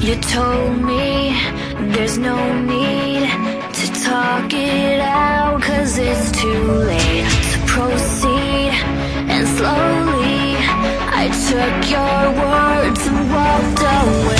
You told me there's no need to talk it out, cause it's too late. So proceed and slowly I took your words and walked away.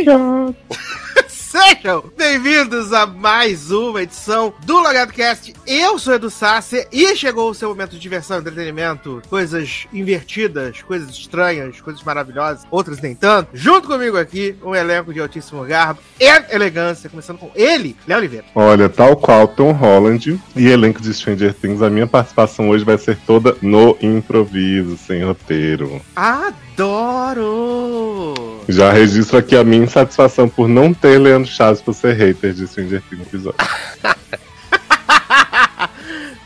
Sejam bem-vindos a mais uma edição do Logado Cast. Eu sou Edu Sasser e chegou o seu momento de diversão, entretenimento, coisas invertidas, coisas estranhas, coisas maravilhosas, outras nem tanto. Junto comigo aqui, um elenco de altíssimo garbo e elegância, começando com ele, Léo Oliveira. Olha, tal qual Tom Holland e elenco de Stranger Things, a minha participação hoje vai ser toda no improviso, sem roteiro. Adoro! Já registro aqui a minha insatisfação por não ter Leandro Chaves por ser hater de Stranger Things no episódio.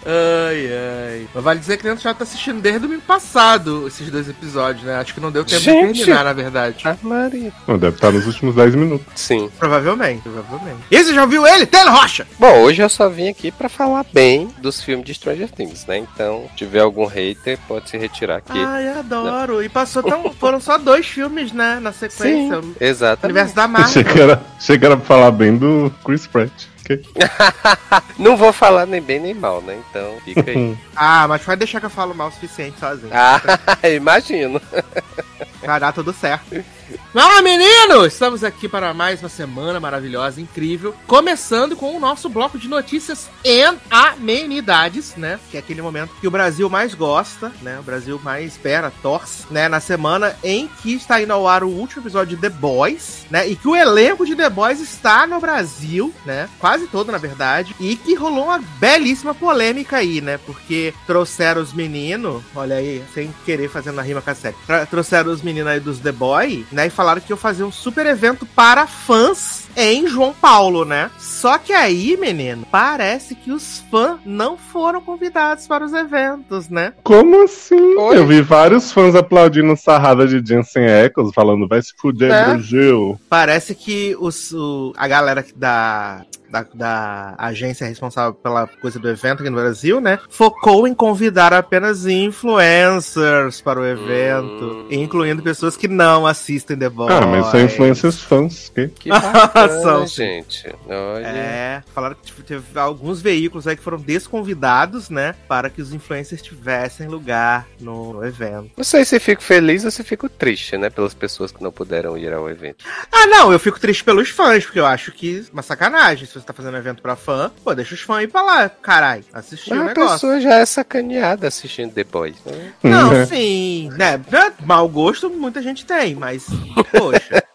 Ai, ai. Mas vale dizer que Leandro já tá assistindo desde domingo passado esses dois episódios, né? Acho que não deu tempo Gente! de terminar, na verdade. Ah, Maria. Não, deve estar nos últimos 10 minutos. Sim. Provavelmente, provavelmente. E você já ouviu ele? Taylor Rocha! Bom, hoje eu só vim aqui pra falar bem dos filmes de Stranger Things, né? Então, se tiver algum hater, pode se retirar aqui. Ai, adoro. E passou tão. Foram só dois filmes, né? Na sequência. Sim, exatamente. Universo da Marvel. que, era, achei que era pra falar bem do Chris Pratt. Ok? Não vou falar nem bem nem mal, né? Então, fica aí. Ah, mas vai deixar que eu falo mal o suficiente sozinho. ah, imagino. Vai dar tudo certo. Olá, meninos! Estamos aqui para mais uma semana maravilhosa, incrível. Começando com o nosso bloco de notícias e amenidades, né? Que é aquele momento que o Brasil mais gosta, né? O Brasil mais espera, torce, né? Na semana em que está indo ao ar o último episódio de The Boys, né? E que o elenco de The Boys está no Brasil, né? Quase todo, na verdade. E que rolou uma belíssima polêmica aí, né? Porque trouxeram os meninos, olha aí, sem querer fazendo a rima com a série. Tra- trouxeram os meninos aí dos The Boy, né? E falaram que iam fazer um super evento para fãs em João Paulo, né? Só que aí, menino, parece que os fãs não foram convidados para os eventos, né? Como assim? Oi? Eu vi vários fãs aplaudindo sarrada de Jensen Eccles, falando vai se fuder, É. Brasil. Parece que os, o- a galera da, da, da agência responsável pela coisa do evento aqui no Brasil, né? Focou em convidar apenas influencers para o evento, Hum. incluindo pessoas que não assistem The Voice. Ah, mas são influencers fãs. ok? Que bacana, São, sim. gente. Olha. É, falaram que tipo, teve alguns veículos aí que foram desconvidados, né? Para que os influencers tivessem lugar no evento. Não sei se fico feliz ou se fico triste, né? Pelas pessoas que não puderam ir ao evento. Ah, não, eu fico triste pelos fãs, porque eu acho que uma sacanagem. Se você tá fazendo evento pra fã, pô, deixa os fãs ir pra lá, carai, assistir o Mas a negócio. pessoa já é sacaneada assistindo The Boys. Né? Não, sim, né? Mau gosto muita gente tem, mas, poxa.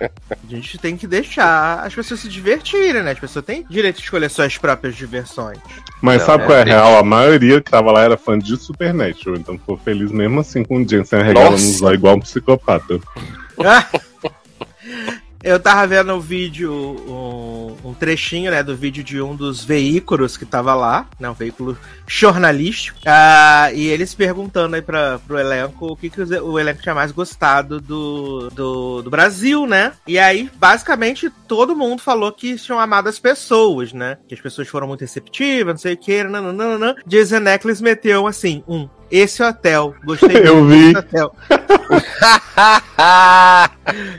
A gente tem que deixar as pessoas se divertirem, né? As pessoas têm direito de escolher suas próprias diversões. Mas Não, sabe é qual é a real? A maioria que tava lá era fã de Supernatural, então ficou feliz mesmo assim com o Jensen regalando olhos igual um psicopata. Eu tava vendo o vídeo, um, um trechinho, né, do vídeo de um dos veículos que tava lá, né, um veículo jornalístico, ah, e eles perguntando aí pra, pro elenco o que, que o, elenco tinha mais gostado do, do, do Brasil, né, e aí, basicamente, todo mundo falou que tinham amado as pessoas, né, que as pessoas foram muito receptivas, não sei o que, nananana. Jason Necklace meteu, assim, um, esse hotel, gostei Eu vi. hotel.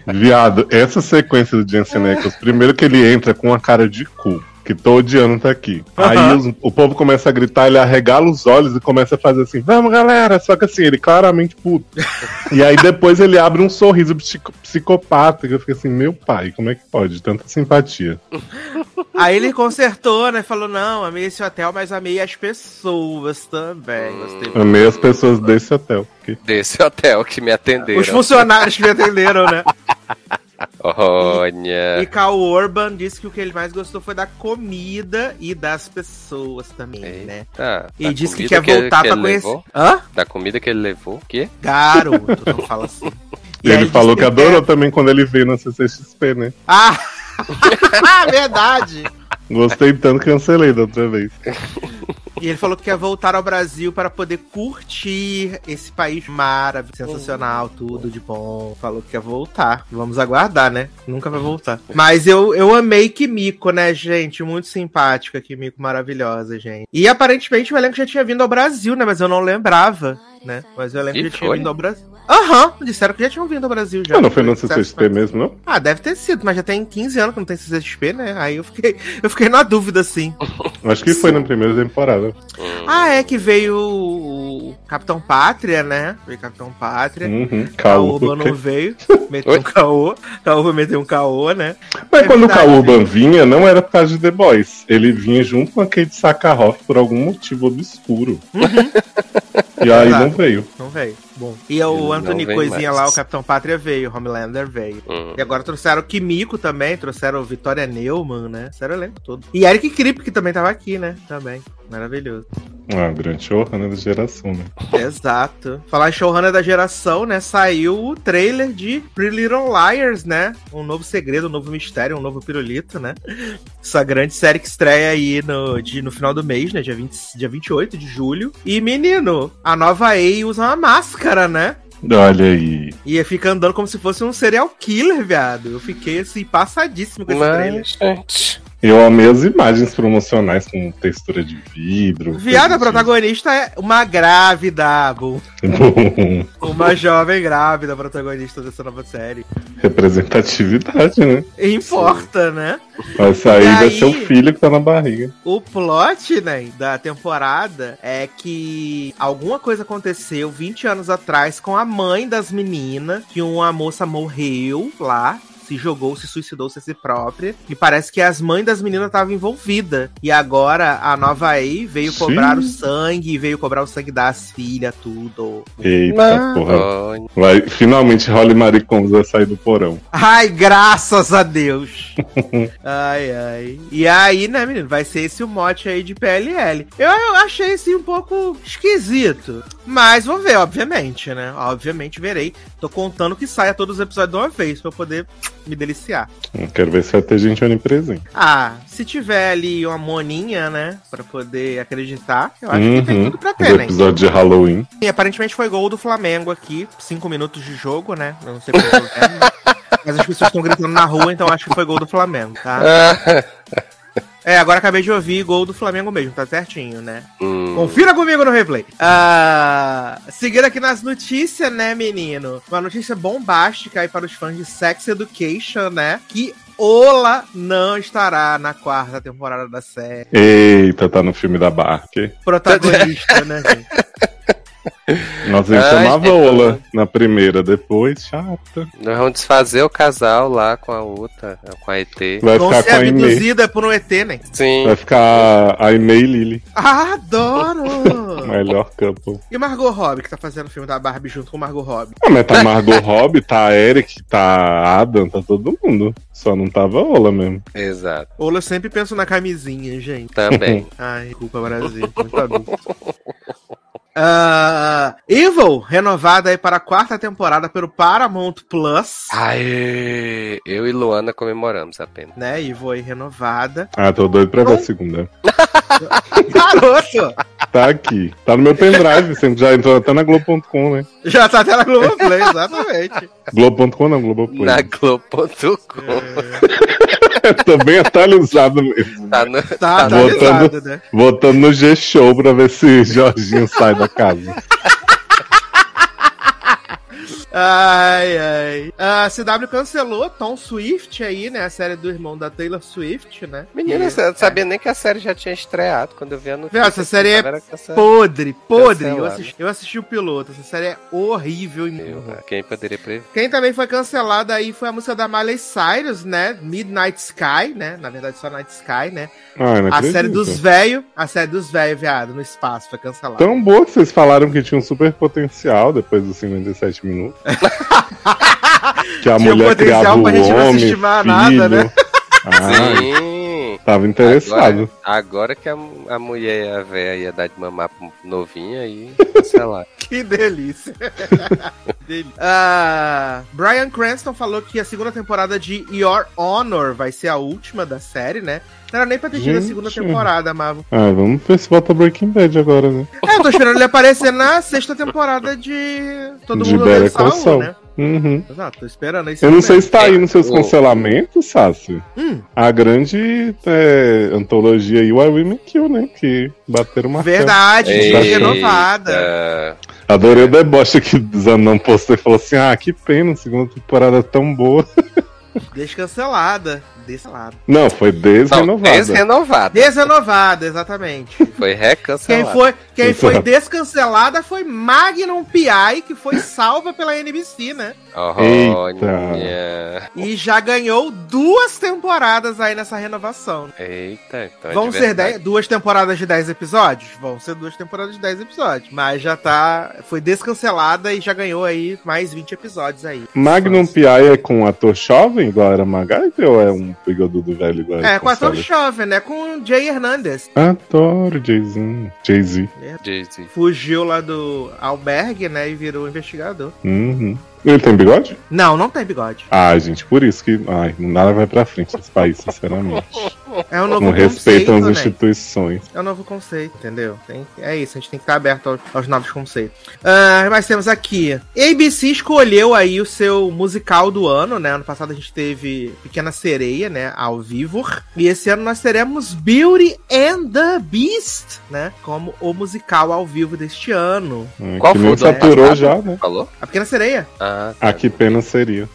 Viado, essa sequência do Jensen Ackles, primeiro que ele entra com uma cara de cu. Que tô odiando tá aqui. Aí Aham. os- o povo começa a gritar, ele arregala os olhos e começa a fazer assim, vamos galera, só que assim, ele claramente puto. e aí depois ele abre um sorriso psico- psicopata, que eu fiquei assim, meu pai, como é que pode? Tanta simpatia. Aí ele consertou, né? Falou, não, amei esse hotel, mas amei as pessoas também. Gostei. Amei as pessoas desse hotel. que- Desse hotel que me atenderam. Os funcionários que me atenderam, né? Olha. E Cal Urban disse que o que ele mais gostou foi da comida e das pessoas também, né? Eita, E da disse que quer voltar ele pra conhecer. levou? Hã? Da comida que ele levou? O quê? Garoto, não fala assim. E ele aí falou disse que adorou quer- também quando ele veio na CCXP, né? Ah! Verdade! Gostei tanto cancelei da outra vez. E ele falou que quer voltar ao Brasil para poder curtir esse país maravilhoso, sensacional, tudo de bom. Falou que quer voltar. Vamos aguardar, né? Nunca vai voltar. Mas eu, eu amei Kimiko, né, gente? Muito simpática, Kimiko maravilhosa, gente. E aparentemente o elenco já tinha vindo ao Brasil, né? Mas eu não lembrava, né? Mas o elenco E já tinha vindo ao Brasil. Aham, disseram que já tinham vindo ao Brasil já. Ah, não foi no que CCXP mesmo, não? ah, deve ter sido, mas já tem 15 anos que não tem CCXP, né? Aí eu fiquei, eu fiquei na dúvida, assim. Acho que foi na primeira temporada. Ah, é que veio o Capitão Pátria, né? Veio Capitão Pátria. Uhum, Caô. não veio. Meteu Oi? um caô. Caoba meteu um caô, né? Mas É quando verdade, o Caúban vinha, não era por causa de The Boys. Ele vinha junto com a Kate Sakarhoff por algum motivo obscuro. e aí não veio. Não veio. Bom. E o Não Anthony Coisinha mais. lá, o Capitão Pátria veio. Homelander veio. Hum. E agora trouxeram o Kimiko também, trouxeram o Vitória Neumann, né? Trouxeram o elenco todo. E Eric Krip, que também tava aqui, né? Também. Maravilhoso. Ah, grande showrunner da geração, né? Exato. Falar em showrunner da geração, né? Saiu o trailer de Pretty Little Liars, né? Um novo segredo, um novo mistério, um novo pirulito, né? Essa grande série que estreia aí no, de, no final do mês, né? Dia, 20, dia 28 de julho. E, menino, a nova A usa uma máscara, né? Olha aí. E fica andando como se fosse um serial killer, viado. Eu fiquei, assim, passadíssimo com esse trailer. Mas, gente. Eu amei as imagens promocionais com textura de vidro. Viado, a coisa protagonista é uma grávida, de- Uma jovem grávida protagonista dessa nova série. Representatividade, né? Importa, né? Vai sair, E vai ser o filho que tá na barriga. O plot, né, da temporada é que alguma coisa aconteceu 20 anos atrás com a mãe das meninas, que uma moça morreu lá. Se jogou, se suicidou-se a si própria. E parece que as mães das meninas estavam envolvidas. E agora a nova A veio Sim. cobrar o sangue, veio cobrar o sangue das filhas, tudo. Eita porra. Vai, finalmente Holly Maricons vai sair do porão. Ai, graças a Deus! ai, ai. E aí, né, menino, vai ser esse o mote aí de PLL. Eu, eu achei assim um pouco esquisito. Mas vou ver, obviamente, né? Obviamente verei. Tô contando que saia todos os episódios de uma vez pra eu poder me deliciar. Eu quero ver se vai ter gente onipresente. Ah, se tiver ali uma moninha, né? Pra poder acreditar, eu acho que tem Uhum. tudo pra Do ter, né? episódio de Halloween. E aparentemente foi gol do Flamengo aqui. Cinco minutos de jogo, né? Eu não sei como tempo, Mas as pessoas estão gritando na rua, então acho que foi gol do Flamengo, tá? É, agora acabei de ouvir gol do Flamengo mesmo, tá certinho, né? Hum. Confira comigo no replay. Ah, seguindo aqui nas notícias, né, menino? Uma notícia bombástica aí para os fãs de Sex Education, né? Que Ola não estará na quarta temporada da série. Eita, tá no filme da Barker. Protagonista, né, gente? Nossa, ele Ai, chamava gente. Ola na primeira, depois, chata. Nós vamos desfazer o casal lá com a outra, com a ET. Vai ficar ser com a abduzida por um ET, né? Sim. Vai ficar a Imei e Lily. Adoro! Melhor couple. e Margot Robbie, que tá fazendo o filme da Barbie junto com Margot Robbie. Ah, mas tá Margot Robbie, tá Eric, tá Adam, tá todo mundo. Só não tava Ola mesmo. Exato. Ou eu sempre penso na camisinha, gente. Também. Ai, desculpa, Brasil. Muito adulto. Ah, Evil, renovada aí para a quarta temporada pelo Paramount Plus. Aê! Eu e Luana comemoramos apenas. Né, Evil aí renovada. Ah, tô doido pra ver a segunda. Garoto! Tá aqui. Tá no meu pendrive, você já entrou até na Globo.com, né? Já tá até na Globoplay, exatamente. Globo.com não, Globoplay. Na Globo.com. Tô bem atualizado mesmo. Tá no... Tá, Tá avisado, botando- né? Botando no G-Show pra ver se Jorginho sai da casa. Ai, ai. A CW cancelou Tom Swift aí, né? A série do irmão da Taylor Swift, né? Menina, Que- você não sabia nem que a série já tinha estreado quando eu vi a notícia. Essa série é Podre, podre. Eu assisti, eu assisti o piloto. Essa série é horrível e Meu, Quem poderia prever? Quem também foi cancelada aí foi a música da Miley Cyrus, né? Midnight Sky, né? Na verdade, só Night Sky, né? Ah, não A acredito. série dos velhos, a série dos velhos, viado, no espaço, foi cancelada. Tão boa que vocês falaram que tinha um super potencial depois dos 57 minutos. Que a Tinha mulher potencial criava o pra gente não homem, filho. nada, né? Ah, Sim. Tava interessado. Agora, agora que a, a mulher e a véia ia dar de mamar pro novinho aí, sei lá. Que delícia. delícia. Ah, Brian Cranston falou que a segunda temporada de Your Honor vai ser a última da série, né? Não era nem pra ter tido a segunda temporada, Mavo. Ah, vamos ver se volta Breaking Bad agora, né? É, eu tô esperando ele aparecer na sexta temporada de Todo De Mundo Odeia Saul. né? Uhum. Exato, tô esperando isso. Eu não sei se tá aí nos seus Ô. cancelamentos, Sassi. Hum, A grande é, antologia aí, Why Women Kill, né? Que bateram uma verdade, foi renovada. Adorei o deboche que Zanon postou e falou assim: ah, que pena, segunda temporada tão boa. Descancelada. Descancelada. Não, foi Não, desrenovada. desrenovado. Desrenovada, exatamente. Foi Quem recancelado. foi, quem foi Exato. descancelada foi Magnum P.I., que foi salva pela NBC, né? Olha. E já ganhou duas temporadas aí nessa renovação. Eita, então é Vão de ser dez- duas temporadas de 10 episódios? Vão ser duas temporadas de 10 episódios. Mas já tá. Foi descancelada e já ganhou aí mais 20 episódios aí. Magnum. P.I. é com um ator jovem, igual era MacGyver, ou é um bigodudo velho igual É, com o ator jovem, né? Com Jay Hernandez. Adoro Jay-Z. Jay-Z. Jay-Z. Fugiu lá do albergue, né? E virou investigador. Uhum. Ele tem bigode? Não, não tem bigode. Ah, gente, por isso que. Ai, nada vai pra frente nesse país, sinceramente. É um novo Não respeitam as conceito, né? instituições. É um novo conceito, entendeu? Tem- é isso, a gente tem que estar aberto aos, aos novos conceitos. Ah, mas temos aqui. ABC escolheu aí o seu musical do ano, né? Ano passado a gente teve Pequena Sereia, né? Ao vivo. E esse ano nós teremos Beauty and the Beast, né? Como o musical ao vivo deste ano. É, Qual que foi saturou já, né? Falou? A Pequena Sereia. Ah, Ah, que pena seria.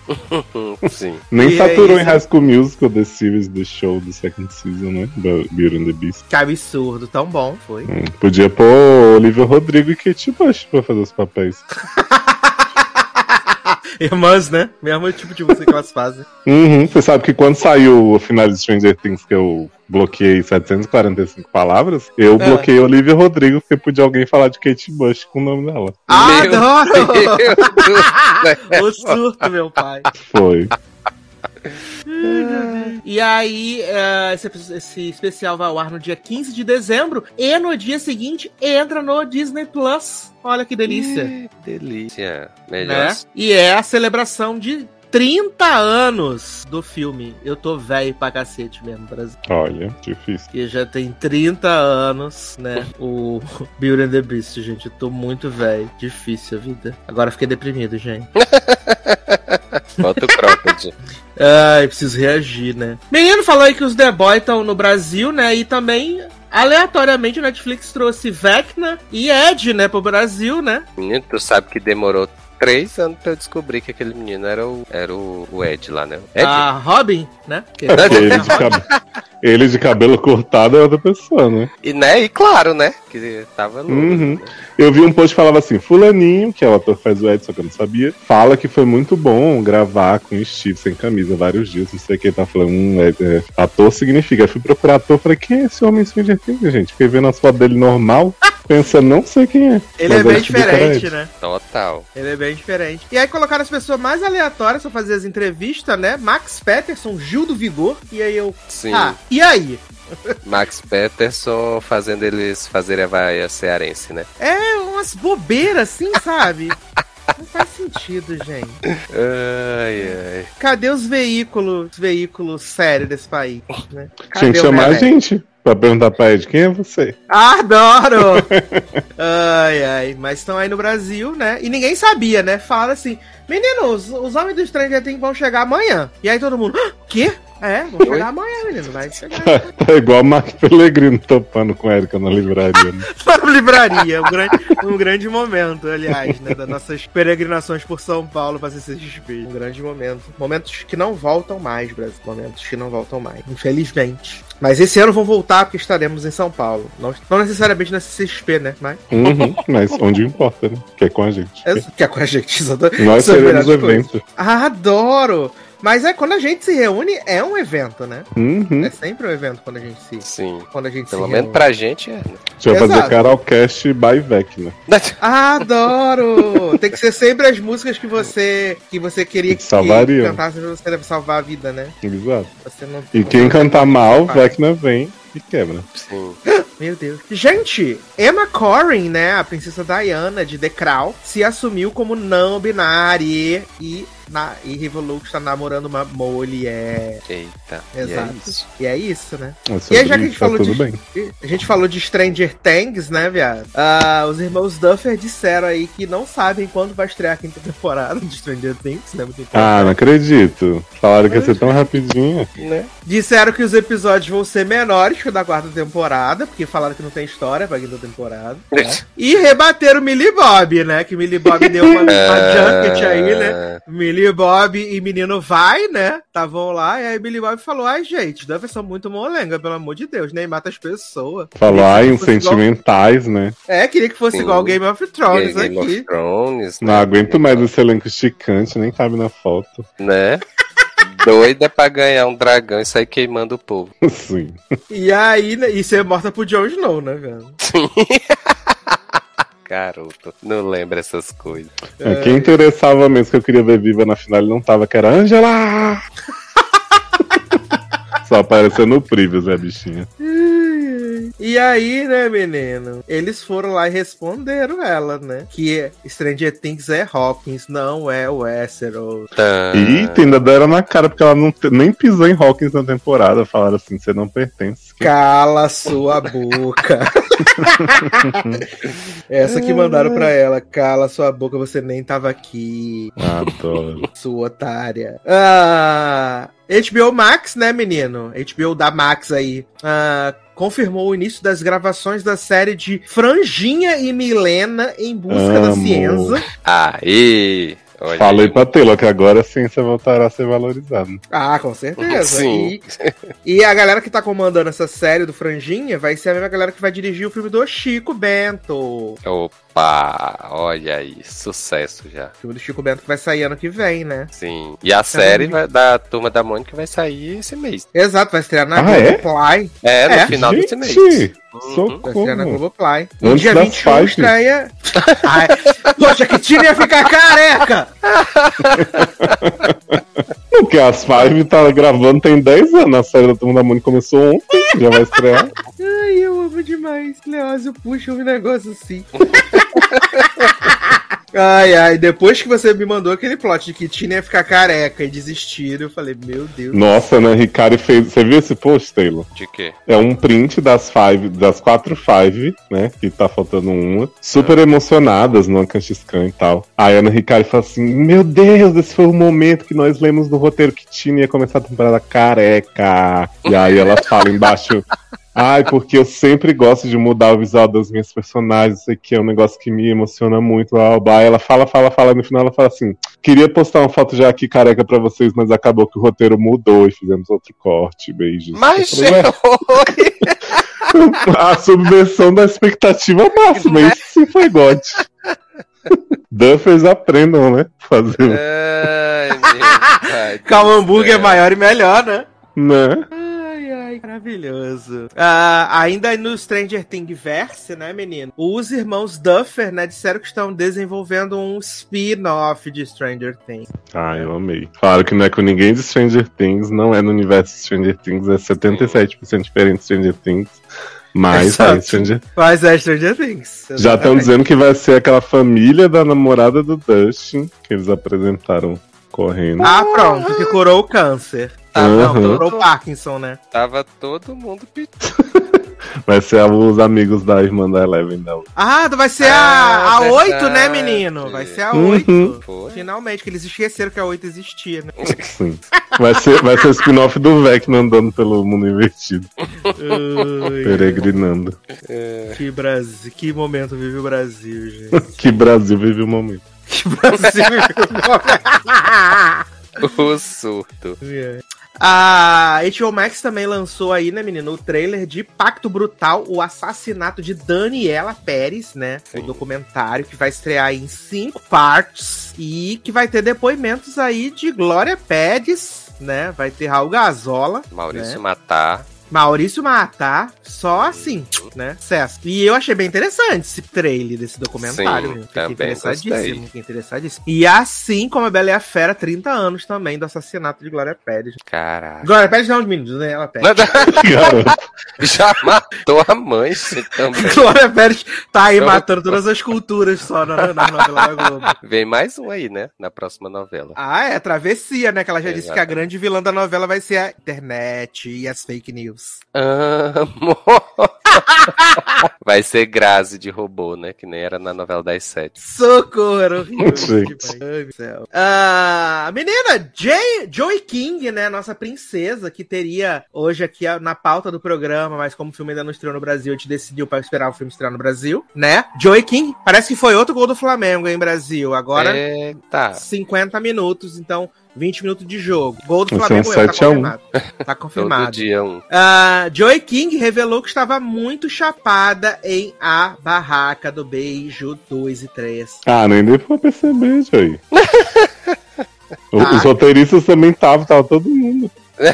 sim. Nem E é saturou em isso. High School Musical, The Series, The Show, do second season, né? Be- Beauty and the Beast. Que absurdo, tão bom foi. Hum, podia pôr Olivia Rodrigo e Kate Bush pra fazer os papéis. Irmãs, né? Mesmo tipo de música que elas fazem. Uhum, Você sabe que quando saiu o final de Stranger Things, que eu bloqueei 745 palavras, eu É. bloqueei Olivia Rodrigo porque podia alguém falar de Kate Bush com o nome dela. Meu Adoro! Meu Deus do o surto, meu pai. Foi. E aí, é, esse, esse especial vai ao ar no dia 15 de dezembro. E no dia seguinte entra no Disney Plus. Olha que delícia. Que delícia. Melhor. Né? E é a celebração de 30 anos do filme. Eu tô velho pra cacete mesmo, Brasil. Olha, difícil. Que já tem 30 anos, né? O Beauty and the Beast, gente. Eu tô muito velho. Difícil a vida. Agora fiquei deprimido, gente. Bota o cropped. Ai, preciso reagir, né? Menino falou aí que os The Boy estão no Brasil, né? E também, aleatoriamente, o Netflix trouxe Vecna e Ed, né, pro Brasil, né? Menino, tu sabe que demorou três anos pra eu descobrir que aquele menino era o, era o, o Ed lá, né? Ed? A Robin, né? Que- Porque ele de, cab- ele de cabelo cortado é outra pessoa, né? E, né? E claro, né? Que tava louco. Uhum. Eu vi um post que falava assim: Fulaninho, que é o ator que faz o Edson, que eu não sabia, fala que foi muito bom gravar com o Steve sem camisa vários dias. Não sei o que ele tá falando. Hum, é, é, ator significa. Eu fui procurar ator falei: quem é esse homem em Stranger Things, gente? Fiquei vendo as fotos dele normal, pensando, não sei quem é. Ele é bem diferente, né? Total. Ele é bem diferente. E aí colocaram as pessoas mais aleatórias pra fazer as entrevistas, né? Max Peterson, Gil do Vigor. E aí eu. Sim. Ah, e aí? Max Peterson fazendo eles fazerem a vaia cearense, né? É umas bobeiras assim, sabe? Não faz sentido, gente. Ai, ai. Cadê os veículos, os veículos sérios desse país, né? Tinha que chamar a gente pra perguntar pra Ed quem é você. Adoro! ai, ai, mas estão aí no Brasil, né? E ninguém sabia, né? Falaram assim, meninos, os homens do Stranger Things vão chegar amanhã. E aí todo mundo, "Ah, quê? É, vão chegar amanhã, menino, vai chegar. tá igual o Marco Pellegrino topando com a Erika na livraria. Né? Na livraria, um grande, um grande momento, aliás, né? Das nossas peregrinações por São Paulo pra CCXP. Um grande momento. Momentos que não voltam mais, Brasil. Momentos que não voltam mais, infelizmente. Mas esse ano vão voltar porque estaremos em São Paulo. Não, não necessariamente na CCXP, né? Mas. Uhum, mas onde importa, né? Que é com a gente. É, que é com a gente, exatamente. Nós seremos o melhores coisas. evento. Ah, adoro! Mas é quando a gente se reúne, é um evento, né? Uhum. É sempre um evento quando a gente se. Sim. Quando a gente Pelo se menos reúne. pra gente é. né? Deixa eu fazer. Carolcast by Vec, né? Adoro! Tem que ser sempre as músicas que você que você queria que, Salvaria. que cantasse pra você deve salvar a vida, né? Exato. Você não, E quem cantar mal, Vecna vem e quebra. Sim. Meu Deus. Gente, Emma Corrin, né, a princesa Diana de The Crown, se assumiu como não binária e, na, e que está namorando uma mulher. Eita. Exato. E é isso. E é isso, né? É E aí, já que a gente tá falou tudo de. bem. A gente falou de Stranger Things, né, viado? Ah, os irmãos Duffer disseram aí que não sabem quando vai estrear a quinta temporada de Stranger Things, né? Muito Ah, não acredito. Falaram que ia ser tão rapidinho. Né? Disseram que os episódios vão ser menores que o da quarta temporada, porque falaram que não tem história pra quinta temporada. né? E rebateram o Millie Bob, né? Que Millie Bob deu uma, uma junket aí, né? Millie Bob e menino vai, né? Estavam lá, e aí Millie Bob falou: ai, gente, Duffer são muito molenga, pelo amor de Deus, nem mata as pessoas. Falou, ai, fosse igual- sentimentais, né? É, queria que fosse Sim. igual Game of Thrones Game aqui. of Thrones. Não né? aguento mais esse elenco esticante, nem cabe na foto. Né? Doida pra ganhar um dragão e sair queimando o povo. Sim. E aí, né, e ser morta pro Jon Snow, né, velho? Garoto, não lembra essas coisas. É, Quem interessava mesmo que eu queria ver viva na final ele não tava, que era Angela! Só apareceu no Previews, né, bichinha? E aí, né, menino? Eles foram lá e responderam ela, né? Que Stranger Things é Hawkins, não é Westeros. Tá. Eita, ainda deram na cara, porque ela não nem pisou em Hawkins na temporada. Falaram assim, você não pertence. Cala sua boca. Essa que mandaram pra ela. Cala sua boca, você nem tava aqui, Adoro. sua otária. Ah, HBO Max, né, menino? HBO da Max aí. Ah, confirmou o início das gravações da série de Franjinha e Milena em busca da Amo. ciência. Aí. Olha Falei aí. pra Taylor que agora a ciência voltará a ser valorizada. Ah, com certeza. Sim. E, e a galera que tá comandando essa série do Franjinha vai ser a mesma galera que vai dirigir o filme do Chico Bento. Opa, olha aí, sucesso já. O filme do Chico Bento que vai sair ano que vem, né? Sim. E a série vai- da Turma da Mônica vai sair esse mês. Exato, vai estrear na Ah, é? Globoplay. É, no É? final desse mês. Gente, Uhum. Vai estrear na socorro. Globoplay. No Antes dia das 21 Five. estreia. Ai, poxa, que tira ia ficar careca! Porque as Five tá gravando tem 10 anos. A série da Turma da Mônica começou ontem, já vai estrear. Ai, eu amo demais. Leózio puxa um negócio assim. Ai, ai, depois que você me mandou aquele plot de que Tina ia ficar careca e desistir, eu falei, meu Deus. Nossa, né, Ricari fez. Você viu esse post, Taylor? De quê? É um print das five, das quatro five, né? Que tá faltando uma. Super emocionadas no Anchiscan e tal. A Ana Ricari fala assim: Meu Deus, esse foi o momento que nós lemos no roteiro que Tina ia começar a temporada careca. E aí ela fala embaixo. Ai, porque eu sempre gosto de mudar o visual das minhas personagens. Isso aqui é um negócio que me emociona muito. Blá, blá. Ela fala, fala, fala. E no final ela fala assim: Queria postar uma foto já aqui careca pra vocês, mas acabou que o roteiro mudou e fizemos outro corte. Beijos. Mas, falei, "Ué, a subversão da expectativa máxima. Isso sim foi God. Duffers aprendam, né? Fazer. Ai, meu pai do Calma, hambúrguer é maior e melhor, né? Né? Ai, maravilhoso. Ah, ainda no Stranger Things verse, né, menino? Os irmãos Duffer, né, disseram que estão desenvolvendo um spin-off de Stranger Things. Ah, eu amei. Falaram que não é com ninguém de Stranger Things, não é no universo de Stranger Things, é 77% diferente de Stranger Things. Mas é Stranger... Mas é Stranger Things. já estão dizendo que vai ser aquela família da namorada do Dustin, que eles apresentaram correndo. Ah, pronto, que curou o câncer. Tava, Uhum. Todo, Parkinson, né? tava todo mundo. Vai ser os amigos da irmã da Eleven outra. Ah, vai ser Ah, a, a 8, né, menino? Vai ser a Uhum. 8. Foi? Finalmente, que eles esqueceram que a 8 existia, né? Sim. Vai ser, vai ser o spin-off do Vecna andando pelo mundo invertido, Ai, peregrinando. É, que Brasil, que momento vive o Brasil, gente. Que Brasil vive o momento. Que Brasil vive o momento. o surto. É. A HBO Max também lançou aí, né, menino, o trailer de Pacto Brutal, o assassinato de Daniela Pérez, né? O documentário que vai estrear em cinco partes e que vai ter depoimentos aí de Glória Pérez, né? Vai ter Raul Gazola, Maurício né? Matar. Maurício Matar, só assim, né? Sucesso. E eu achei bem interessante esse trailer desse documentário. Sim, menino. Fiquei também interessadíssimo, gostei. fiquei interessadíssimo. E assim como a Bela e a Fera, 30 anos também do assassinato de Glória Pérez. Caraca. Glória Pérez não, meninos, né? Ela Pérez. Garoto. Já matou a mãe você também. Glória Pérez tá aí Não. matando todas as culturas só na, na novela da Globo. Vem mais um aí, né? Na próxima novela. Ah, é, travessia, né? Que ela já disse que a grande vilã da novela vai ser a internet e as fake news. Amo. Vai ser Grazi de robô, né? Que nem era na novela das sete. Socorro. Ai, meu céu. Ah, a menina Jay, Joey King, né? Nossa princesa, que teria hoje aqui na pauta do programa, mas como o filme ainda não estreou no Brasil, a gente decidiu para esperar o filme estrear no Brasil, né? Joey King, parece que foi outro gol do Flamengo em Brasil. Agora, Eita. 50 minutos, então 20 minutos de jogo. Gol do um Flamengo, é, tá 7 a 1. confirmado. Tá Todo confirmado. dia um. Ah, Joey King revelou que estava muito chapada em A Barraca do Beijo 2 e 3. Ah, nem deu pra perceber, Joey. O- Ah. Os roteiristas também estavam, tava todo mundo.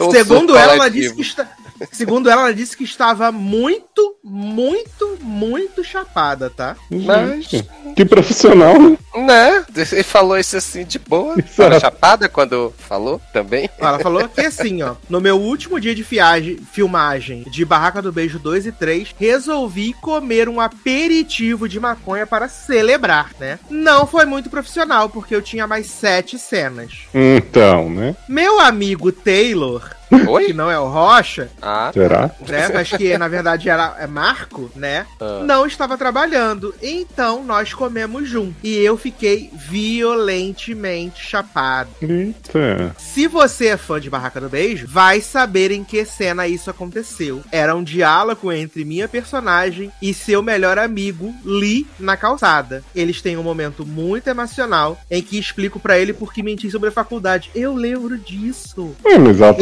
Um Segundo ela, ela disse que está... Segundo ela, ela disse que estava muito, muito, muito chapada, tá? Mas- que profissional, né? Né? Ele falou isso assim de boa. Exato. Tava chapada quando falou também. Ela falou que assim, ó, no meu último dia de fiagem, filmagem de Barraca do Beijo 2 e 3, resolvi comer um aperitivo de maconha para celebrar, né? Não foi muito profissional, porque eu tinha mais sete cenas. Então, né? Meu amigo Taylor, que Oi? não é o Rocha, Ah, Será? né? Mas que na verdade era é Marco, né? Ah. Não estava trabalhando. Então nós comemos junto. E eu fiquei violentemente chapado. Eita. Se você é fã de Barraca do Beijo, vai saber em que cena isso aconteceu. Era um diálogo entre minha personagem e seu melhor amigo, Lee, na calçada. Eles têm um momento muito emocional em que explico pra ele por que menti sobre a faculdade. Eu lembro disso. Ué, mas ela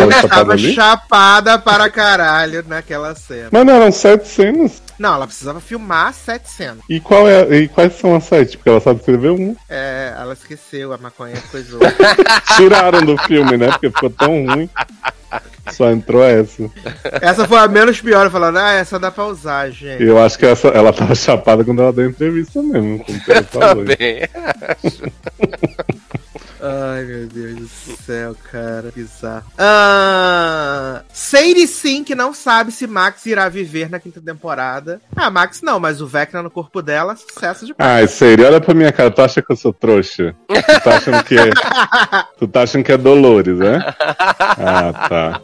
tava ali? chapada para caralho naquela cena. Mas não eram sete cenas. Não, ela precisava filmar sete cenas. E, qual é, e quais são as sete? Porque ela sabe escrever um. É, ela esqueceu, a maconha coisou. Tiraram do filme, né? Porque ficou tão ruim. Só entrou essa. essa foi a menos pior, falando, ah, essa dá pra usar, gente. Eu acho que essa, ela tava chapada quando ela deu a entrevista mesmo. Como falou. também. Ai, meu Deus do céu, cara. Bizarro. Ah, Sadie sim que não sabe se Max irá viver na quinta temporada. Ah, Max não, mas o Vecna no corpo dela, sucesso de Ai, sério, olha pra minha cara. Tu acha que eu sou trouxa? Tu tá achando que é. Tu tá achando que é Dolores, né? Ah, tá.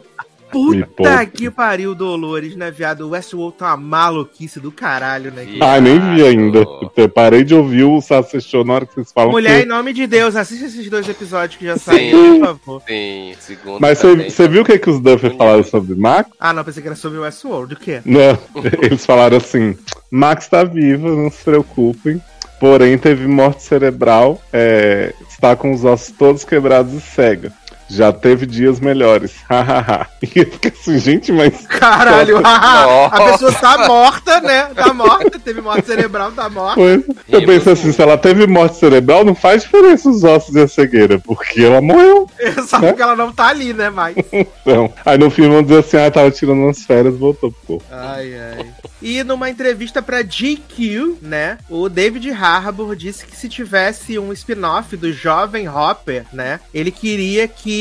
Puta que pariu, Dolores, né, viado? O Westworld tá uma maluquice do caralho, né? Ih. Ah, nem vi ainda. Viado. Eu parei de ouvir o Sassi Show na hora que vocês falam. Mulher, em que... nome de Deus, assista esses dois episódios que já saíram, por favor. Sim, segundo. Mas você viu o que, que os Duffer falaram sobre Max? Ah, não, pensei que era sobre o Westworld. O quê? Não, eles falaram assim: Max tá viva, não se preocupem. Porém, teve morte cerebral, é, está com os ossos todos quebrados e cega. Já teve dias melhores. Hahaha. e eu fiquei assim, gente, mas. Caralho, a pessoa tá morta, né? Tá morta, teve morte cerebral, tá morta. Pois, eu pensei assim, se ela teve morte cerebral, não faz diferença os ossos e a cegueira, porque ela morreu. Só porque ela não tá ali, né, mais. Então, aí no filme vão dizer assim, ah, tava tirando umas férias, voltou pro corpo. Ai, ai. E numa entrevista pra GQ, né, o David Harbour disse que se tivesse um spin-off do jovem Hopper, né, ele queria que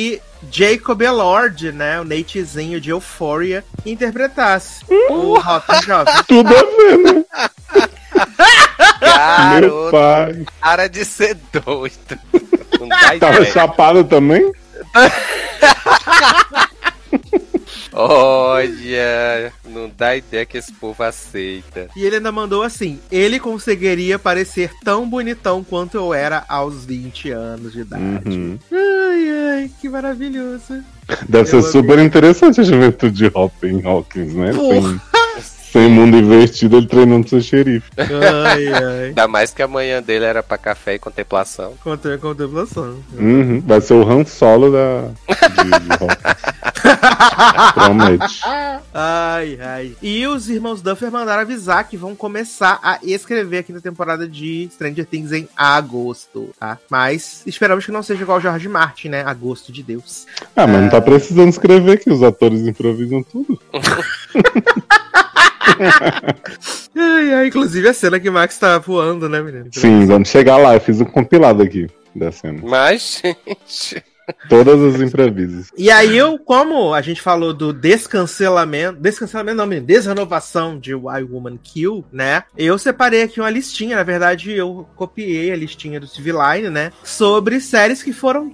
Jacob Elord, né, o Natezinho de Euphoria, interpretasse o Hopper jovem. Tudo a ver, né? Meu Garoto, pai. para de ser doido. Tava ideia. chapado também? Olha, não dá ideia que esse povo aceita. E ele ainda mandou assim: ele conseguiria parecer tão bonitão quanto eu era aos 20 anos de idade. Uhum. Ai, ai, que maravilhoso. Deve Eu ser super interessante a juventude de Hopkins, Hawkins, né? Porra. Sem, Sem mundo invertido, ele treinando seu xerife. Ai, ai. Ainda mais que a manhã dele era pra café e contemplação. Contra contemplação. Uhum, Vai ser o Han Solo da. De, de Hogwarts. Promete. Ai, ai. E os irmãos Duffer mandaram avisar que vão começar a escrever aqui na temporada de Stranger Things em agosto, tá? Mas esperamos que não seja igual o George Martin, né? Agosto de Deus. Ah, mas não tá precisando escrever que os atores improvisam tudo. Ai, ai. Inclusive a cena que Max tá voando, né, menino? Sim, vamos chegar lá. Eu fiz um compilado aqui da cena. Mas, gente. Todas as improvisos. E aí, eu, como a gente falou do descancelamento, descancelamento não, menino, desrenovação de Why Woman Kill, né? Eu separei aqui uma listinha, na verdade, eu copiei a listinha do Civiline, né? Sobre séries que foram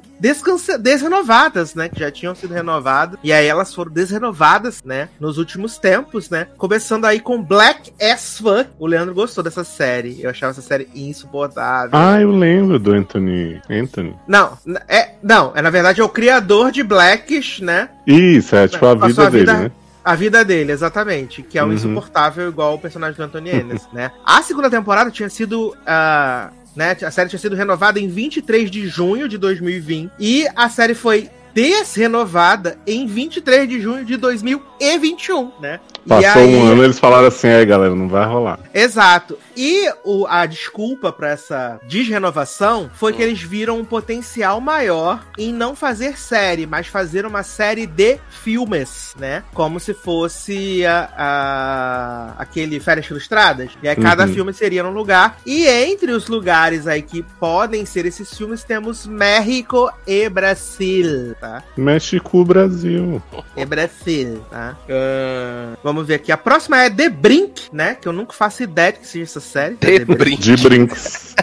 desrenovadas, né? Que já tinham sido renovadas. E aí elas foram desrenovadas, né? Nos últimos tempos, né? Começando aí com Black as Fuck. O Leandro gostou dessa série. Eu achava essa série insuportável. Ah, eu lembro do Anthony. Anthony. Não, é, não, é na verdade é o criador de Blackish, né? Isso, é tipo a Passou vida a dele, vida- né? A vida dele, exatamente. Que é um Uhum. insuportável igual o personagem do Anthony Ennis, né? A segunda temporada tinha sido. ah, né, a série tinha sido renovada em 23 de junho de 2020. E a série foi desrenovada em 23 de junho de 2021, né? E Passou aí- um ano eles falaram assim, aí galera, não vai rolar. Exato. E o- a desculpa pra essa desrenovação foi que eles viram um potencial maior em não fazer série, mas fazer uma série de filmes, né? Como se fosse a, a- aquele Férias Ilustradas. E aí cada Uhum. filme seria num lugar. E entre os lugares aí que podem ser esses filmes, temos México e Brasil, tá? México, Brasil. É Brasil, tá? Ah, vamos ver aqui. A próxima é The Brink, né? Que eu nunca faço ideia de que seja essa série. De The Brink. De brinks.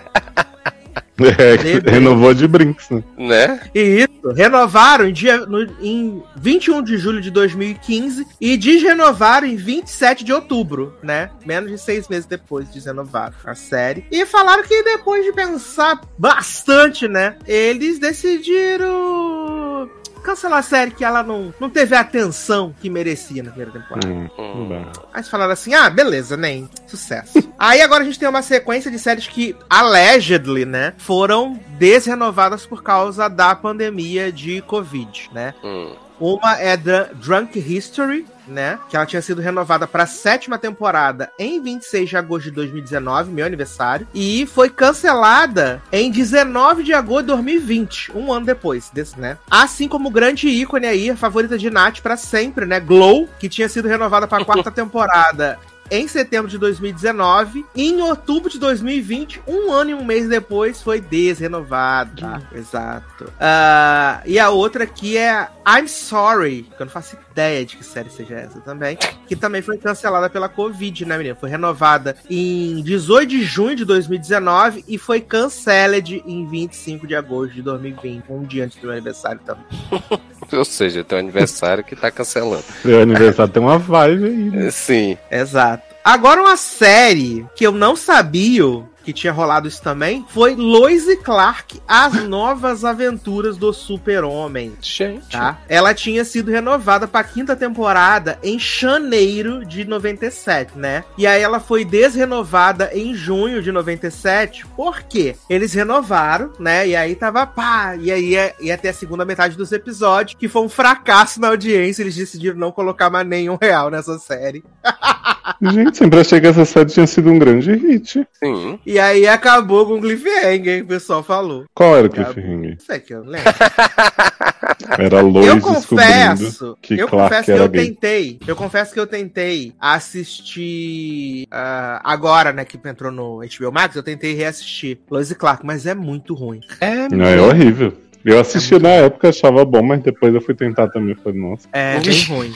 É, que De renovou de brinks, né? Né? E isso, renovaram em, dia, no, em 21 de julho de 2015 e desrenovaram em 27 de outubro, né? Menos de seis meses depois desrenovaram a série. E falaram que depois de pensar bastante, né? Eles decidiram cancelar a série que ela não, não teve a atenção que merecia na primeira temporada. Hum, Hum. Aí eles falaram assim: ah, beleza, né? Sucesso. Aí agora a gente tem uma sequência de séries que, allegedly, né, foram desrenovadas por causa da pandemia de Covid, né? Hum. Uma é Dr- Drunk History, né? Que ela tinha sido renovada para a sétima temporada em 26 de agosto de 2019, meu aniversário. E foi cancelada em 19 de agosto de 2020, um ano depois desse, né? Assim como o grande ícone aí, a favorita de Nath para sempre, né? Glow, que tinha sido renovada para a quarta temporada. Em setembro de 2019, e em outubro de 2020, um ano e um mês depois, foi desrenovada. Exato. Ah, e a outra aqui é I'm Sorry, que eu não faço ideia de que série seja essa também, que também foi cancelada pela Covid, né, menina? Foi renovada em 18 de junho de 2019 e foi canceled em 25 de agosto de 2020, um dia antes do meu aniversário também. Ou seja, teu aniversário que tá cancelando. Seu aniversário tem uma vibe aí, né? Sim. Exato. Agora uma série que eu não sabia que tinha rolado isso também foi Lois e Clark, As Novas Aventuras do Super-Homem. Gente. Tá? Ela tinha sido renovada pra quinta temporada em janeiro de 97, né? E aí ela foi desrenovada em junho de 97. Por quê? Eles renovaram, né? E aí tava pá. E aí ia, ia ter a segunda metade dos episódios, que foi um fracasso na audiência. Eles decidiram não colocar mais nenhum real nessa série. Gente, sempre achei que essa série tinha sido um grande hit. Sim. E aí acabou com o cliffhanger, o pessoal falou. Qual era o cliffhanger? Não sei que eu lembro. Era Lois eu descobrindo confesso, que eu Clark confesso que era eu gay. tentei, eu confesso que eu tentei assistir ah, agora, né, que entrou no HBO Max, eu tentei reassistir Lois e Clark, mas é muito ruim. É, Não, é horrível. Eu assisti na época, achava bom, mas depois eu fui tentar também. Falei, nossa. É bem ruim.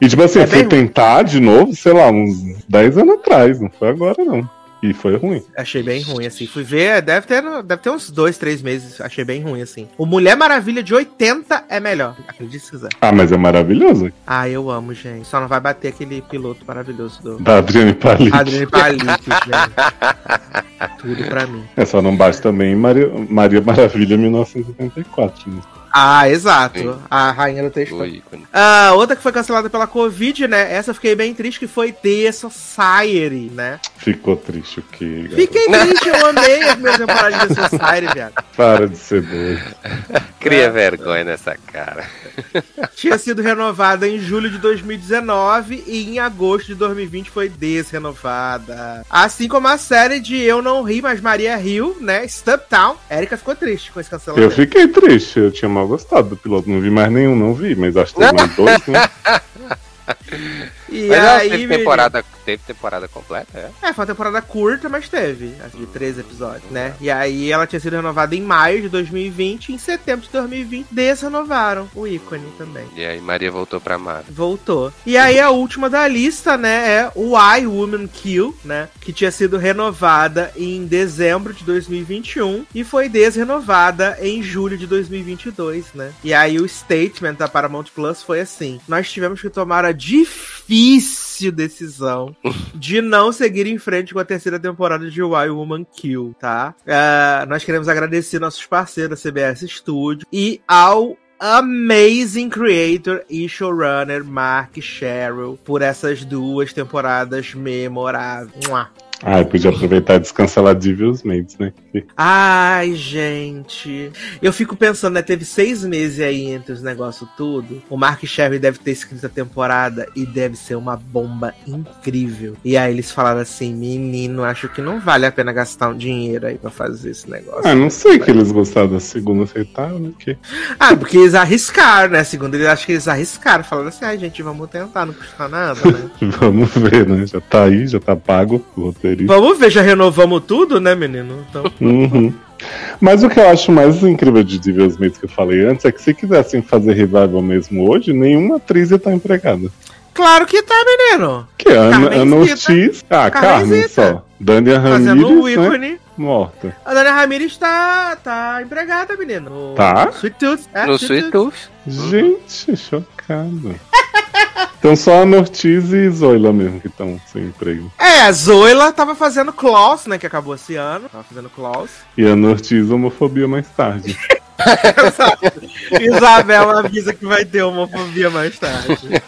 E tipo assim, É eu fui ruim. tentar de novo, sei lá, uns 10 anos atrás, não foi agora não. E foi ruim. Achei bem ruim, assim. Fui ver, deve ter, deve ter uns dois, três meses. Achei bem ruim, assim. O Mulher Maravilha de 80 é melhor. Acredite se quiser. Ah, mas é maravilhoso. Ah, eu amo, gente. Só não vai bater aquele piloto maravilhoso do Da Adriane Palito. Adriane Palito, gente. Tudo pra mim. É só não bate também Maria, Maria Maravilha 1984. Né? Ah, exato. Sim. A rainha do texto. Ah, outra que foi cancelada pela Covid, né? Essa eu fiquei bem triste, que foi The Society, né? Ficou triste o quê? garoto? Fiquei triste, eu amei a primeira temporada de The Society, viado. Para de ser doido. Cria É. vergonha nessa cara. Tinha sido renovada em julho de 2019 e em agosto de 2020 foi desrenovada. Assim como a série de Eu Não Ri, mas Maria Riu, né? Stub Town. Erika ficou triste com esse Eu cancelamento. fiquei triste, eu tinha mal gostado do piloto. Não vi mais nenhum, não vi, mas acho que teve mais dois, né? E Mas aí, teve menino, temporada, teve temporada completa, é? É, foi uma temporada curta, mas teve, assim, de 13 episódios, né? E aí ela tinha sido renovada em maio de 2020 e em setembro de 2020 desrenovaram o ícone também. E aí Maria voltou pra Marvel. Voltou. E aí a última da lista, né, é o I Woman Kill, né? Que tinha sido renovada em dezembro de 2021 e foi desrenovada em julho de 2022, né? E aí o statement da Paramount Plus foi assim: nós tivemos que tomar a difícil decisão de não seguir em frente com a terceira temporada de Why Woman Kill, tá? Ah, nós queremos agradecer nossos parceiros CBS Studio e ao amazing creator e showrunner Mark Sherrill por essas duas temporadas memoráveis. Ah, eu podia aproveitar e descancelar Devil's Maids, né? Ai, gente. Eu fico pensando, né? Teve seis meses aí entre os negócios tudo. O Mark Sherry deve ter escrito a temporada e deve ser uma bomba incrível. E aí eles falaram assim: menino, acho que não vale a pena gastar um dinheiro aí pra fazer esse negócio. Ah, não sei que eles gostaram da segunda, aceitaram, né? Que... Ah, porque eles arriscaram, né? Segundo eles, acho que eles arriscaram. Falaram assim: ai, gente, vamos tentar, não custa nada, né? Vamos ver, né? Já tá aí, já tá pago o roteirista. vamos ver, já renovamos tudo, né, menino? Então. Uhum. Mas o que eu acho mais incrível de Devil's Maids que eu falei antes é que se quisessem fazer revival mesmo hoje, nenhuma atriz ia estar empregada. Claro que tá, menino. Que é Ana, Carmenzita. Ana Ortiz. Ah, Carmen só. Dania Fazendo o Ramirez, né? ícone. Morta. A Dani Ramirez tá, tá empregada, menino. No Tá? Sweet Tooth. É, no Sweet Tooth. Gente, chocado. Então só a Ana Ortiz e Zoila mesmo que estão sem emprego. É, a Zoila tava fazendo Klaus, né? Que acabou esse ano. Tava fazendo Klaus. E a Ana Ortiz, homofobia mais tarde. Isabel avisa que vai ter homofobia mais tarde.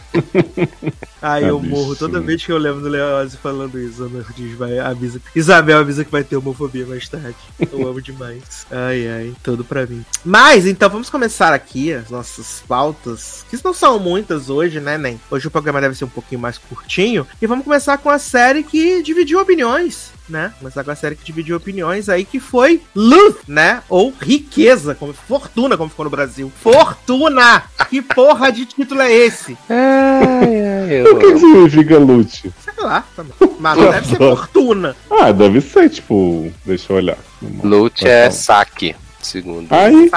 Aí eu morro toda vez que eu lembro do Leose falando isso. Ortiz vai, avisa. Isabel avisa que vai ter homofobia mais tarde. Eu amo demais. Ai, ai, tudo pra mim. Mas, então, vamos começar aqui as nossas pautas, que não são muitas hoje, né, Nem? Hoje o programa deve ser um pouquinho mais curtinho. E vamos começar com a série que dividiu opiniões. Né? Começar com a série que dividiu opiniões aí, que foi Luth, né? Ou Riqueza, como Fortuna, como ficou no Brasil. Fortuna! Que porra de título é esse? Ai, ai, O que, que eu... significa lute? Sei lá, tá bom. Mas não deve ser Fortuna. Ah, deve ser, tipo, deixa eu olhar. Loot é saque, segundo. Aí,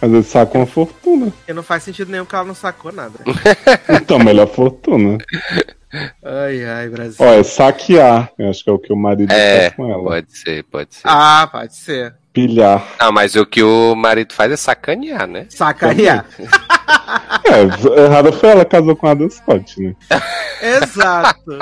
às vezes saca uma fortuna. que não faz sentido nenhum que ela não sacou nada. Então, melhor fortuna. Ai, ai, Brasil. Ó, é saquear. Eu acho que é o que o marido É, faz com ela. pode ser, pode ser. Ah, pode ser. Pilhar. Não, mas o que o marido faz é sacanear, né? Sacanear. É, errada foi ela casou com a Adam Scott, né? Exato.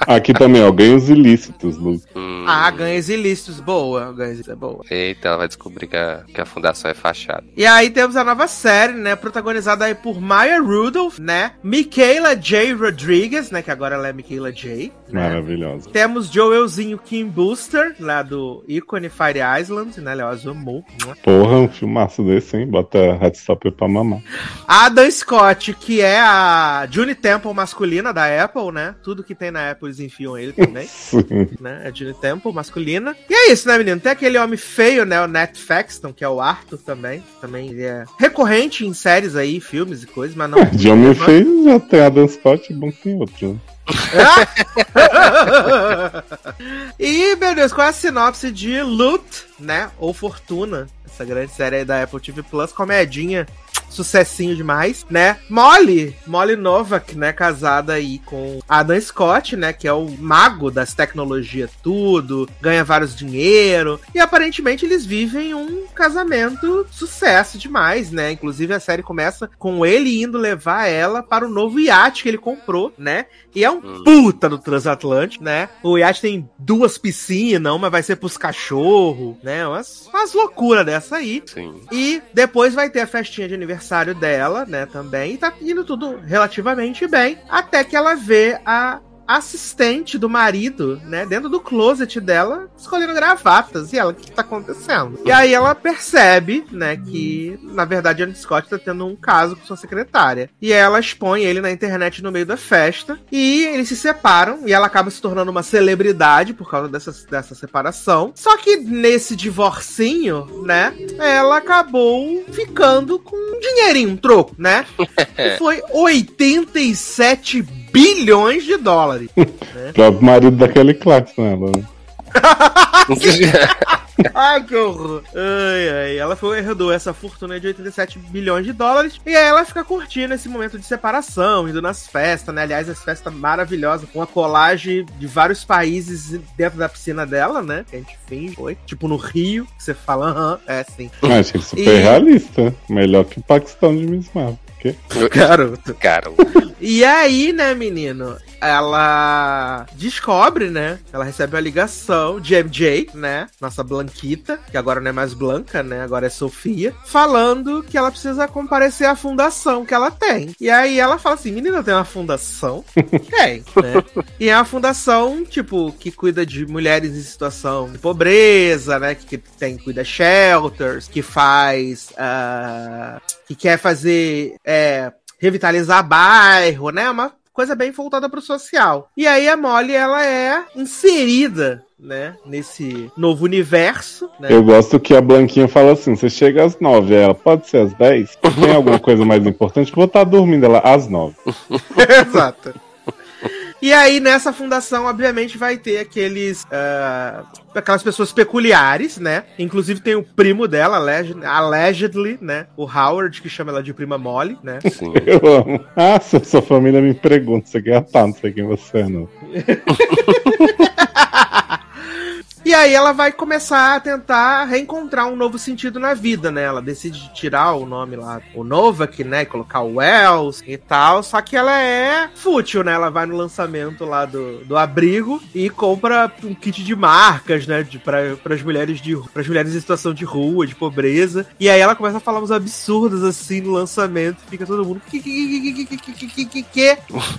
Aqui também, ó, ganhos ilícitos, Lu. Hum, Ah, ganhos ilícitos. Boa, ganhos ilícitos é boa. Eita, ela vai descobrir que a, que a fundação é fachada. E aí temos a nova série, né? Protagonizada aí por Maya Rudolph, né? Michaela J. Rodriguez, né? Que agora ela é Michaela J. Né? Maravilhosa. Temos Joelzinho Kim Booster, lá do ícone Fire Island, né? Leoz amou. Porra, um filmaço desse, hein? Bota Headstopper pra mamar. Adam Scott, que é a Juni Temple masculina da Apple, né? Tudo que tem na Apple eles enfiam ele também, né? É Juni Temple masculina. E é isso, né, menino? Tem aquele homem feio, né? O Nat Faxton, que é o Arthur também. Também ele é recorrente em séries aí, filmes e coisas, mas não. De homem feio já tem Adam Scott, bom que tem outro, e, meu Deus, qual é a sinopse de Loot, né? Ou Fortuna? Essa grande série aí da Apple TV Plus, comedinha sucessinho demais, né? Molly, Molly Novak, né, casada aí com Adam Scott, né, que é o mago das tecnologias tudo, ganha vários dinheiro, e aparentemente eles vivem um casamento sucesso demais, né? Inclusive a série começa com ele indo levar ela para o novo iate que ele comprou, né? E é um hum. puta do transatlântico, né? O iate tem duas piscinas, uma vai ser pros cachorros, né? Umas, umas loucuras dessa aí. Sim. E depois vai ter a festinha de aniversário dela, né? Também. E tá indo tudo relativamente bem. Até que ela vê a assistente do marido, né, dentro do closet dela, escolhendo gravatas. E ela, o que, que tá acontecendo? E aí ela percebe, né, que na verdade Anne Scott tá tendo um caso com sua secretária. E ela expõe ele na internet no meio da festa. E eles se separam. E ela acaba se tornando uma celebridade por causa dessa, dessa separação. Só que nesse divorcinho, né, ela acabou ficando com um dinheirinho, um troco, né? E foi 87 bilhões de dólares. né? O próprio marido daquele Clarkson, ela. Né? ai, que horror. Ai, ai. Ela foi, herdou essa fortuna de 87 bilhões de dólares. E aí ela fica curtindo esse momento de separação, indo nas festas, né? Aliás, as festas maravilhosas, com a colagem de vários países dentro da piscina dela, né? Que a gente fez, foi. Tipo no Rio, que você fala, aham, é sim. Achei super e... realista. Melhor que o Paquistão de Miss Marvel. Garoto. Garoto. E aí, né, menino? Ela descobre, né? Ela recebe uma ligação de MJ, né? Nossa Blanquita, que agora não é mais Blanca, né? Agora é Sofia, falando que ela precisa comparecer à fundação que ela tem. E aí ela fala assim: menina, tem uma fundação? tem, né? E é uma fundação, tipo, que cuida de mulheres em situação de pobreza, né? Que, tem, cuida shelters, que faz. Uh, que quer fazer. É, revitalizar bairro, né? Uma coisa bem voltada pro social. E aí a Molly, ela é inserida né, nesse novo universo. Né? Eu gosto que a Blanquinha fala assim: você chega às nove, ela pode ser às dez? Tem alguma coisa mais importante? Vou estar dormindo ela às nove. Exato. E aí, nessa fundação, obviamente, vai ter aqueles. Uh, aquelas pessoas peculiares, né? Inclusive tem o primo dela, allegedly, né? O Howard, que chama ela de prima Molly, né? Sim. Eu amo. Ah, se sua família me pergunta, você quer tá, não sei quem você é, não. E aí ela vai começar a tentar reencontrar um novo sentido na vida, né? Ela decide tirar o nome lá, o Novak, né? E colocar o Wells e tal. Só que ela é fútil, né? Ela vai no lançamento lá do, do abrigo e compra um kit de marcas, né? De, pra, pras mulheres de pras mulheres em situação de rua, de pobreza. E aí ela começa a falar uns absurdos assim no lançamento. Fica todo mundo.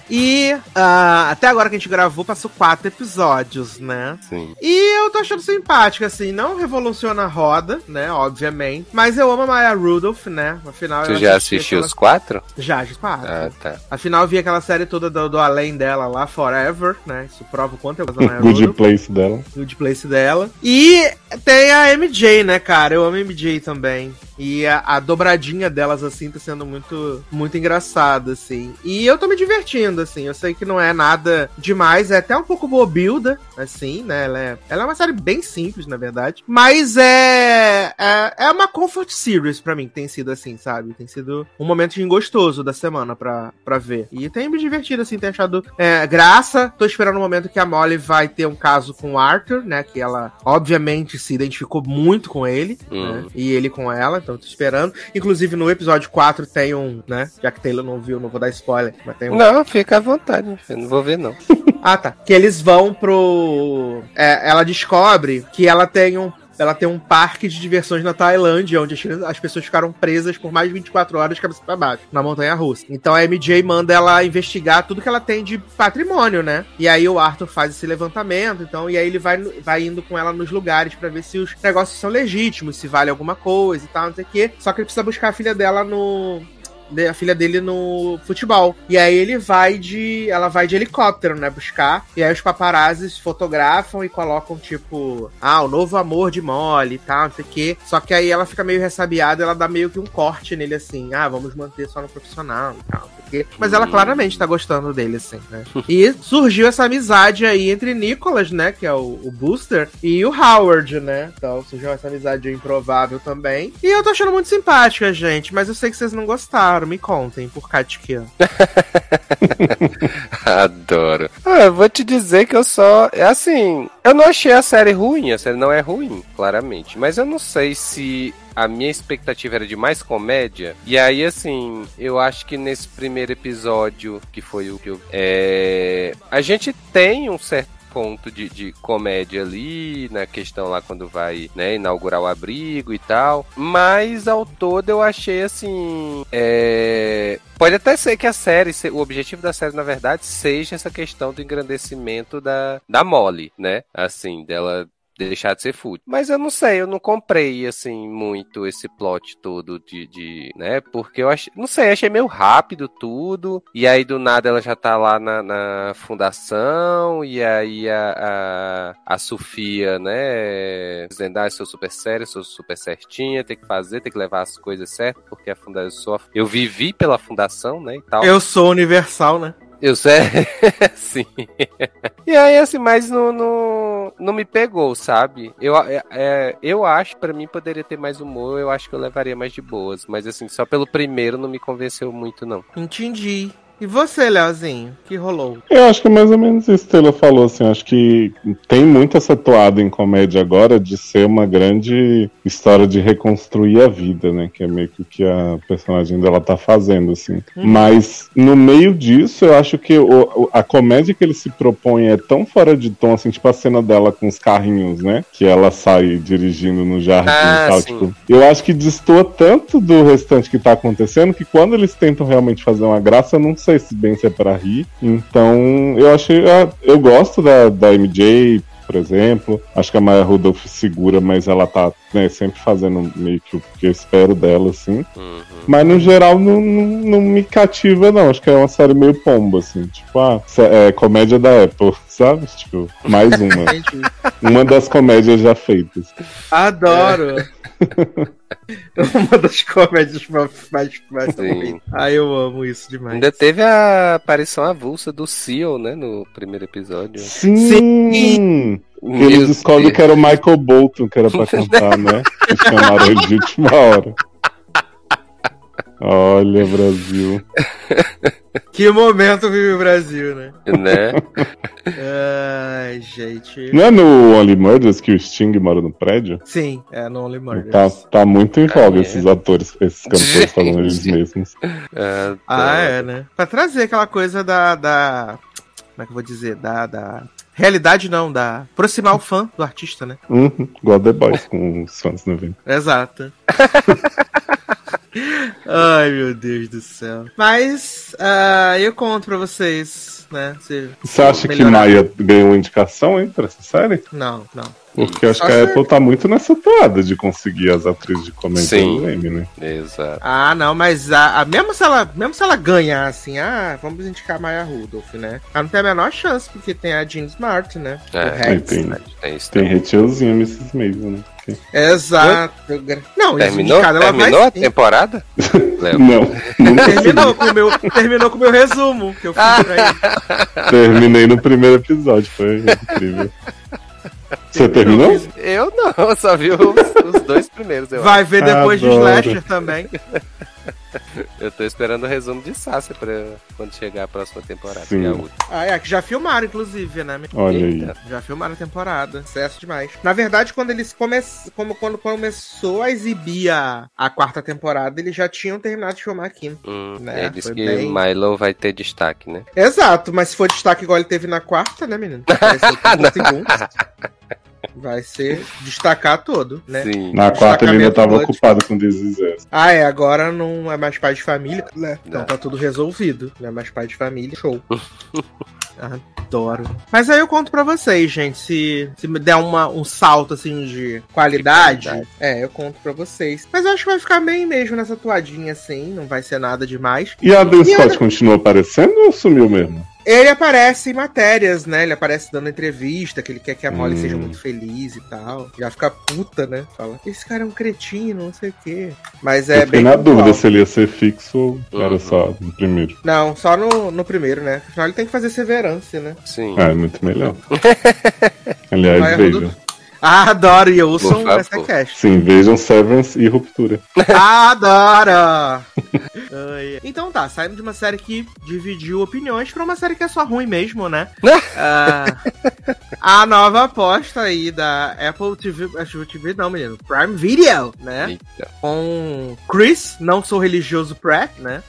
E uh, até agora que a gente gravou, passou quatro episódios, né? Sim. E eu tô achando simpática, assim. Não revoluciona a roda, né? Obviamente. Mas eu amo a Maya Rudolph, né? Afinal. Tu já assistiu aquela... os quatro? Já, os quatro. Ah, tá. Afinal, eu vi aquela série toda do, do além dela lá, Forever, né? Isso prova o quanto eu gosto da Maya Good Rudolph. Place dela. Good Place dela. E tem a MJ, né, cara? Eu amo a MJ também. E a, a, dobradinha delas, assim, tá sendo muito, muito engraçada, assim. E eu tô me divertindo, assim. Eu sei que não é nada demais, é até um pouco bobilda, assim, né? Ela é, ela é uma série bem simples, na verdade. Mas é, é, é uma comfort series pra mim, tem sido assim, sabe? Tem sido um momento gostoso da semana pra, pra ver. E tem me divertido, assim, tem achado é, graça. Tô esperando o momento que a Molly vai ter um caso com o Arthur, né? Que ela, obviamente, se identificou muito com ele, hum. né? E ele com ela então tô esperando. Inclusive no episódio 4 tem um, né? Já que Taylor não viu, não vou dar spoiler, mas tem um. Não, fica à vontade, não vou ver não. ah, tá. Que eles vão pro. É, ela descobre que ela tem um ela tem um parque de diversões na Tailândia, onde as pessoas ficaram presas por mais de 24 horas cabeça para baixo, na montanha russa. Então a MJ manda ela investigar tudo que ela tem de patrimônio, né? E aí o Arthur faz esse levantamento, então, e aí ele vai, vai indo com ela nos lugares para ver se os negócios são legítimos, se vale alguma coisa e tal, não sei o quê. Só que ele precisa buscar a filha dela no, a filha dele no futebol. E aí ele vai de. Ela vai de helicóptero, né? Buscar. E aí os paparazzis fotografam e colocam, tipo, ah, o novo amor de Molly e tal, não sei o quê. Só que aí ela fica meio ressabiada, ela dá meio que um corte nele assim. Ah, vamos manter só no profissional e tal. Quê. Mas ela claramente tá gostando dele, assim, né? E surgiu essa amizade aí entre Nicholas, né? Que é o, o Booster, e o Howard, né? Então surgiu essa amizade improvável também. E eu tô achando muito simpática, gente. Mas eu sei que vocês não gostaram. Me contem por Katkia. Adoro. Ah, eu vou te dizer que eu só. É assim. Eu não achei a série ruim. A série não é ruim, claramente. Mas eu não sei se a minha expectativa era de mais comédia. E aí, assim, eu acho que nesse primeiro episódio, que foi o que eu. É, a gente tem um certo ponto de, de comédia ali, na questão lá quando vai, né, inaugurar o abrigo e tal. Mas ao todo eu achei assim. É... Pode até ser que a série, o objetivo da série, na verdade, seja essa questão do engrandecimento da, da Molly, né? Assim, dela deixar de ser fútil. Mas eu não sei, eu não comprei, assim, muito esse plot todo de, de né? Porque eu achei, não sei, achei meio rápido tudo. E aí do nada ela já tá lá na, na fundação. E aí a, a, a Sofia, né? Dizendo, ah, sou super séria, sou super certinha, tem que fazer, tem que levar as coisas certas, porque a fundação. Eu vivi pela fundação, né? E tal. Eu sou universal, né? Eu sei. Sim. E aí, assim, mas não, não, não me pegou, sabe? Eu, é, é eu acho, para mim, poderia ter mais humor, eu acho que eu levaria mais de boas. Mas, assim, só pelo primeiro não me convenceu muito, não. Entendi. E você, Leozinho, que rolou? Eu acho que é mais ou menos isso que Taylor falou, assim, acho que tem muito essa toada em comédia agora de ser uma grande história de reconstruir a vida, né, que é meio que o que a personagem dela tá fazendo, assim. Uhum. Mas, no meio disso, eu acho que o, a comédia que ele se propõe é tão fora de tom, assim, tipo a cena dela com os carrinhos, né, que ela sai dirigindo no jardim ah, e tal, tipo, eu acho que destoa tanto do restante que tá acontecendo que quando eles tentam realmente fazer uma graça, não sei se bem se é pra rir. Então, eu achei. Eu gosto da, da MJ, por exemplo. Acho que a Maya Rudolph segura, mas ela tá né, sempre fazendo meio que o que eu espero dela, assim. Uhum. Mas no geral não, não, não, me cativa, não. Acho que é uma série meio pomba, assim. Tipo, ah, é comédia da Apple, sabe? Tipo, mais uma. uma das comédias já feitas. Adoro! É. Uma das comédias mais, mais, mais Ah, eu amo isso demais. Ainda teve a aparição avulsa do Seal, né? No primeiro episódio. Sim! Sim. Eles descobrem que era o Michael Bolton que era pra cantar, né? E chamaram ele de última hora. Olha, Brasil. Que momento vive o Brasil, né? Né? Ai, gente. Não é no Only Murders que o Sting mora no prédio? Sim, é no Only Murders. Tá, tá muito em voga ah, esses é. atores, esses cantores falando eles mesmos. É, ah, é, né? Pra trazer aquela coisa da. da... Como é que eu vou dizer? Da. da... Realidade não, da aproximar o fã do artista, né? Uhum, igual The Boys com os fãs no evento. Exato. Ai, meu Deus do céu. Mas uh, eu conto pra vocês, né? Se, Você acha melhorar. que Maia ganhou indicação, hein, pra essa série? Não, não. Porque acho que a Apple tá muito nessa toada de conseguir as atrizes de comédia do M, né? Exato. Ah, não, mas a, a, mesmo, se ela, mesmo se ela ganhar, assim, ah, vamos indicar a Maya Rudolph, né? Ela não tem a menor chance, porque tem a Jean Smart, né? É, Rex, tem, né? tem, tem Retiozinho Mrs. Maisel, né? Exato. Não, terminou, ela terminou vai, a temporada? não. terminou, com meu, terminou com o meu resumo que eu fiz pra ele. Terminei no primeiro episódio, foi incrível. Você terminou? Eu não, só vi os, os dois primeiros. Vai acho. ver depois Adoro. de Slasher também. Eu tô esperando o resumo de Sasha pra quando chegar a próxima temporada. Sim. É ah, é, que já filmaram, inclusive, né? Olha Eita. aí. Já filmaram a temporada. Sucesso demais. Na verdade, quando eles começaram. Como quando começou a exibir a, a quarta temporada, eles já tinham terminado de filmar aqui. Hum, né? É, diz que bem... Milo vai ter destaque, né? Exato, mas se for destaque igual ele teve na quarta, né, menino? Vai ser segundos. Vai ser destacar todo, né? Sim. Na quarta ele ainda tava ocupado com This Ah, é. Agora não é mais pai de família, né? Então tá tudo resolvido. Não é mais pai de família. Show. Adoro. Mas aí eu conto pra vocês, gente. Se, se me der uma, um salto assim de qualidade, qualidade, é, eu conto pra vocês. Mas eu acho que vai ficar bem mesmo nessa toadinha assim. Não vai ser nada demais. E a do Scott a... continua aparecendo ou sumiu mesmo? Ele aparece em matérias, né? Ele aparece dando entrevista, que ele quer que a Molly Hum. seja muito feliz e tal. Já fica puta, né? Fala, esse cara é um cretino, não sei o quê. Mas é eu bem na dúvida se ele ia ser fixo ou era Uhum. só no primeiro. Não, só no, no primeiro, né? Afinal, ele tem que fazer severance, né? Sim. Ah, é muito melhor. Aliás, Rudo. Ah, adoro, e ouçam essa cast. Sim, vejam Severance e Ruptura. Adoro! Então tá, saindo de uma série que dividiu opiniões pra uma série que é só ruim mesmo, né? Ah, a nova aposta aí da Apple TV, Apple TV não, menino, Prime Video, né? Eita. Com Chris, não sou religioso Pratt, né?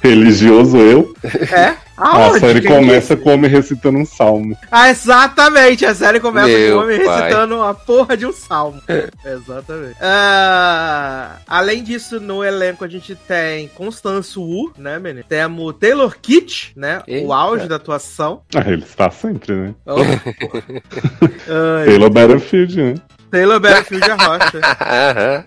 Religioso eu. É? a Aonde? série Quem começa com o homem recitando um salmo. Ah, exatamente! A série começa Meu com o homem pai. Recitando a porra de um salmo. exatamente. Ah, além disso, no elenco a gente tem Constance Wu, né, menino? Temos Taylor Kitsch, né? O Eita. auge da atuação. Ah, ele está sempre, né? Oh. Taylor Battlefield, né? Taylor Battlefield Rocha. Aham.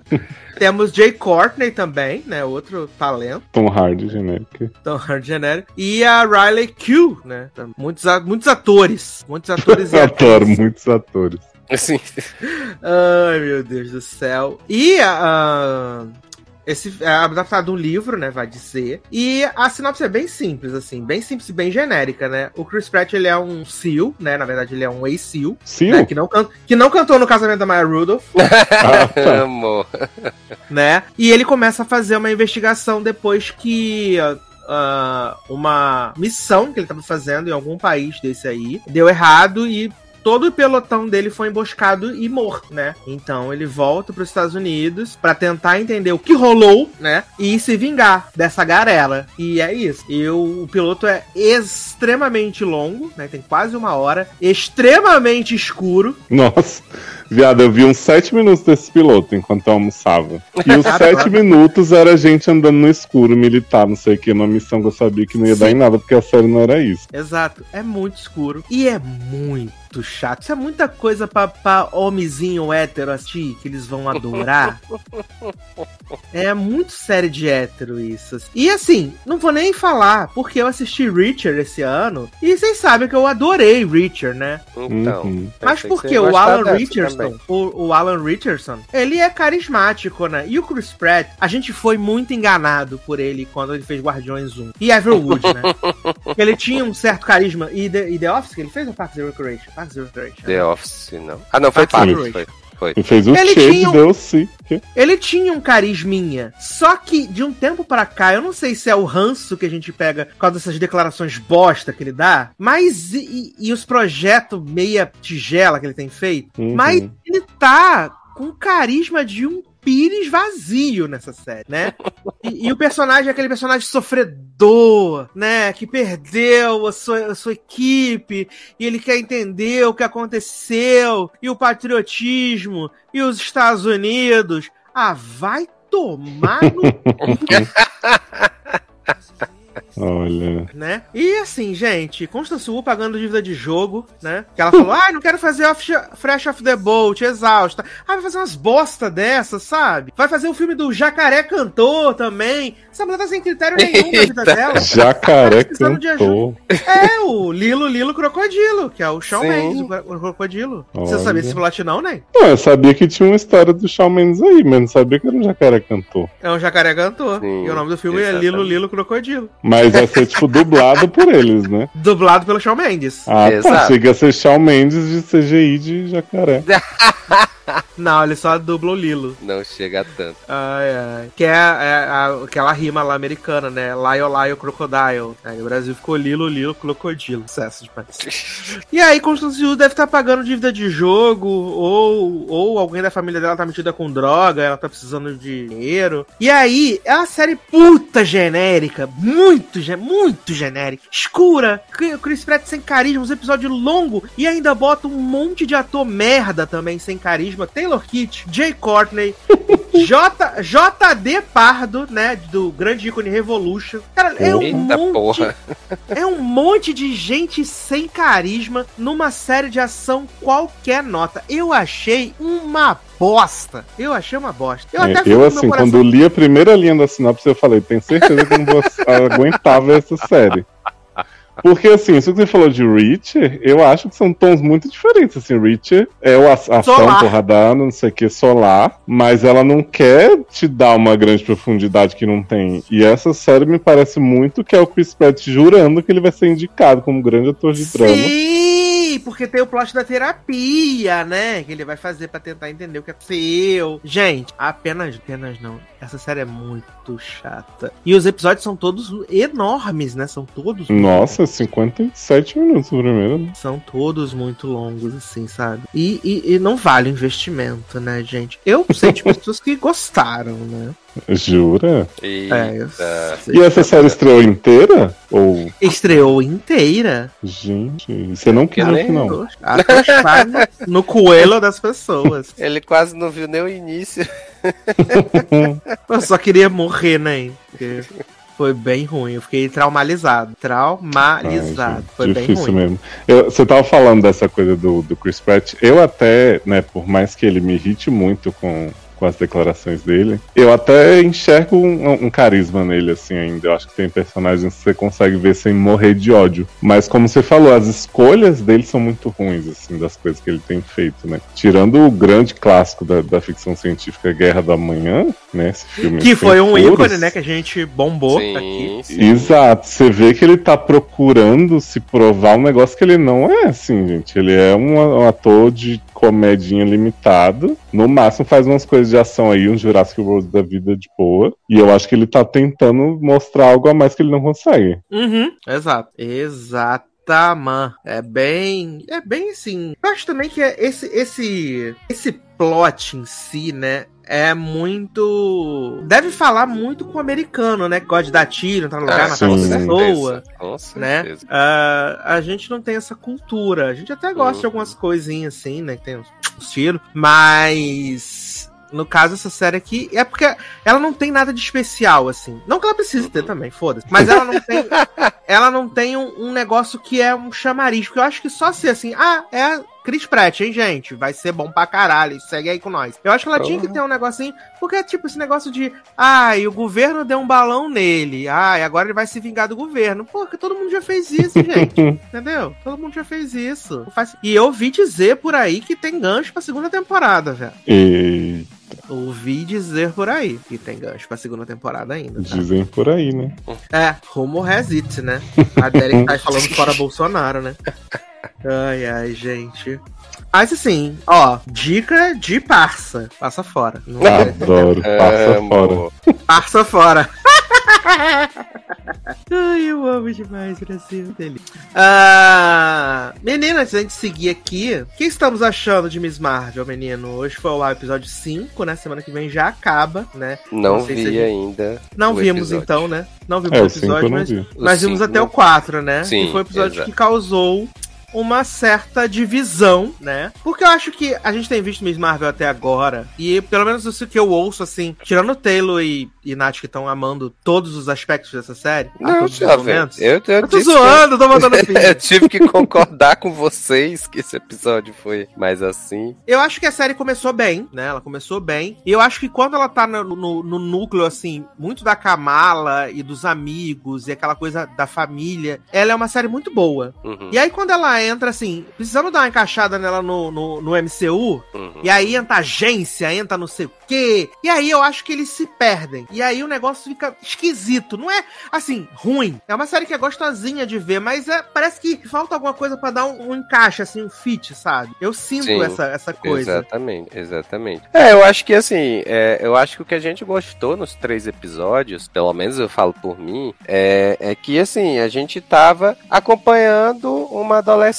Temos Jay Courtney também, né? Outro talento. Tom Hardy, genérico. Então, genérico. E a Riley Q, né? Muitos, a- muitos atores. Muitos atores Adoro atrizes. muitos atores. Assim, Ai, meu Deus do céu. E a. esse é adaptado de um livro, né? Vai dizer. E a sinopse é bem simples, assim, bem simples e bem genérica, né? O Chris Pratt ele é um SEAL, né? Na verdade, ele é um ex-SEAL, Sim, né? Que não, can... que não cantou no casamento da Maya Rudolph, ah, tá. amor. né? E ele começa a fazer uma investigação depois que. ah, uma missão que ele estava fazendo em algum país desse aí deu errado e todo o pelotão dele foi emboscado e morto, né? Então ele volta para os Estados Unidos para tentar entender o que rolou, né? E se vingar dessa garela. E é isso. E o, o piloto é extremamente longo, né? Tem quase uma hora, extremamente escuro. Nossa, viado, eu vi uns sete minutos desse piloto enquanto eu almoçava. E os sete minutos era gente andando no escuro, militar, não sei o que, numa missão que eu sabia que não ia dar Sim. em nada, porque a série não era isso. Exato. É muito escuro. E é muito chato. Isso é muita coisa pra, pra homenzinho hétero assistir, que eles vão adorar. é muito série de hétero isso. E assim, não vou nem falar, porque eu assisti Richard esse ano, e vocês sabem que eu adorei Richard, né? Então. Uhum. Mas porque o Alan Richardson, o, o Alan Richardson, ele é carismático, né? E o Chris Pratt, a gente foi muito enganado por ele quando ele fez Guardiões 1. E Everwood, né? ele tinha um certo carisma. E The, e The Office que ele fez ou Parks and Recreation? Recreation. The Office, não. Ah, não, foi Parks. Foi, foi. E fez o Ele Chase tinha um- deu sim. Ele tinha um carisminha. Só que de um tempo pra cá, eu não sei se é o ranço que a gente pega por causa dessas declarações bosta que ele dá, mas e, e os projetos meia tigela que ele tem feito, Uhum. mas ele tá com o carisma de um pires vazio nessa série, né? E, e o personagem é aquele personagem sofredor, né? Que perdeu a sua, a sua equipe e ele quer entender o que aconteceu e o patriotismo e os Estados Unidos. Ah, vai tomar no Olha. né? E assim, gente, Constance Wu pagando dívida de jogo, né? Que ela falou, ai, não quero fazer off Fresh of the Boat, exausta. Ah, vai fazer umas bosta dessas, sabe? Vai fazer o filme do Jacaré Cantor também. Essa mulher tá sem critério nenhum na vida dela. Jacaré precisando de cantou. É, o Lilo Lilo Crocodilo, que é o Shawn Sim. Mendes, o, Crocodilo. Você Olha. sabia esse plot não, né? Não, eu sabia que tinha uma história do Shawn Mendes aí, mas não sabia que era um jacaré cantor. É um Jacaré Cantor. Sim, e o nome do filme é exatamente. Lilo Lilo Crocodilo. Mas vai ser, tipo, dublado por eles, né? Dublado pelo Shawn Mendes. Ah, tá. Exato. Chega a ser Shawn Mendes de CGI de jacaré. Não, ele só dubla o Lilo. Não chega tanto. Ai, ai. Que é, é aquela rima lá americana, né? Lion, Lion, Crocodile. Aí no Brasil ficou Lilo, Lilo, Crocodilo. Sucesso demais. E aí, Constance Wu deve estar pagando dívida de jogo, ou, ou alguém da família dela tá metida com droga, ela tá precisando de dinheiro. E aí, é uma série puta genérica, muito, muito genérica, escura, Chris Pratt sem carisma, uns episódios longos, e ainda bota um monte de ator merda também sem carisma, Taylor Kitsch, Jay Courtney, J, JD Pardo, né, do grande ícone Revolution. Cara, é um Eita monte porra. é um monte de gente sem carisma numa série de ação qualquer nota. Eu achei uma bosta. Eu achei uma bosta. Eu É, até eu, assim, coração- quando li a primeira linha da sinopse, eu falei, tenho certeza que eu não vou aguentar ver essa série. Porque, assim, isso que você falou de Reacher, eu acho que são tons muito diferentes. Assim, Reacher é o a- ação, Solar. porradar, não sei o que, solar, mas ela não quer te dar uma grande profundidade que não tem. E essa série me parece muito que é o Chris Pratt jurando que ele vai ser indicado como grande ator de drama. Sim, porque tem o plot da terapia, né? Que ele vai fazer pra tentar entender o que é seu. Gente, apenas, apenas não. Essa série é muito chata. E os episódios são todos enormes, né? São todos. muito Nossa, 57 minutos o primeiro. né? São todos muito longos, assim, sabe? E, e, e não vale o investimento, né, gente? Eu sei de pessoas que gostaram, né? Jura? E É, eu sei. E essa série estreou inteira? Ou. Estreou inteira? Gente, você não quis final. Apostar no coelho das pessoas. ele quase não viu nem o início. Eu só queria morrer, né? Porque foi bem ruim. Eu fiquei traumatizado. Traumatizado. Ai, foi gente, bem difícil ruim. mesmo. Eu- você tava falando dessa coisa do, do Chris Pratt. Eu até, né, por mais que ele me irrite muito com, com as declarações dele, eu até enxergo um, um carisma nele, assim, ainda. Eu acho que tem personagens que você consegue ver sem morrer de ódio. Mas como você falou, as escolhas dele são muito ruins, assim, das coisas que ele tem feito, né? Tirando o grande clássico da, da ficção científica Guerra do Amanhã, né? Esse filme Que foi um furos. ícone, né? Que a gente bombou aqui. Sim, sim. Exato, você vê que ele tá procurando se provar um negócio que ele não é, assim, gente. Ele é um, um ator de comedinha limitado. No máximo faz umas coisas de ação aí, um Jurassic World da vida de boa. E eu acho que ele tá tentando mostrar algo a mais que ele não consegue. Uhum, exato. Exatamente. É bem. É bem assim. Eu acho também que é esse, esse, esse plot em si, né? É muito. Deve falar muito com o americano, né? Que gosta de dar tiro, entrar no lugar, Ah, matar com pessoa. Com né? certeza. Ah, a gente não tem essa cultura. A gente até gosta Uhum. de algumas coisinhas assim, né? Que tem uns, uns tiros. Mas. No caso, essa série aqui é porque ela não tem nada de especial, assim. Não que ela precise ter também, foda-se. Mas ela não tem. ela não tem um, um negócio que é um chamariz. Porque eu acho que só ser assim, ah, é Chris Pratt, hein, gente? Vai ser bom pra caralho. Segue aí com nós. Eu acho que ela tinha que ter um negocinho. Porque é tipo esse negócio de. Ah, e o governo deu um balão nele. Ah, e agora ele vai se vingar do governo. Pô, que todo mundo já fez isso, gente. Entendeu? Todo mundo já fez isso. E eu ouvi dizer por aí que tem gancho pra segunda temporada, velho. E Ouvi dizer por aí que tem gancho pra segunda temporada ainda. Tá? dizem por aí, né? É, rumo has it, né? A Derek tá falando fora Bolsonaro, né? Ai, ai, gente. Mas assim, ó, dica de parça. Passa fora. Não é? Adoro, passa Amo. fora. Passa fora. Ai, eu amo demais, Brasil. Delícia. Ah, meninas, antes de seguir aqui, o que estamos achando de Miss Marvel, menino? Hoje foi o episódio 5, né? Semana que vem já acaba, né? Não, Não sei se vi gente- ainda. Não o vimos episódio. então, né? Não vimos É, o o 5 episódio, mas vi. nós O vimos cinco, até o 4, né? Sim, que foi o episódio exato. que causou uma certa divisão, né? Porque eu acho que a gente tem visto Miss Marvel até agora, e pelo menos isso que eu ouço, assim, tirando o Taylor e, e Nath que estão amando todos os aspectos dessa série, Não, momentos. Eu, eu, Eu tô disse que- zoando, tô mandando fim. eu tive que concordar com vocês que esse episódio foi mais assim. Eu acho que a série começou bem, né? Ela começou bem. E eu acho que quando ela tá no, no- no núcleo, assim, muito da Kamala e dos amigos e aquela coisa da família, ela é uma série muito boa. Uhum, E aí, quando ela entra, assim, precisamos dar uma encaixada nela no, no, no MCU, uhum. e aí entra agência, entra não sei o quê, e aí eu acho que eles se perdem. E aí o negócio fica esquisito. Não é, assim, ruim. É uma série que é gostosinha de ver, mas é, parece que falta alguma coisa pra dar um, um encaixe, assim, um fit, sabe? Eu sinto Sim, essa, essa coisa. Exatamente, exatamente. É, eu acho que assim, é, eu acho que o que a gente gostou nos três episódios, pelo menos eu falo por mim, é, é que assim, a gente tava acompanhando uma adolescente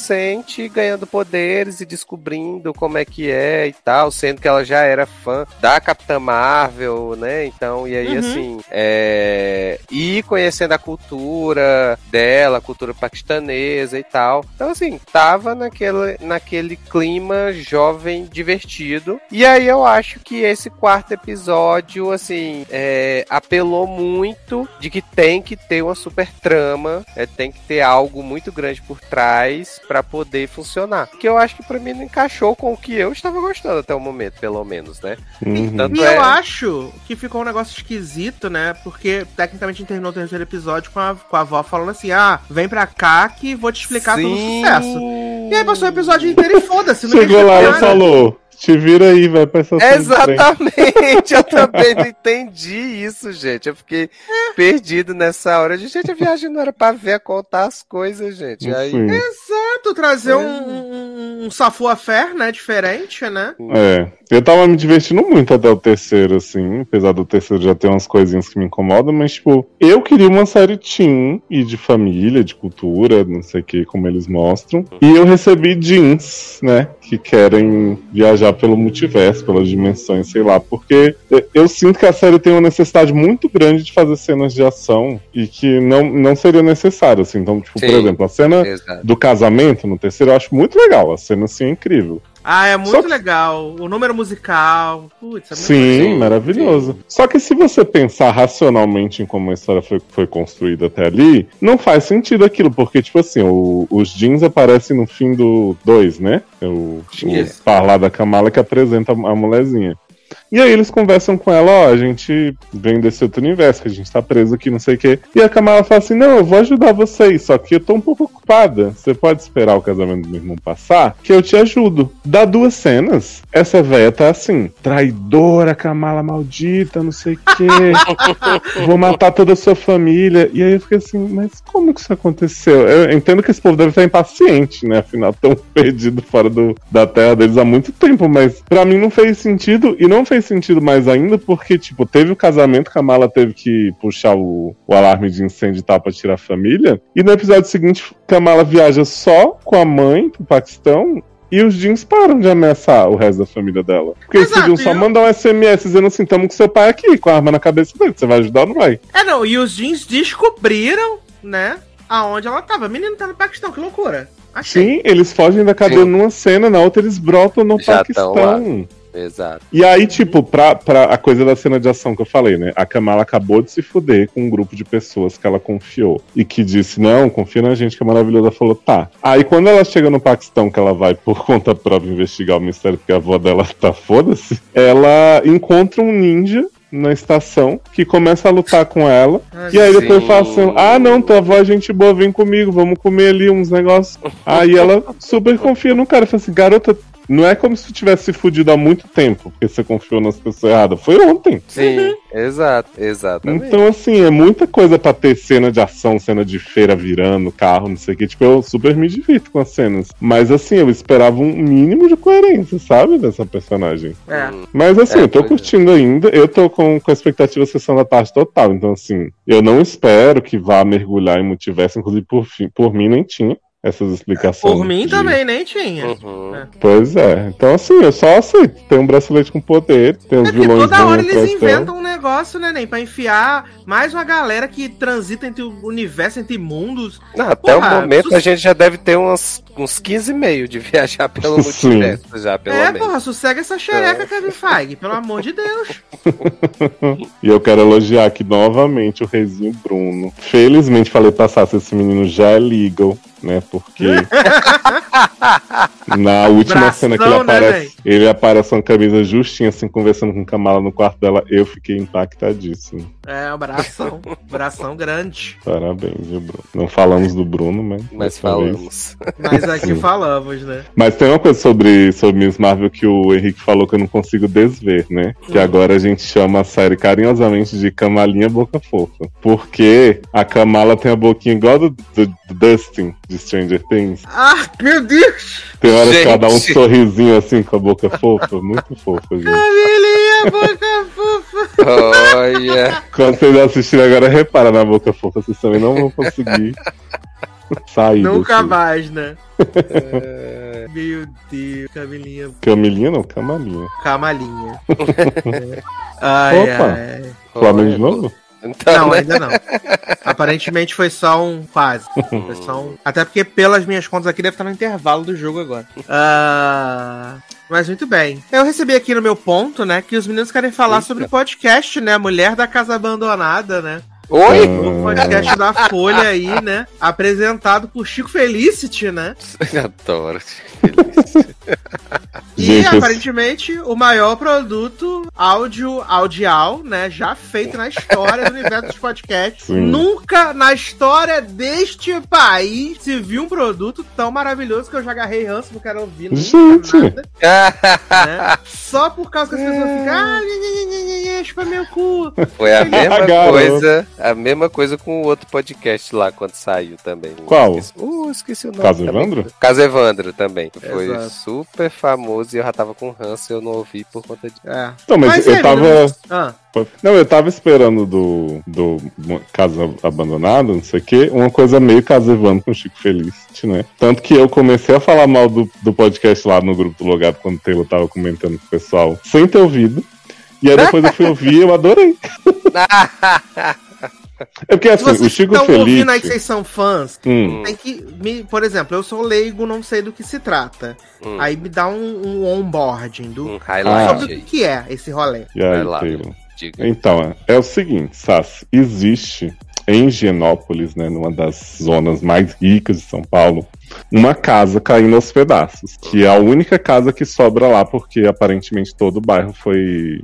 ganhando poderes e descobrindo como é que é e tal, sendo que ela já era fã da Capitã Marvel, né? Então, e aí Uhum. assim, é, e conhecendo a cultura dela, a cultura paquistanesa e tal. Então, assim, tava naquele, naquele clima jovem divertido. E aí eu acho que esse quarto episódio, assim, é, apelou muito de que tem que ter uma super trama, é, tem que ter algo muito grande por trás para poder funcionar. Que eu acho que para mim não encaixou com o que eu estava gostando até o momento, pelo menos, né? Uhum. Tanto e é... eu acho que ficou um negócio esquisito, né? Porque tecnicamente a gente terminou o terceiro episódio com a, com a avó falando assim: ah, vem pra cá que vou te explicar Sim. todo o sucesso. E aí passou o episódio inteiro e foda-se. Chegou lá e falou: te vira aí, vai pra essa Exatamente, eu também não entendi isso, gente. Eu fiquei perdido nessa hora. Gente, a viagem não era pra ver contar as coisas, gente. Aí... Exato, trazer é. um, um, um né? Diferente, né? É. Eu tava me divertindo muito até o terceiro, assim, apesar do terceiro já ter umas coisinhas que me incomodam, mas, tipo, eu queria uma série teen e de família, de cultura, não sei o que, como eles mostram. E eu recebi jeans, né? Que querem viajar pelo multiverso, pelas dimensões, sei lá, porque eu sinto que a série tem uma necessidade muito grande de fazer cenas de ação e que não, não seria necessário, assim. Então, tipo, Sim, por exemplo, a cena exatamente. do casamento no terceiro eu acho muito legal, a cena assim é incrível. Ah, é muito legal. O número musical. Putz, é muito Sim, legal. maravilhoso. Sim. Só que se você pensar racionalmente em como a história foi, foi construída até ali, não faz sentido aquilo, porque, tipo assim, o, os jeans aparecem no fim do 2, né? É o, o par lá da Kamala que apresenta a mulherzinha. E aí eles conversam com ela, ó, a gente vem desse outro universo, que a gente tá preso aqui, não sei o quê. E a Kamala fala assim, não, eu vou ajudar vocês, só que eu tô um pouco ocupada. Você pode esperar o casamento do meu irmão passar, que eu te ajudo. Dá duas cenas, essa véia tá assim, traidora, Kamala maldita, não sei o quê. vou matar toda a sua família. E aí eu fiquei assim, mas como que isso aconteceu? Eu entendo que esse povo deve estar impaciente, né? Afinal, tão perdido fora do, da terra deles há muito tempo, mas para mim não fez sentido e não fez sentido mais ainda porque, tipo, teve o casamento, Kamala teve que puxar o, o alarme de incêndio e tal pra tirar a família. E no episódio seguinte, Kamala viaja só com a mãe pro Paquistão e os jeans param de ameaçar o resto da família dela. Porque eles podiam só mandar um SMS dizendo assim: tamo com seu pai aqui, com a arma na cabeça dele. Você vai ajudar ou não vai? É, não, e os jeans descobriram, né? Aonde ela tava. A menina tá no Paquistão, que loucura. Achei. Sim, eles fogem da cadeia Sim. numa cena, na outra eles brotam no Já Paquistão. Exato. E aí, tipo, pra, pra a coisa da cena de ação que eu falei, né? A Kamala acabou de se fuder com um grupo de pessoas que ela confiou. E que disse, não, confia na gente que é maravilhosa. Ela falou, tá. Aí quando ela chega no Paquistão, que ela vai por conta própria investigar o mistério, porque a avó dela tá foda-se, ela encontra um ninja na estação, que começa a lutar com ela. E aí depois sim. fala assim: Ah, não, tua avó é gente boa, vem comigo, vamos comer ali uns negócios. aí ela super confia no cara. Fala assim: Garota, não é como se tu tivesse se fudido há muito tempo, porque você confiou nas pessoas erradas. Foi ontem. Sim, uhum. exato, exatamente. Então, assim, é muita coisa pra ter cena de ação, cena de feira virando, carro, não sei o que. Tipo, eu super me divirto com as cenas. Mas, assim, eu esperava um mínimo de coerência, sabe? Dessa personagem. É. Mas, assim, é, eu tô é. curtindo é. ainda. Eu tô com, com a expectativa sessão da tarde total. Então, assim, eu não espero que vá mergulhar em multiverso. Inclusive, por, fim, por mim, nem tinha essas explicações. Por mim de... também, nem tinha. Uhum. É. Pois é. Então, assim, eu só aceito. Tem um bracelete com poder, tem os é vilões. Toda hora eles inventam um negócio, né, nem? Pra enfiar mais uma galera que transita entre o universo, entre mundos. Não, até Porra, o momento su... a gente já deve ter uns, uns 15 e meio de viajar pelo multiverso, já, pelo é, menos. É, porra, sossega essa xereca, é. Kevin Feige, pelo amor de Deus. e eu quero elogiar aqui novamente o Reizinho Bruno. Felizmente falei passar se esse menino já é legal né? Porque na última Bração, cena que ele né, aparece, né, ele aparece com a camisa justinha, assim, conversando com Kamala no quarto dela, eu fiquei impactadíssimo. É, o bração, bração grande. Parabéns, viu, Bruno? Não falamos do Bruno, mas. Mas falamos. Mas aqui falamos, né? Mas tem uma coisa sobre, sobre Miss Marvel que o Henrique falou que eu não consigo desver, né? Que hum. agora a gente chama a série carinhosamente de Kamalinha Boca Fofa. Porque a Kamala tem a boquinha igual do, do, do Dustin de Stranger Things. Ah, meu Deus! Tem hora gente. que ela dá um sorrisinho assim com a boca fofa, muito fofa, gente. Kamilinha, boca fofa! Olha! Quando vocês assistirem agora, repara na boca fofa, vocês também não vão conseguir sair. Nunca desse. mais, né? é... Meu Deus, Camilinha. Camilinha não, Camalinha. Camalinha. é. ai, Opa! Ai. Flamengo de novo? Então, não, né? ainda não. Aparentemente foi só um quase. Foi só um... Até porque, pelas minhas contas aqui, deve estar no intervalo do jogo agora. Uh... Mas muito bem. Eu recebi aqui no meu ponto, né, que os meninos querem falar Eita. sobre o podcast, né? Mulher da Casa Abandonada, né? Oi? O podcast da Folha aí, né? Apresentado por Chico Felicity, né? Adoro. E Gente, aparentemente o maior produto áudio audial, né? Já feito na história do universo dos podcasts. Sim. Nunca na história deste país se viu um produto tão maravilhoso que eu já agarrei ranço, não quero ouvir nunca Gente. nada, né? Só por causa que as pessoas ficam, ah, nhê, chupa meu cu. Foi a mesma coisa, a mesma coisa com o outro podcast lá quando saiu também. Qual? Esqueci, uh, esqueci o nome. Caso também. Evandro? Caso Evandro também. Foi Exato. super famoso e eu já tava com ranço e eu não ouvi por conta disso. É. Então, mas, eu é, tava. menino, Ah, Não, eu tava esperando do, do Caso Abandonado, não sei o quê, uma coisa meio Caso Evandro com o Chico Felicity, né? Tanto que eu comecei a falar mal do, do podcast lá no grupo do Logado quando o Taylor tava comentando com o pessoal, sem ter ouvido. E aí depois eu fui ouvir e eu adorei. É porque assim, vocês o Chico estão ouvindo aí que Felice. vocês são fãs, Hum, tem que. Me, por exemplo, eu sou leigo, não sei do que se trata. Hum, Aí me dá um, um onboarding do. um highlight sobre o que, é esse rolê. e aí. Então, é, é o seguinte, Sassi, existe em Higienópolis, né, numa das zonas mais ricas de São Paulo, uma casa caindo aos pedaços, que é a única casa que sobra lá, porque aparentemente todo o bairro foi.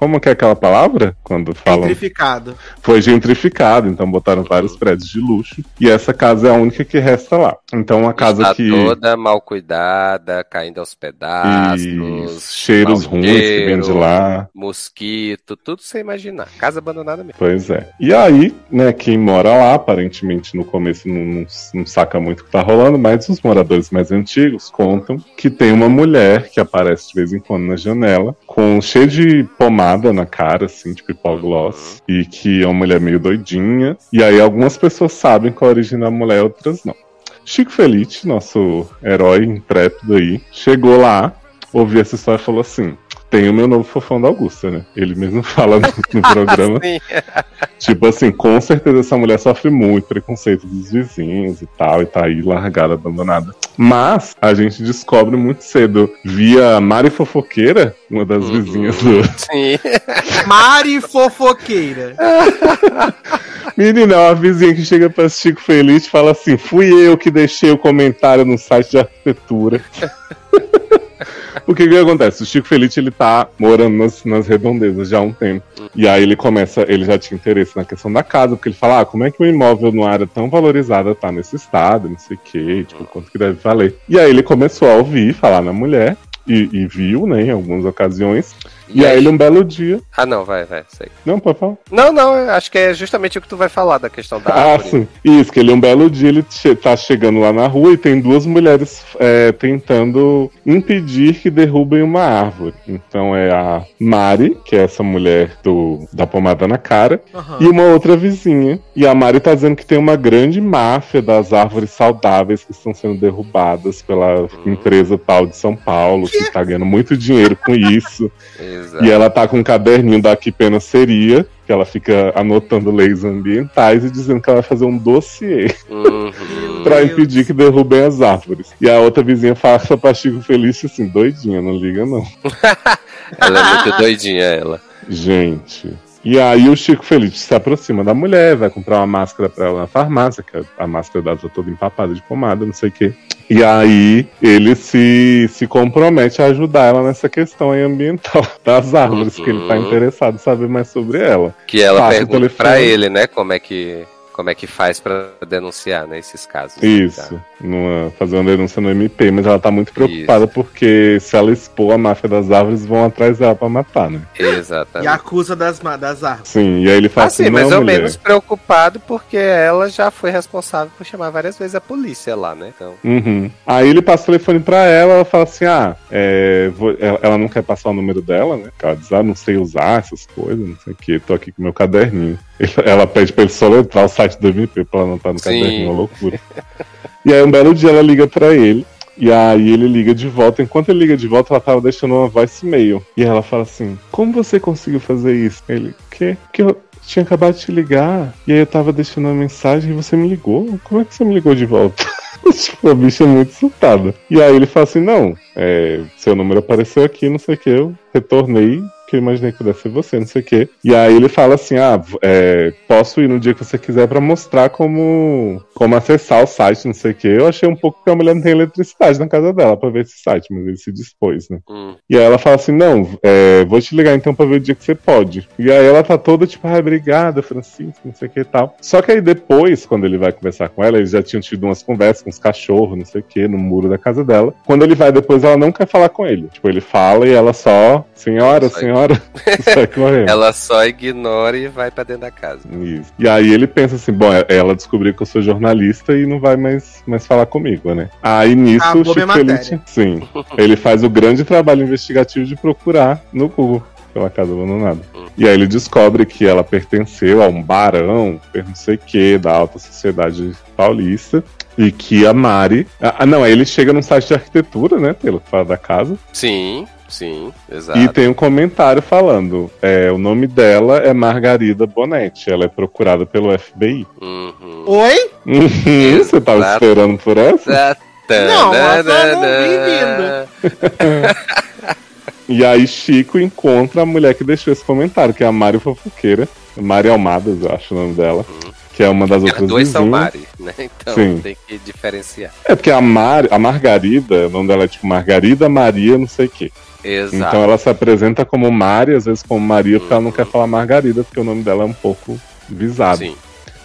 Como que é aquela palavra? Quando falam. Gentrificado. Foi gentrificado, então botaram vários prédios de luxo. E essa casa é a única que resta lá. Então, uma casa Está que. toda mal cuidada, caindo aos pedaços. Isso, cheiros ruins que vem de lá. Mosquito, tudo sem imaginar. Casa abandonada mesmo. Pois é. E aí, né, quem mora lá, aparentemente no começo não, não- não saca muito o que tá rolando, mas os moradores mais antigos contam que tem uma mulher que aparece de vez em quando na janela, com cheio de pomada na cara, assim, tipo hipogloss, e que é uma mulher meio doidinha. E aí algumas pessoas sabem qual é a origem da mulher, outras não. Chico Felite, nosso herói intrépido aí, chegou lá, ouviu essa história e falou assim. Tem o meu novo fofão da Augusta, né? Ele mesmo fala no, no programa. Tipo assim, com certeza essa mulher sofre muito preconceito dos vizinhos e tal, e tá aí largada, abandonada. Mas a gente descobre muito cedo, via Mari Fofoqueira, uma das Uhum. vizinhas do. Sim. Mari fofoqueira. Menina, é uma vizinha que chega pra Chico Feliz e fala assim: fui eu que deixei o comentário no site de arquitetura. O que acontece? O Chico Feliz ele tá morando nas, nas redondezas já há um tempo. E aí ele começa, ele já tinha interesse na questão da casa, porque ele fala, ah, como é que um imóvel numa área tão valorizada tá nesse estado, não sei o quê, tipo, quanto que deve valer. E aí ele começou a ouvir falar na mulher, e, e viu, né, em algumas ocasiões. E, aí ele um belo dia. Ah, não, vai, vai, sei. Não, pode falar. Não, não, acho que é justamente o que tu vai falar da questão da Ah, árvore. sim. Isso, que ele um belo dia ele che tá chegando lá na rua e tem duas mulheres é, tentando impedir que derrubem uma árvore. Então é a Mari, que é essa mulher do, da pomada na cara, Aham. e uma outra vizinha. E a Mari tá dizendo que tem uma grande máfia das árvores saudáveis que estão sendo derrubadas pela empresa tal de São Paulo, que tá ganhando muito dinheiro com isso. Exato. E ela tá com um caderninho da Que Pena Seria, que ela fica anotando leis ambientais e dizendo que ela vai fazer um dossiê Uhum. pra Deus. impedir que derrubem as árvores. E a outra vizinha faça pra Chico Feliz assim, doidinha, não liga não. Ela é muito doidinha, ela. Gente. E aí o Chico Feliz se aproxima da mulher, vai comprar uma máscara pra ela na farmácia, que a máscara dela tá toda empapada de pomada, não sei o quê. E aí ele se, se compromete a ajudar ela nessa questão aí ambiental das árvores, que ele tá Uhum. interessado em saber mais sobre ela. Que ela Passa pergunta pra ele, né, como é que como é que faz pra denunciar, né, esses casos. Isso, numa, fazer uma denúncia no MP, mas ela tá muito preocupada porque se ela expor a máfia das árvores, vão atrás dela pra matar, né? E Exatamente. acusa das, das árvores. Sim, e aí ele fala assim, sim, não, mais ou mulher. menos preocupado porque ela já foi responsável por chamar várias vezes a polícia lá, né? Então, Uhum. Aí ele passa o telefone pra ela, ela fala assim, ah, é, vou- ela, ela não quer passar o número dela, né? Ela diz, ah, não sei usar essas coisas, não sei o que, tô aqui com meu caderninho. Ela pede pra ele soletrar o site do MP pra ela anotar no Sim. caderninho, uma loucura. e aí um belo dia ela liga pra ele, e aí ele liga de volta. Enquanto ele liga de volta, ela tava deixando uma voicemail. E ela fala assim: Como você conseguiu fazer isso? Ele, que? Que eu tinha acabado de te ligar. E aí eu tava deixando uma mensagem e você me ligou? Como é que você me ligou de volta? tipo, a bicha é muito surtada. E aí ele fala assim: Não, é, seu número apareceu aqui, não sei o que. Eu retornei porque eu imaginei que pudesse ser você, não sei o quê. E aí ele fala assim: ah, é, posso ir no dia que você quiser pra mostrar como, como acessar o site, não sei o quê. Eu achei um pouco que a mulher não tem eletricidade na casa dela pra ver esse site, mas ele se dispôs, né? Hum. E aí ela fala assim: não, é, vou te ligar então pra ver o dia que você pode. E aí ela tá toda tipo, ah, obrigada, Francisco, não sei o que e tal. Só que aí depois, quando ele vai conversar com ela, eles já tinham tido umas conversas com os cachorros, não sei o que, no muro da casa dela. Quando ele vai depois, ela não quer falar com ele. Tipo, ele fala e ela só, senhora, Sai correndo. Ela só ignora e vai pra dentro da casa. Isso. E aí ele pensa assim, bom, ela descobriu que eu sou jornalista e não vai mais, mais falar comigo, né? Aí nisso Acabou o Chico. Felice, sim, ele faz o grande trabalho investigativo de procurar no Google pela casa abandonada. E aí ele descobre que ela pertenceu a um barão, não sei o que, da alta sociedade paulista. E que a Mari. Ah, não, aí ele chega num site de arquitetura, né? Pelo que fala da casa. Sim, sim, exato. E tem um comentário falando: é, o nome dela é Margarida Bonetti. Ela é procurada pelo FBI. Uhum. Oi? Uhum, Você tava Exato. esperando por essa? Não, essa eu não vi E aí Chico encontra a mulher que deixou esse comentário, que é a Mari Fofoqueira. Mari Almadas, eu acho o nome dela. Que é uma das As outras duas são vizinhas. Mari, né? Então Sim. tem que diferenciar. É porque a, Mari, a Margarida, o nome dela é tipo Margarida Maria, não sei o quê. Exato. Então ela se apresenta como Mari, às vezes como Maria, porque ela não quer falar Margarida, porque o nome dela é um pouco visado. Sim.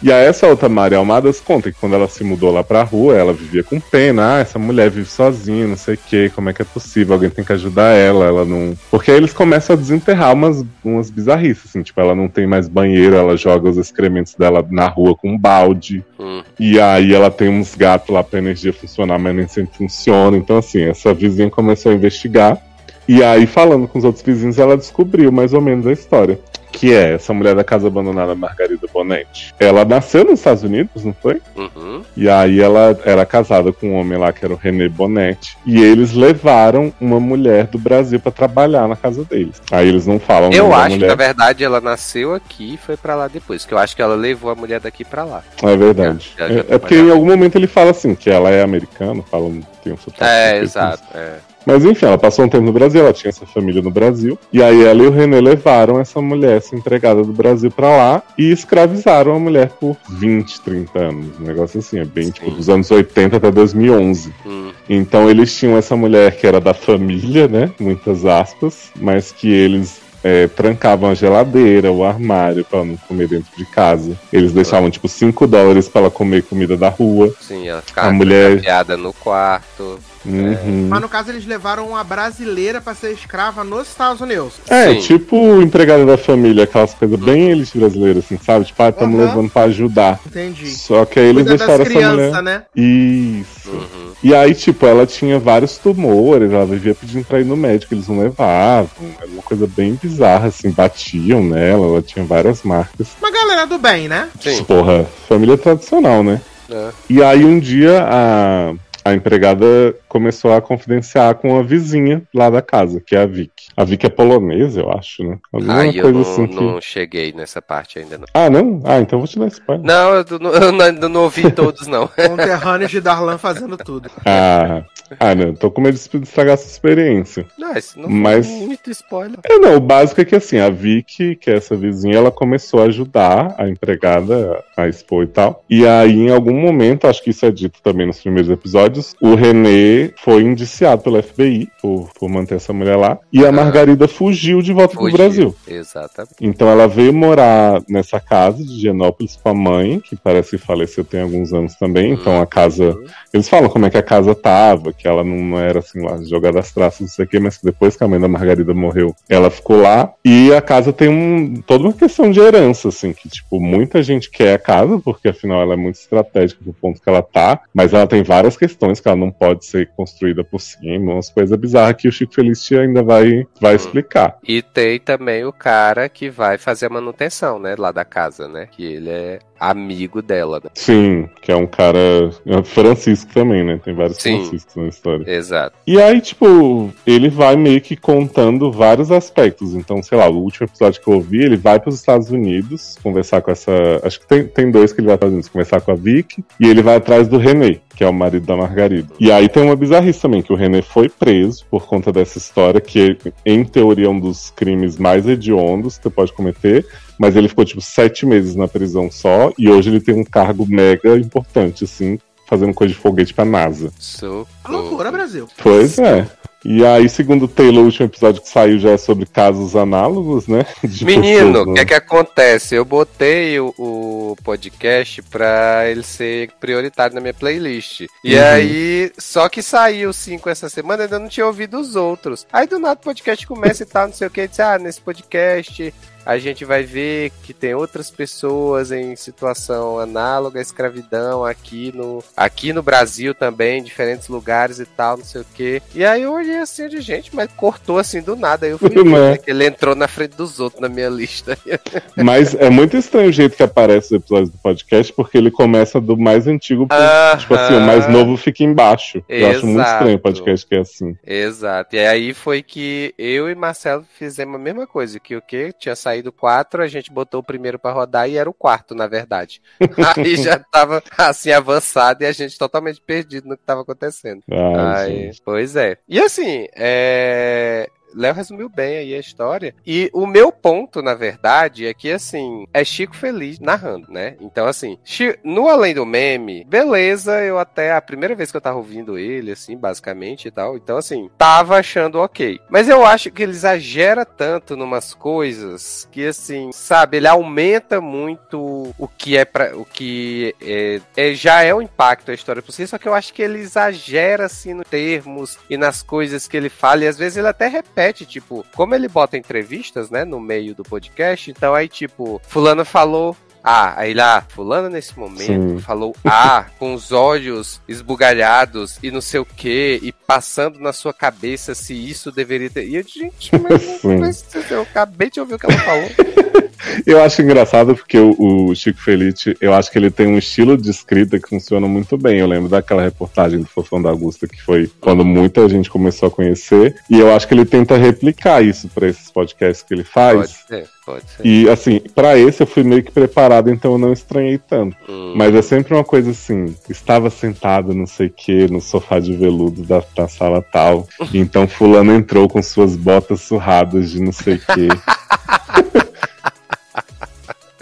E aí essa outra Maria Almadas conta que quando ela se mudou lá pra rua, ela vivia com pena. Ah, essa mulher vive sozinha, não sei o que, como é que é possível? Alguém tem que ajudar ela, ela não... Porque aí eles começam a desenterrar umas, umas bizarrices, assim. Tipo, ela não tem mais banheiro, ela joga os excrementos dela na rua com um balde. Hum. E aí ela tem uns gatos lá pra energia funcionar, mas nem sempre funciona. Então, assim, essa vizinha começou a investigar. E aí, falando com os outros vizinhos, ela descobriu mais ou menos a história. Que é essa mulher da casa abandonada, Margarida Bonetti. Ela nasceu nos Estados Unidos, não foi? Uhum. E aí ela era casada com um homem lá que era o René Bonetti. E eles levaram uma mulher do Brasil pra trabalhar na casa deles. Aí eles não falam Eu acho que, na verdade, ela nasceu aqui e foi pra lá depois. Que eu acho que ela levou a mulher daqui pra lá. É verdade. Já- já é, é porque em algum momento ele fala assim, que ela é americana, fala, tem um sotaque. É, exato. É. Mas enfim, ela passou um tempo no Brasil, ela tinha essa família no Brasil. E aí ela e o René levaram essa mulher, essa empregada do Brasil pra lá e escravizaram a mulher por 20, 30 anos. Um negócio assim, é bem tipo dos anos 80 até 2011. Hum. Então eles tinham essa mulher que era da família, né? Muitas aspas, mas que eles é, trancavam a geladeira, o armário pra ela não comer dentro de casa. Eles deixavam tipo 5 dólares pra ela comer comida da rua. Sim, ela ficava A mulher- no quarto. Uhum. Mas no caso eles levaram uma brasileira pra ser escrava nos Estados Unidos. É, Sim. tipo empregada da família, aquelas coisas bem elite brasileiras, assim, sabe? Tipo, ah, estamos Aham. levando pra ajudar. Entendi. Só que aí eles Cuida deixaram das essa mulher. né? Isso. Uhum. E aí, tipo, ela tinha vários tumores, ela vivia pedindo pra ir no médico, eles não levavam. Era uma coisa bem bizarra, assim, batiam nela, ela tinha várias marcas. Uma galera do bem, né? Sim. Porra, família tradicional, né? É. E aí um dia a, a empregada começou a confidenciar com a vizinha lá da casa, que é a Vicky. A Vicky é polonesa, eu acho, né? Alguma Aí eu não, assim que. não cheguei nessa parte ainda. Não, Ah, não? Ah, então eu vou te dar spoiler. não eu, não- eu não, ainda não ouvi todos, não. Conterrâneos de Darlan fazendo tudo. Ah, ah, não. Tô com medo de estragar essa experiência. Não, isso não Mas- foi muito spoiler. É, não, o básico é que assim, a Vicky, que é essa vizinha, ela começou a ajudar a empregada a expor e tal. E aí, em algum momento, acho que isso é dito também nos primeiros episódios, o René foi indiciado pelo FBI por, por manter essa mulher lá. E a Margarida fugiu de volta Fugiu. pro Brasil. Exatamente. Então ela veio morar nessa casa de Genópolis com a mãe, que parece que faleceu tem alguns anos também. Então a casa. Eles falam como é que a casa tava, que ela não era assim lá, jogada às traças, não sei o quê, mas que depois que a mãe da Margarida morreu, ela ficou lá. E a casa tem um, toda uma questão de herança, assim, que tipo, muita gente quer a casa, porque afinal ela é muito estratégica pro ponto que ela tá, mas ela tem várias questões que ela não pode ser construída por cima, umas coisas bizarras que o Chico Felice ainda vai, vai explicar. E tem também o cara que vai fazer a manutenção, né? Lá da casa, né? Que ele é amigo dela, né? Sim, que é um cara. é Francisco também, né? Tem vários Sim. Franciscos na história. Exato. E aí, tipo, ele vai meio que contando vários aspectos. Então, sei lá, o último episódio que eu ouvi, ele vai para os Estados Unidos conversar com essa. Acho que tem, tem dois que ele vai para os Estados Unidos conversar com a Vicky. E ele vai atrás do René. Que é o marido da Margarida. E aí tem uma bizarrice também, que o René foi preso por conta dessa história, que em teoria é um dos crimes mais hediondos que você pode cometer, mas ele ficou tipo sete meses na prisão só, e hoje ele tem um cargo mega importante, assim, fazendo coisa de foguete pra NASA. Socorro. Loucura, Brasil. Pois é. E aí, segundo o Taylor, o último episódio que saiu já é sobre casos análogos, né? De Menino, pessoas, o que é que acontece? Eu botei o, o podcast pra ele ser prioritário na minha playlist. E Uhum. aí, só que saiu cinco essa semana, eu ainda não tinha ouvido os outros. Aí do nada o podcast começa e tal, não sei o que. Eu disse, ah, nesse podcast a gente vai ver que tem outras pessoas em situação análoga à escravidão aqui no, aqui no Brasil também, em diferentes lugares e tal, não sei o que. E aí eu olhei assim de gente, mas cortou assim do nada. Aí eu fui ver Né? que ele entrou na frente dos outros na minha lista. Mas é muito estranho o jeito que aparece os episódios do podcast, porque ele começa do mais antigo pro, Aham. tipo assim, o mais novo fica embaixo. Eu acho muito estranho o podcast que é assim. Exato. E aí foi que eu e Marcelo fizemos a mesma coisa, que o que tinha saído quatro, a gente botou o primeiro pra rodar e era o quarto, na verdade. aí já tava assim avançado e a gente totalmente perdido no que tava acontecendo. Ah, Aí, pois é. E assim, é. Léo resumiu bem aí a história. E o meu ponto, na verdade, é que, assim, é Chico Feliz narrando, né? Então, assim, no Além do Meme, beleza, eu até, a primeira vez que eu tava ouvindo ele, assim, basicamente e tal, então, assim, tava achando ok. Mas eu acho que ele exagera tanto numas coisas que, assim, sabe, ele aumenta muito o que é para o que é, é- já é o impacto da história por si, só que eu acho que ele exagera, assim, nos termos e nas coisas que ele fala, e às vezes ele até repete, tipo, como ele bota entrevistas, né, no meio do podcast, então aí, tipo, fulano falou ah, aí lá, fulano nesse momento Sim. falou ah, com os olhos esbugalhados e não sei o que, e passando na sua cabeça se isso deveria ter. E eu, gente, mas, mas eu acabei de ouvir o que ela falou. Eu acho engraçado porque o, o Chico Felice, eu acho que ele tem um estilo de escrita que funciona muito bem. Eu lembro daquela reportagem do Fofão da Augusta, que foi quando muita gente começou a conhecer. E eu acho que ele tenta replicar isso para esses podcasts que ele faz. Pode ser, pode ser. E assim, pra esse eu fui meio que preparado, então eu não estranhei tanto. Hum. Mas é sempre uma coisa assim, estava sentado, não sei o que, no sofá de veludo da, da sala tal. E então fulano entrou com suas botas surradas de não sei o que.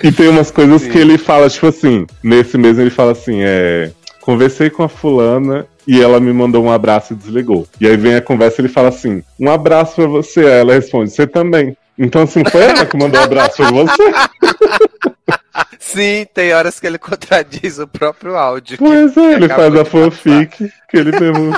e tem umas coisas Sim. que ele fala, tipo assim, nesse mesmo ele fala assim, é. Conversei com a fulana e ela me mandou um abraço e desligou. E aí vem a conversa e ele fala assim: um abraço pra você. Aí ela responde, você também. Então, assim, foi ela que mandou um abraço pra você. Sim, tem horas que ele contradiz o próprio áudio. Pois é, ele faz a passar. fanfic que ele mesmo.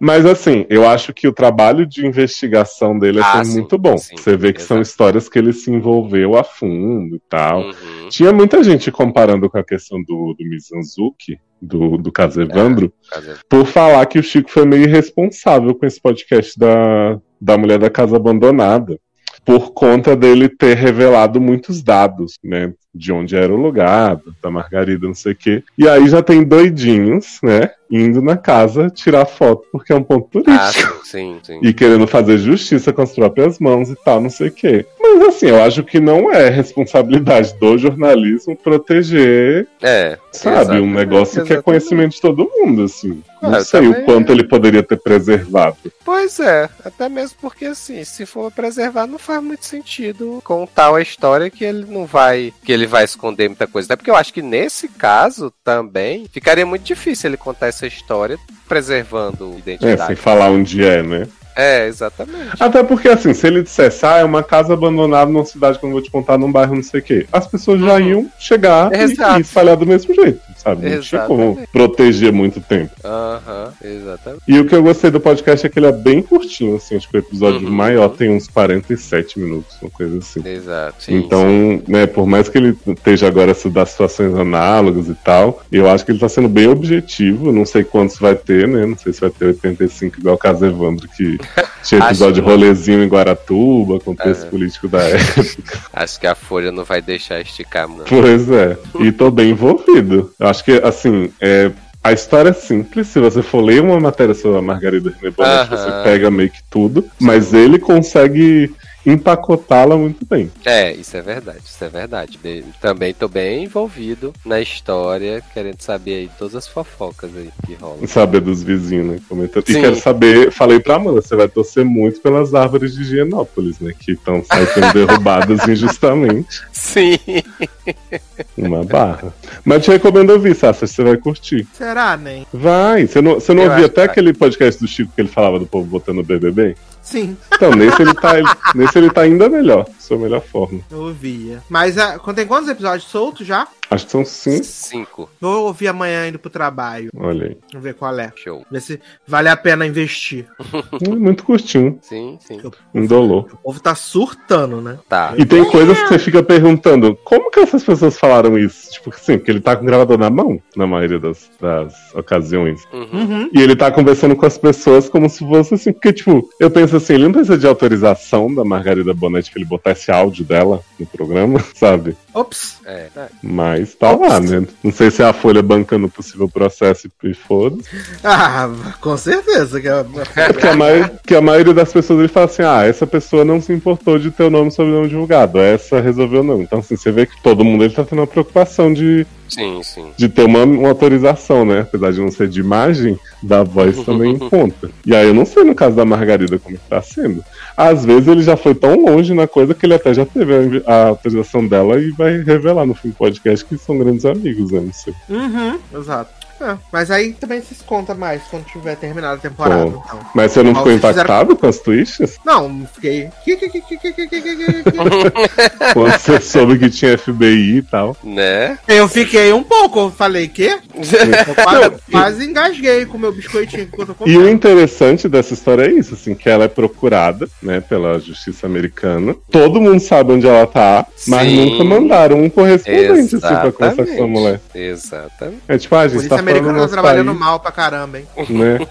Mas assim, eu acho que o trabalho de investigação dele é Ah, sim, muito bom. sim, Você vê que são exato. histórias que ele se envolveu a fundo e tal. Uhum. Tinha muita gente comparando com a questão do, do Mizanzuki, do, do caso Evandro, Cadê? por falar que o Chico foi meio irresponsável com esse podcast da, da mulher da casa abandonada. Por conta dele ter revelado muitos dados, né? De onde era o lugar, da Margarida, não sei o quê. E aí já tem doidinhos, né? Indo na casa tirar foto, porque é um ponto Ah, turístico. sim, sim. E querendo fazer justiça com as próprias mãos e tal, não sei o quê. Mas assim, eu acho que não é responsabilidade do jornalismo proteger É. Sabe, um exatamente, negócio que é conhecimento de todo mundo, assim. Não Ah, sei também- o quanto ele poderia ter preservado. Pois é, até mesmo porque assim, se for preservar, não faz muito sentido contar a história que ele não vai, que ele vai esconder muita coisa. Até porque eu acho que nesse caso também ficaria muito difícil ele contar essa história preservando a É, identidade. sem falar onde é, né? É, exatamente. Até porque, assim, se ele dissesse, ah, é uma casa abandonada numa cidade que eu não vou te contar, num bairro não sei o quê, as pessoas já Uhum. iam chegar e- e espalhar do mesmo jeito, sabe? Não tinha como proteger muito tempo. Aham, exatamente. E o que eu gostei do podcast é que ele é bem curtinho, assim, acho que o episódio Uhum. maior tem uns 47 minutos, uma coisa assim. Exato. sim, então, né, por mais que ele esteja agora das situações análogas e tal, eu acho que ele tá sendo bem objetivo. Não sei quantos vai ter, né? Não sei se vai ter 85 igual o caso Evandro, que tinha episódio de que rolezinho em Guaratuba, contexto É. político da época. Acho que a Folha não vai deixar esticar, não. pois é. E tô bem envolvido. Eu acho que, assim, é. a história é simples. Se você for ler uma matéria sobre a Margarida René Aham. você pega meio que tudo. Mas ele consegue empacotá-la muito bem. É, isso é verdade, isso é verdade. De- também tô bem envolvido na história, querendo saber aí todas as fofocas aí que rolam. Saber dos vizinhos, né? Comentando. E quero saber, falei pra Amanda, você vai torcer muito pelas árvores de Higienópolis, né? Que estão sendo derrubadas injustamente. Sim. Uma barra. Mas te recomendo ouvir, Sasha, você vai curtir. Será, nem? Vai. Você não, você não que até aquele podcast do Chico que ele falava do povo botando o BBB? Sim, Então, nesse ele tá, nesse ele tá ainda melhor. Sua melhor forma. eu ouvia. Mas ah, tem quantos episódios soltos já? Acho que são cinco. Cinco. Vou ouvir amanhã indo pro trabalho. Olha aí. Vamos ver qual é. Show. Ver se vale a pena investir. Hum, Muito curtinho. Sim, sim. Indolor. O povo tá surtando, né? Tá. E tem coisas que você fica perguntando, como que essas pessoas falaram isso? Tipo assim, porque ele tá com o gravador na mão, na maioria das, das ocasiões. Uhum. Uhum. E ele tá conversando com as pessoas como se fosse assim, porque, tipo, eu penso assim, ele não precisa de autorização da Margarida Bonetti pra ele botar esse áudio dela no programa, sabe? Ops. É, tá. Mas tá lá, né? Não sei se é a Folha bancando o possível processo e foda-se. Ah, com certeza. Que é... Porque a, mai- que a maioria das pessoas ele fala assim: ah, essa pessoa não se importou de ter o nome e sobrenome divulgado, essa resolveu não. Então, assim, você vê que todo mundo ele tá tendo uma preocupação de, Sim, sim. de ter uma, uma autorização, né? Apesar de não ser de imagem, da voz também conta. E aí eu não sei no caso da Margarida como que tá sendo. Às vezes ele já foi tão longe na coisa que ele até já teve a, a autorização dela e vai revelar no fim do podcast que são grandes amigos, né? Não sei. Uhum, exato. É, mas aí também se conta mais quando tiver terminado a temporada. Bom. Então. Mas você não ficou vocês fizeram- impactado com as twists? Não, fiquei. Quando você soube que tinha FBI e tal. Né? Eu fiquei um pouco, eu falei que? Eu quase, quase engasguei com o meu biscoitinho enquanto eu E o interessante dessa história é isso, assim, que ela é procurada, né, pela justiça americana. Todo mundo sabe onde ela tá, mas Sim. nunca mandaram um correspondente, assim, pra conversar com essa Exatamente. mulher. Exatamente. É tipo, ah, a A gente tá do tá trabalhando país, mal pra caramba, hein? né?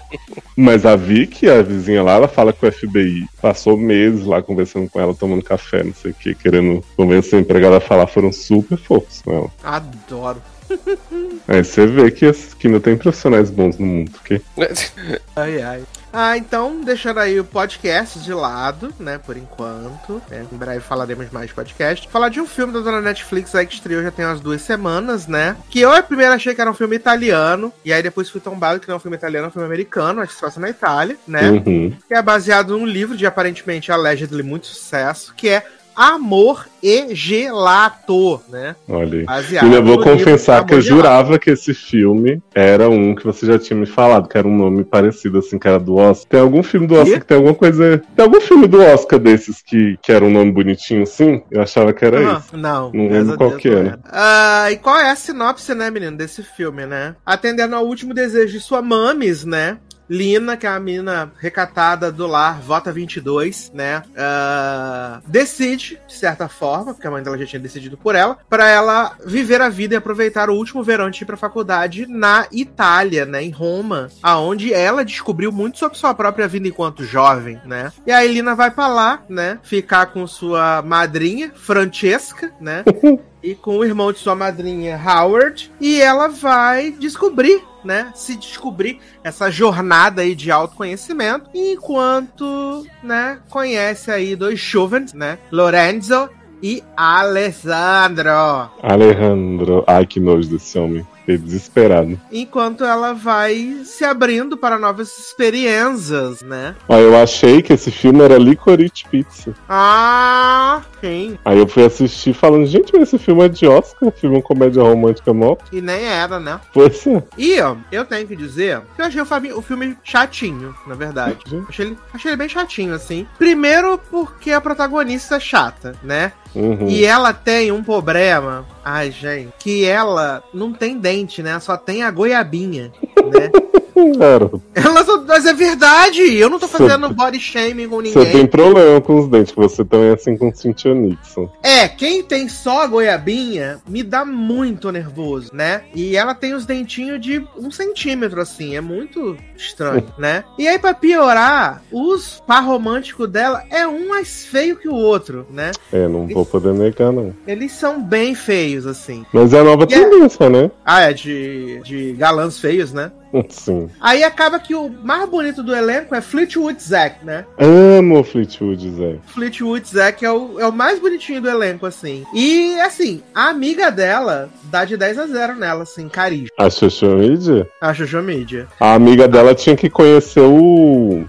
Mas a Vicky, a vizinha lá, ela fala que o FBI passou meses lá conversando com ela, tomando café, não sei o que, querendo convencer a empregada a falar, foram super fofos com ela. Adoro. Aí você vê que, que ainda tem profissionais bons no mundo, porque Ai, ai. Ah, então, deixando aí o podcast de lado, né, por enquanto. né, em breve falaremos mais de podcast. Falar de um filme da dona Netflix aí que estreou já tem umas duas semanas, né? Que eu primeiro achei que era um filme italiano, e aí depois fui tombado que não é um filme italiano, é um filme americano, acho que se passa na Itália, né? Uhum. Que é baseado num livro de aparentemente, allegedly, muito sucesso, que é Amor e Gelato, né? Olha aí. Baseado Ainda vou confessar que eu e jurava que esse filme era um que você já tinha me falado, que era um nome parecido, assim, que era do Oscar. Tem algum filme do Oscar Quê? que tem alguma coisa. Tem algum filme do Oscar desses que, que era um nome bonitinho, assim? Eu achava que era Aham, esse. Não, Não lembro qual Deus que era. Ah, e qual é a sinopse, né, menino, desse filme, né? Atendendo ao último desejo de sua mames, né? Lina, que é a menina recatada do lar, vota 22, né? ah, decide, de certa forma, porque a mãe dela já tinha decidido por ela, para ela viver a vida e aproveitar o último verão antes de ir pra faculdade na Itália, né? Em Roma, aonde ela descobriu muito sobre sua própria vida enquanto jovem, né? E aí Lina vai pra lá, né? Ficar com sua madrinha, Francesca, né? e com o irmão de sua madrinha, Howard, e ela vai descobrir, né, se descobrir essa jornada aí de autoconhecimento, enquanto, né, conhece aí dois jovens, né, Lorenzo e Alessandro. Alejandro. Ai, que nojo desse homem. Fiquei desesperado. Enquanto ela vai se abrindo para novas experiências, né? Ó, eu achei que esse filme era Licorice Pizza. Ah, sim. Aí eu fui assistir falando, gente, mas esse filme é de Oscar, filme é uma comédia romântica mó. E nem era, né? Pois é. E, ó, eu tenho que dizer que eu achei o, filme chatinho, na verdade. Achei ele, achei ele bem chatinho, assim. Primeiro porque a protagonista é chata, né? Uhum. E ela tem um problema. Ai, gente. Que ela não tem dente, né? Só tem a goiabinha, né? Garoto. Ela mas é verdade, eu não tô fazendo Você- body shaming com Você ninguém. tem problema com os dentes, que você também é assim com o Cynthia Nixon. É, quem tem só a goiabinha me dá muito nervoso, né? E ela tem os dentinhos de um centímetro, assim, é muito estranho, né? E aí, pra piorar, os par romântico dela é um mais feio que o outro, né? É, não vou poder negar, não. Eles são bem feios, assim. Mas é a nova E é- tendência, né? Ah, é de, de galãs feios, né? Sim. Aí acaba que o mais bonito do elenco é Fleetwood Zack, né? Amo Fleetwood, Zé. Fleetwood Zack é o, é o mais bonitinho do elenco, assim. E, assim, a amiga dela dá de 10 a 0 nela, assim, carisma. A social media? A Jojo Mídia. A amiga dela tinha que conhecer o.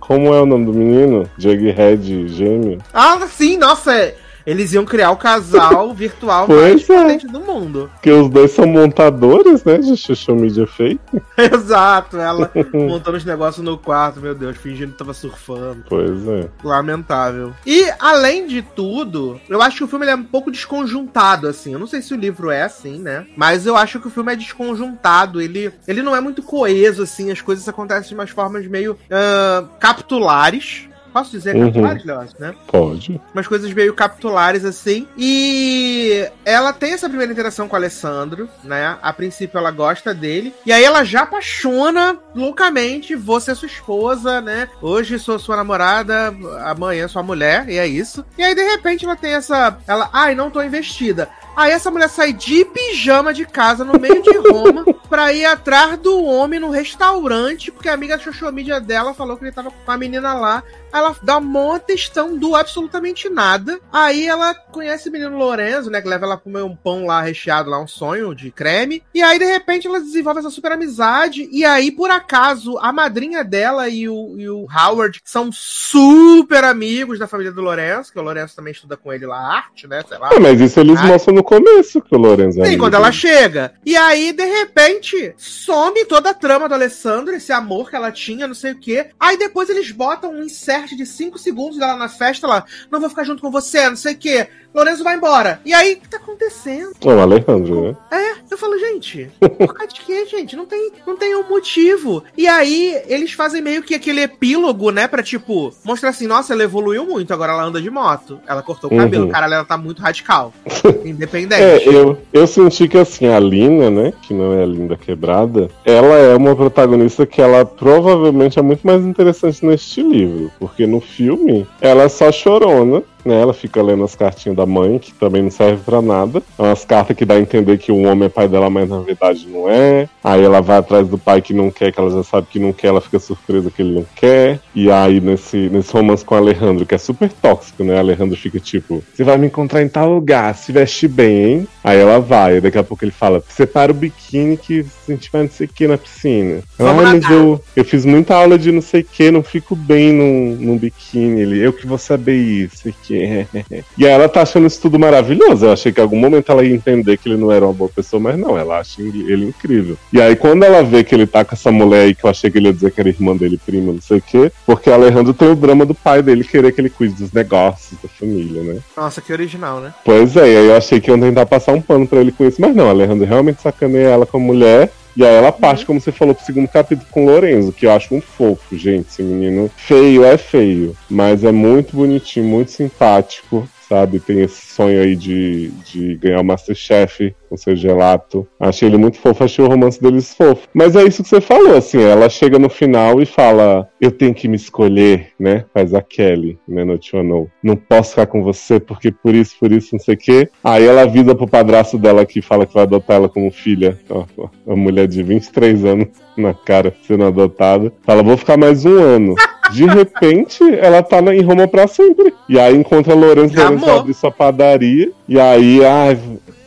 Como é o nome do menino? Jughead gêmeo. Ah, sim, nossa, é- eles iam criar o casal virtual Pois mais é. do mundo. Porque os dois são montadores, né? De social media fake. Exato, ela montando os negócios no quarto, meu Deus, fingindo que tava surfando. Pois é. Lamentável. E, além de tudo, eu acho que o filme é um pouco desconjuntado, assim. Eu não sei se o livro é assim, né? Mas eu acho que o filme é desconjuntado. Ele, ele não é muito coeso, assim. As coisas acontecem de umas formas meio ah, capitulares. Posso dizer Uhum. capitulares, né? Pode. umas coisas meio capitulares assim. E ela tem essa primeira interação com o Alessandro, né? A princípio ela gosta dele. E aí ela já apaixona loucamente. Vou ser sua esposa, né? Hoje sou sua namorada, amanhã sua mulher, e é isso. E aí de repente ela tem essa. Ela, ai, não tô investida. Aí essa mulher sai de pijama de casa no meio de Roma pra ir atrás do homem no restaurante, porque a amiga social media dela falou que ele tava com a menina lá. Ela dá uma questão do absolutamente nada. Aí ela conhece o menino Lorenzo, né? Que leva ela a comer um pão lá recheado, lá um sonho de creme. E aí, de repente, ela desenvolve essa super amizade. E aí, por acaso, a madrinha dela e o, e o Howard são super amigos da família do Lorenzo, que o Lorenzo também estuda com ele lá arte, né? Sei lá. É, mas isso eles Ai. mostram no começo que o Lorenzo é Sim, quando ela dele. chega. E aí, de repente, some toda a trama do Alessandro, esse amor que ela tinha, não sei o quê. Aí depois eles botam um insert de 5 segundos dela na festa lá. Não vou ficar junto com você, não sei o quê. Lorenzo vai embora. E aí, o que tá acontecendo? É o Alejandro, né? É, eu falo, gente, por causa de quê, gente? Não tem, não tem um motivo. E aí, eles fazem meio que aquele epílogo, né? Pra tipo, mostrar assim, nossa, ela evoluiu muito, agora ela anda de moto. Ela cortou o cabelo, Uhum. caralho, ela tá muito radical. Independente. É, eu, eu senti que assim, a Lina, né, que não é a Linda Quebrada, ela é uma protagonista que ela provavelmente é muito mais interessante neste livro, porque no filme ela é só chorona, né, ela fica lendo as cartinhas da mãe, que também não serve pra nada, é umas cartas que dá a entender que o homem é pai dela, mas na verdade não é, aí ela vai atrás do pai que não quer, que ela já sabe que não quer, ela fica surpresa que ele não quer, e aí nesse, nesse romance com o Alejandro, que é super tóxico, né, Alejandro fica tipo, você vai me encontrar em tal lugar, se veste bem, hein? Aí ela vai, e daqui a pouco ele fala, separa o biquíni que a gente vai não sei o que na piscina. Ah, mas eu, eu fiz muita aula de não sei o que, não fico bem num, num biquíni. Ele, eu que vou saber isso, sei que. e ela tá achando isso tudo maravilhoso. Eu achei que em algum momento ela ia entender que ele não era uma boa pessoa, mas não, ela acha ele incrível. E aí quando ela vê que ele tá com essa mulher aí, que eu achei que ele ia dizer que era irmã dele, prima, não sei o que, porque o Alejandro tem o drama do pai dele querer que ele cuide dos negócios da família, né? Nossa, que original, né? Pois é, e aí eu achei que iam tentar passar um pano pra ele com isso, mas não, Alejandro realmente sacaneia ela como mulher. E aí ela parte, como você falou, pro segundo capítulo com o Lorenzo, que eu acho um fofo, gente. Esse menino feio é feio, mas é muito bonitinho, muito simpático, sabe? Tem esse sonho aí de, de ganhar o Masterchef com seu gelato. Achei ele muito fofo, achei o romance deles fofo. Mas é isso que você falou, assim, ela chega no final e fala: Eu tenho que me escolher, né? Faz a Kelly, né? No Tio. Não posso ficar com você porque por isso, por isso, não sei o quê. Aí ela avisa pro padrasto dela que fala que vai adotar ela como filha. Ó, ó, uma mulher de 23 anos na cara sendo adotada. Fala: Vou ficar mais um ano. De repente, ela tá na- em Roma pra sempre. E aí encontra Lourenço, Lourenço abre sua padaria. E aí, ai,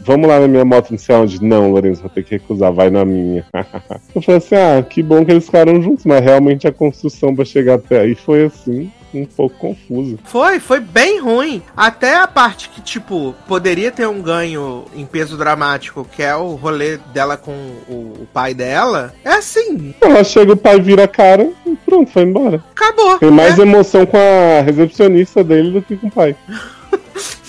vamos lá na minha moto, não sei onde. Não, Lourenço, vou ter que recusar, vai na minha. Eu falei assim, ah, que bom que eles ficaram juntos, mas realmente a construção pra chegar até aí foi assim, um pouco confusa. Foi, foi bem ruim. Até a parte que, tipo, poderia ter um ganho em peso dramático, que é o rolê dela com o, o pai dela, é assim, Ela chega, o pai vira a cara e pronto, foi embora. acabou. Tem mais né? emoção com a recepcionista dele do que com o pai.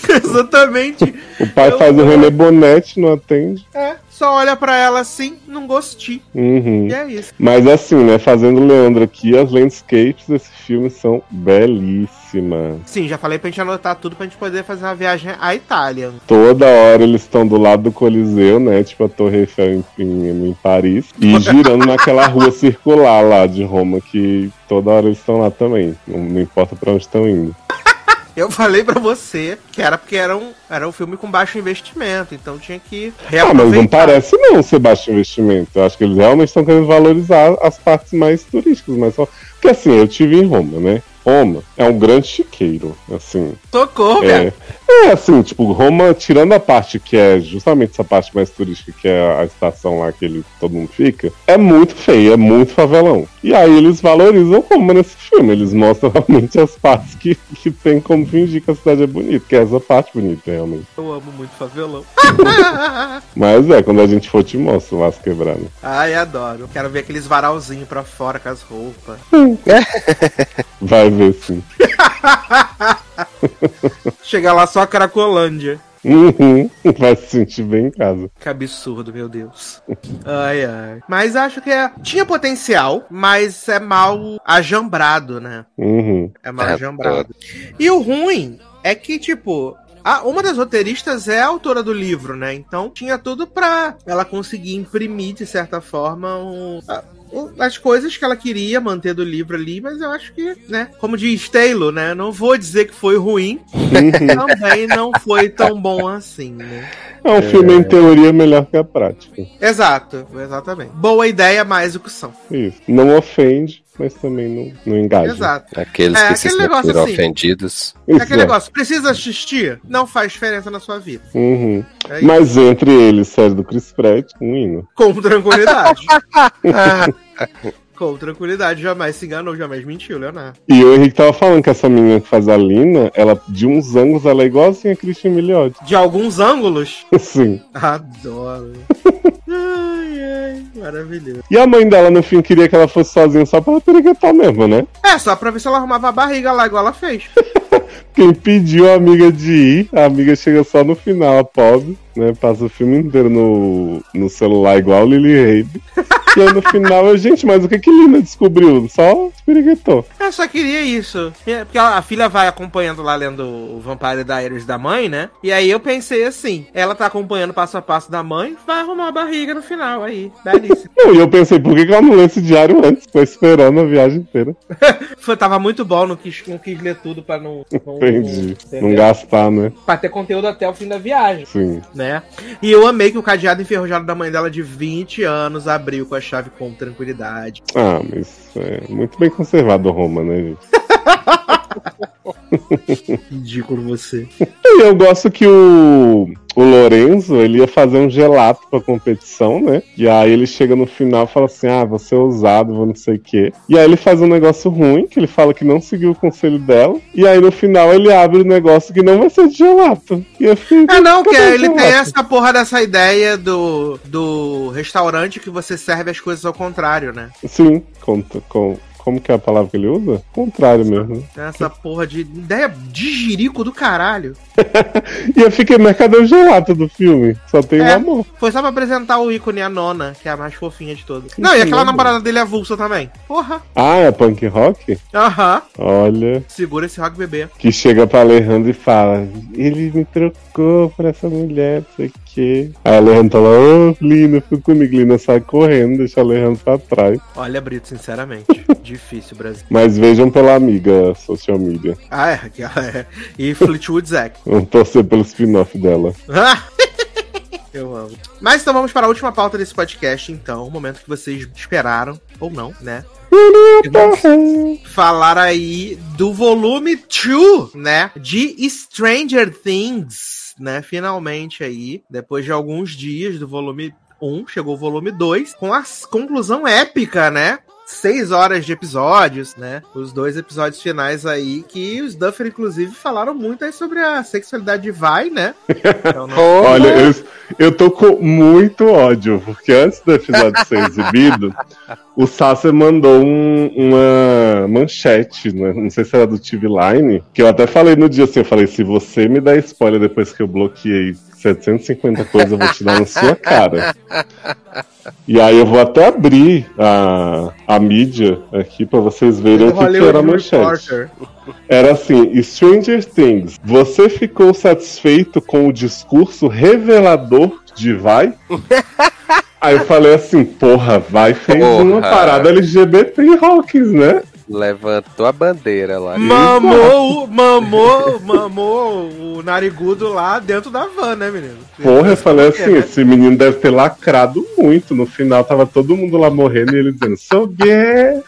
Exatamente. O pai Eu faz o René Bonete, não atende. É, só olha pra ela assim, não gostei. Uhum. E é isso. Mas assim, né, fazendo Leandro aqui, as landscapes desse filme são belíssimas. Sim, já falei pra gente anotar tudo pra gente poder fazer uma viagem à Itália. Toda hora eles estão do lado do Coliseu, né? Tipo a Torre Eiffel em, em- em Paris. E girando naquela rua circular lá de Roma, que toda hora eles estão lá também. Não, não importa pra onde estão indo. Eu falei pra você que era porque era um, era um filme com baixo investimento, então tinha que Ah, mas não parece não ser baixo investimento. Eu acho que eles realmente estão querendo valorizar as partes mais turísticas, mas só. Porque assim, eu tive em Roma, né? Roma é um grande chiqueiro, assim. Socorro, cara. É, é assim, tipo, Roma, tirando a parte que é justamente essa parte mais turística, que é a estação lá que ele, todo mundo fica, é muito feio, é muito favelão. E aí eles valorizam Roma nesse filme, eles mostram realmente as partes que, que tem como fingir que a cidade é bonita, que é essa parte bonita, realmente. Eu amo muito favelão. Mas é, quando a gente for te mostro lá as quebradas. Ai, adoro. Quero ver aqueles varalzinhos pra fora com as roupas. Vai ver sim. Chegar lá só a Cracolândia. Uhum, vai se sentir bem em casa. Que absurdo, meu Deus. Ai, ai. Mas acho que é... tinha potencial, mas é mal ajambrado, né? Uhum. É mal É, ajambrado. E o ruim é que, tipo, a- uma das roteiristas é a autora do livro, né? Então tinha tudo pra ela conseguir imprimir, de certa forma, um- as coisas que ela queria manter do livro ali, mas eu acho que, né? Como diz Taylor, né? Não vou dizer que foi ruim, também não foi tão bom assim, né? É um filme em teoria melhor que a prática. Exato, exatamente. Boa ideia, mais execução. Isso. Não ofende, mas também não, não engaja. Exato. Aqueles É, que se sentiram assim. ofendidos. É aquele negócio, precisa assistir? Não faz diferença na sua vida. Uhum. É. Mas entre eles, série do Chris Pratt, um hino. Com tranquilidade. Com tranquilidade, jamais se enganou, jamais mentiu, Leonardo. E o Henrique tava falando que essa menina que faz a Lina, ela, de uns ângulos, ela é igualzinha a Christian Milioti. De alguns ângulos, Sim. adoro. Ai, ai, maravilhoso. E a mãe dela, no fim, queria que ela fosse sozinha só pra ela periguetar mesmo, né? É, só pra ver se ela arrumava a barriga lá, igual ela fez. Quem pediu a amiga de ir, a amiga chega só no final, a pobre, né? Passa o filme inteiro no, no celular igual o Lily Rabe. E aí no final, eu, gente, mas o que que Lina descobriu? Só periguetou. Eu só queria isso. É, Porque a filha vai acompanhando lá lendo o Vampire Diaries da mãe, né? E aí eu pensei assim: ela tá acompanhando passo a passo da mãe, vai arrumar a barriga no final aí. Belíssimo. Não, e eu pensei, por que que ela não lê esse diário antes? Foi esperando a viagem inteira. Foi, tava muito bom, não quis, não quis ler tudo pra não. não Entendi. entendeu? Não gastar, né? Pra ter conteúdo até o fim da viagem. Sim. né? E eu amei que o cadeado enferrujado da mãe dela de 20 anos abriu com a chave com tranquilidade. Ah, mas é muito bem conservado Roma, né, gente? Ridículo você. E eu gosto que o, o Lorenzo, ele ia fazer um gelato pra competição, né? E aí ele chega no final e fala assim, ah, você é ousado, vou não sei o quê. E aí ele faz um negócio ruim, que ele fala que não seguiu o conselho dela. E aí no final ele abre o negócio que não vai ser de gelato. E eu fiquei... É não, que "Cadê o ele tem gelato?" essa porra dessa ideia do, do restaurante que você serve as coisas ao contrário, né? Sim, conta, com... Como que é a palavra que ele usa? Contrário mesmo. essa porra de ideia de jirico do caralho. E eu fiquei, mas cadê o gelato do filme? Só tem É. o amor. Foi só pra apresentar o ícone, a nona, que é a mais fofinha de todas. Não, e aquela namorada dele avulsa também. Porra. Ah, é punk rock? Aham. Olha. Segura esse rock bebê. que chega pra Alejandro e fala: Ele me trocou por essa mulher, não sei o quê. Aí a Alejandro fala: Ô, Lina, fica comigo. Lina sai correndo, deixa a Alejandro pra trás. Olha, Brito, sinceramente. Difícil, Brasil. Mas vejam pela amiga social media. Ah, é. é. E Fleetwood Zack. Vamos torcer pelo spin-off dela. Ah! Eu amo. Mas então vamos para a última pauta desse podcast, então. O momento que vocês esperaram, ou não, né? Falar aí do volume 2, né? De Stranger Things, né? Finalmente aí, depois de alguns dias do volume 1, chegou o volume 2, com a conclusão épica, né? Seis horas de episódios, né? Os dois episódios finais aí, que os Duffer, inclusive, falaram muito aí sobre a sexualidade de Vai, né? Então, não... Olha, eu, eu tô com muito ódio, porque antes do episódio ser exibido, o Sasser mandou um, uma manchete, né? não sei se era do TV Line, que eu até falei no dia assim, eu falei, se você me dá spoiler depois que eu bloqueei 750 coisas, eu vou te dar na sua cara. E aí eu vou até abrir a, a mídia aqui para vocês verem o que, que era a manchete. Era assim, Stranger Things, você ficou satisfeito com o discurso revelador de Vai? aí eu falei assim, porra, Vai fez porra. uma parada LGBT em Hawkins, né? Levantou a bandeira lá. Mamou, mamou, mamou o narigudo lá dentro da van, né, menino? Porra, eu falei assim, né? esse menino deve ter lacrado muito. No final tava todo mundo lá morrendo e ele dizendo, sou gay.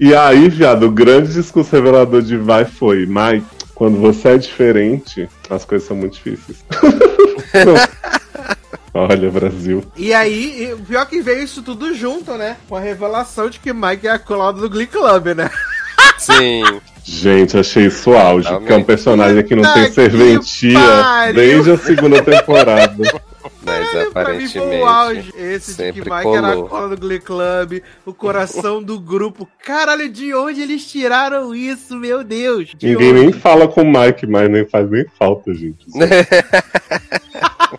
e aí, viado, o grande discurso revelador de vai foi, Mike, quando você é diferente, as coisas são muito difíceis. Olha, Brasil. E aí, pior que veio isso tudo junto, né? Com a revelação de que Mike é a colada do Glee Club, né? Sim. Gente, achei isso auge, porque é um personagem que não tem serventia desde a segunda temporada. Mas Caralho, aparentemente. Pra mim foi o auge. Esse de que Mike colou. era a cola do Glee Club, o coração do grupo. Caralho, de onde eles tiraram isso, meu Deus? De Ninguém onde? nem fala com o Mike, mas nem faz nem falta, gente.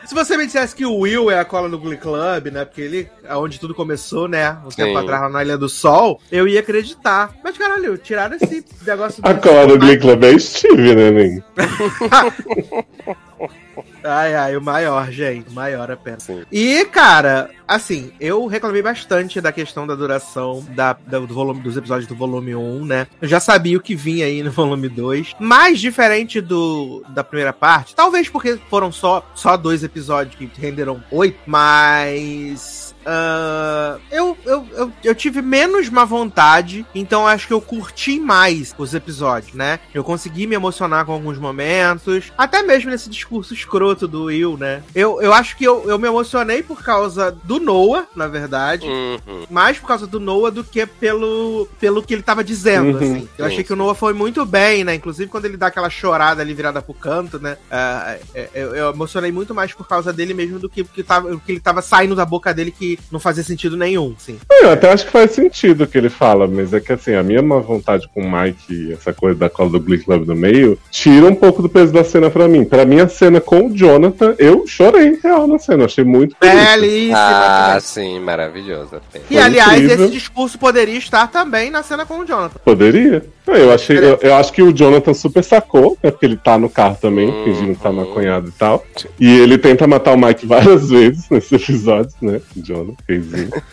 Se você me dissesse que o Will é a cola do Glee Club, né? Porque ele é onde tudo começou, né? Um tempo atrás lá na Ilha do Sol, eu ia acreditar. Mas caralho, tiraram esse negócio do. A cola do Glee Club é Steve, né, nem? Ai, ai, o maior, gente. O maior apenas. Sim. E, cara, assim, eu reclamei bastante da questão da duração da, da, do volume, dos episódios do volume 1, né? Eu já sabia o que vinha aí no volume 2. Mais diferente do da primeira parte, talvez porque foram só, só dois episódios que renderam oito, mas Uh, eu, eu, eu, eu, tive menos má vontade, então acho que eu curti mais os episódios, né? Eu consegui me emocionar com alguns momentos, até mesmo nesse discurso escroto do Will, né? Eu, eu acho que eu, eu me emocionei por causa do Noah, na verdade, uhum. mais por causa do Noah do que pelo, pelo que ele tava dizendo, uhum. assim. Eu achei que o Noah foi muito bem, né? Inclusive quando ele dá aquela chorada ali virada pro canto, né? Uh, eu, eu, emocionei muito mais por causa dele mesmo do que, que, tava, que ele tava saindo da boca dele que não fazia sentido nenhum, sim. Eu até acho que faz sentido o que ele fala, mas é que assim, a minha má vontade com o Mike, essa coisa da cola do Glee Club no meio, tira um pouco do peso da cena pra mim. Pra mim, a cena com o Jonathan, eu chorei real na cena, achei muito Belíssima. Ah, sim, maravilhosa. E aliás, incrível. esse discurso poderia estar também na cena com o Jonathan. Poderia. Eu, achei, eu, eu, acho que o Jonathan super sacou, né? Porque ele tá no carro também, uhum. fingindo estar tá maconhado e tal. E ele tenta matar o Mike várias vezes nesses episódios, né? O Jonathan fez isso.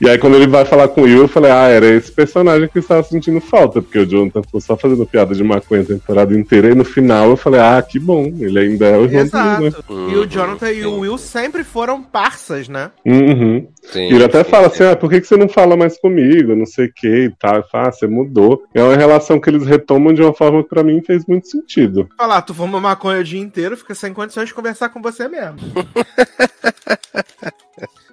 e aí, quando ele vai falar com o Will, eu falei, ah, era esse personagem que eu estava sentindo falta, porque o Jonathan foi só fazendo piada de maconha a temporada inteira, e no final eu falei, ah, que bom, ele ainda é o irmão Exato. Dele, né? E o Jonathan e o Will sempre foram parças, né? Uhum. Sim, e ele até sim, fala sim. assim, ah, por que, que você não fala mais comigo, não sei o que e tal. Eu falo, ah, você mudou. É uma relação que eles retomam de uma forma que pra mim fez muito sentido. Falar, tu fuma maconha o dia inteiro, fica sem condições de conversar com você mesmo.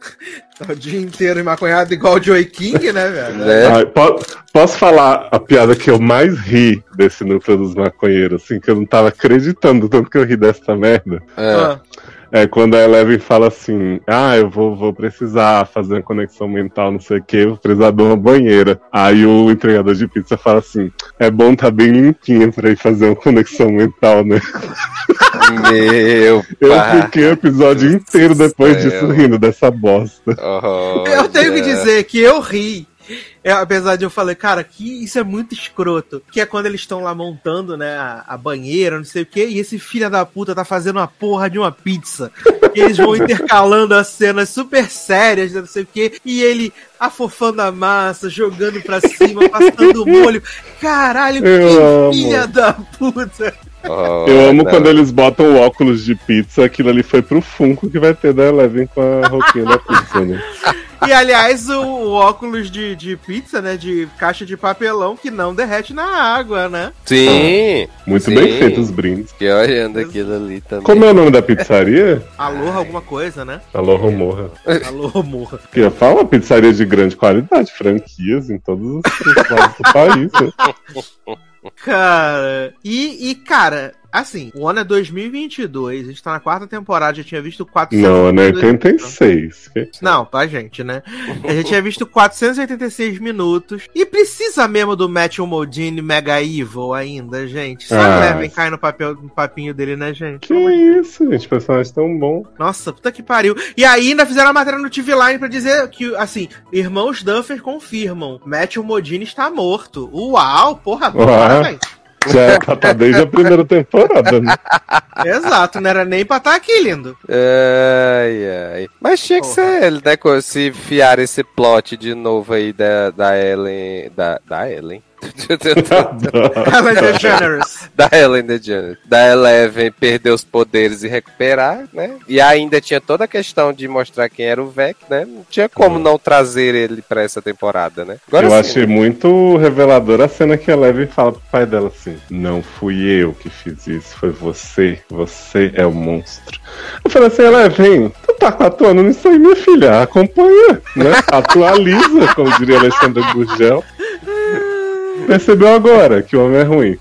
Tá o dia inteiro maconhado igual o Joey King, né, velho? É. Ai, po posso falar a piada que eu mais ri desse núcleo dos maconheiros, assim, que eu não tava acreditando tanto que eu ri dessa merda. É. Ah. É, quando a Eleven fala assim, ah, eu vou, vou precisar fazer uma conexão mental, não sei o que, vou precisar de uma banheira. Aí o entregador de pizza fala assim, é bom tá bem limpinha pra ir fazer uma conexão mental, né? Meu Eu fiquei o episódio inteiro depois disso rindo dessa bosta. Oh, eu tenho que dizer que eu ri é, apesar de eu falar, cara, que isso é muito escroto. Que é quando eles estão lá montando, né, a, a, banheira, não sei o que, e esse filho da puta tá fazendo uma porra de uma pizza. E eles vão intercalando as cenas super sérias, não sei o que, e ele afofando a massa, jogando pra cima, passando o molho. Caralho, eu que amo. filha da puta. Eu amo quando eles botam o óculos de pizza, aquilo ali foi pro Funko que vai ter da Eleven com a roupinha da pizza, né? E aliás, o, o óculos de, de pizza, né? De caixa de papelão que não derrete na água, né? Sim. Muito Sim. bem feito os brindes. Fiquei olhando aquilo ali também. Como é o nome da pizzaria? Aloha alguma coisa, né? Alô, Romorra. Alô, morra. Que uma pizzaria de grande qualidade, franquias em todos os os lados do país. né? Cara, e, e, cara, assim, o ano é 2022, a gente tá na quarta temporada, já tinha visto 400... Não, é 86. que- Não, pra gente, né? A gente tinha visto 486 minutos. E precisa mesmo do Matthew Modine Mega Evil ainda, gente. Só Ah. levem cai no, papel, no papinho dele, né, gente? Que isso, gente, personagem tão bom. Nossa, puta que pariu. E aí ainda fizeram a matéria no TV Line pra dizer que, assim, irmãos Duffer confirmam. Matthew Modine está morto. Uau, porra, Uau. parabéns. Já tá, tá desde a primeira temporada, né? Exato, não era nem pra estar aqui, lindo. Ai, ai. Mas tinha que Porra. ser ele, né? Se enfiar esse plot de novo aí da, da Ellen. Da, da Ellen? Ellen DeGeneres. da Ellen DeGeneres. Da Eleven perder os poderes e recuperar, né? E ainda tinha toda a questão de mostrar quem era o Vec, né? Não tinha como não trazer ele pra essa temporada, né? Agora eu sim. achei muito reveladora a cena que a Eleven fala pro pai dela assim: Não fui eu que fiz isso, foi você. Você é o monstro. Eu falei assim: Eleven, tu tá atuando nisso aí, minha filha. Acompanha, né? Atualiza, como diria Alexandre Gurgel. Percebeu agora que o homem é ruim.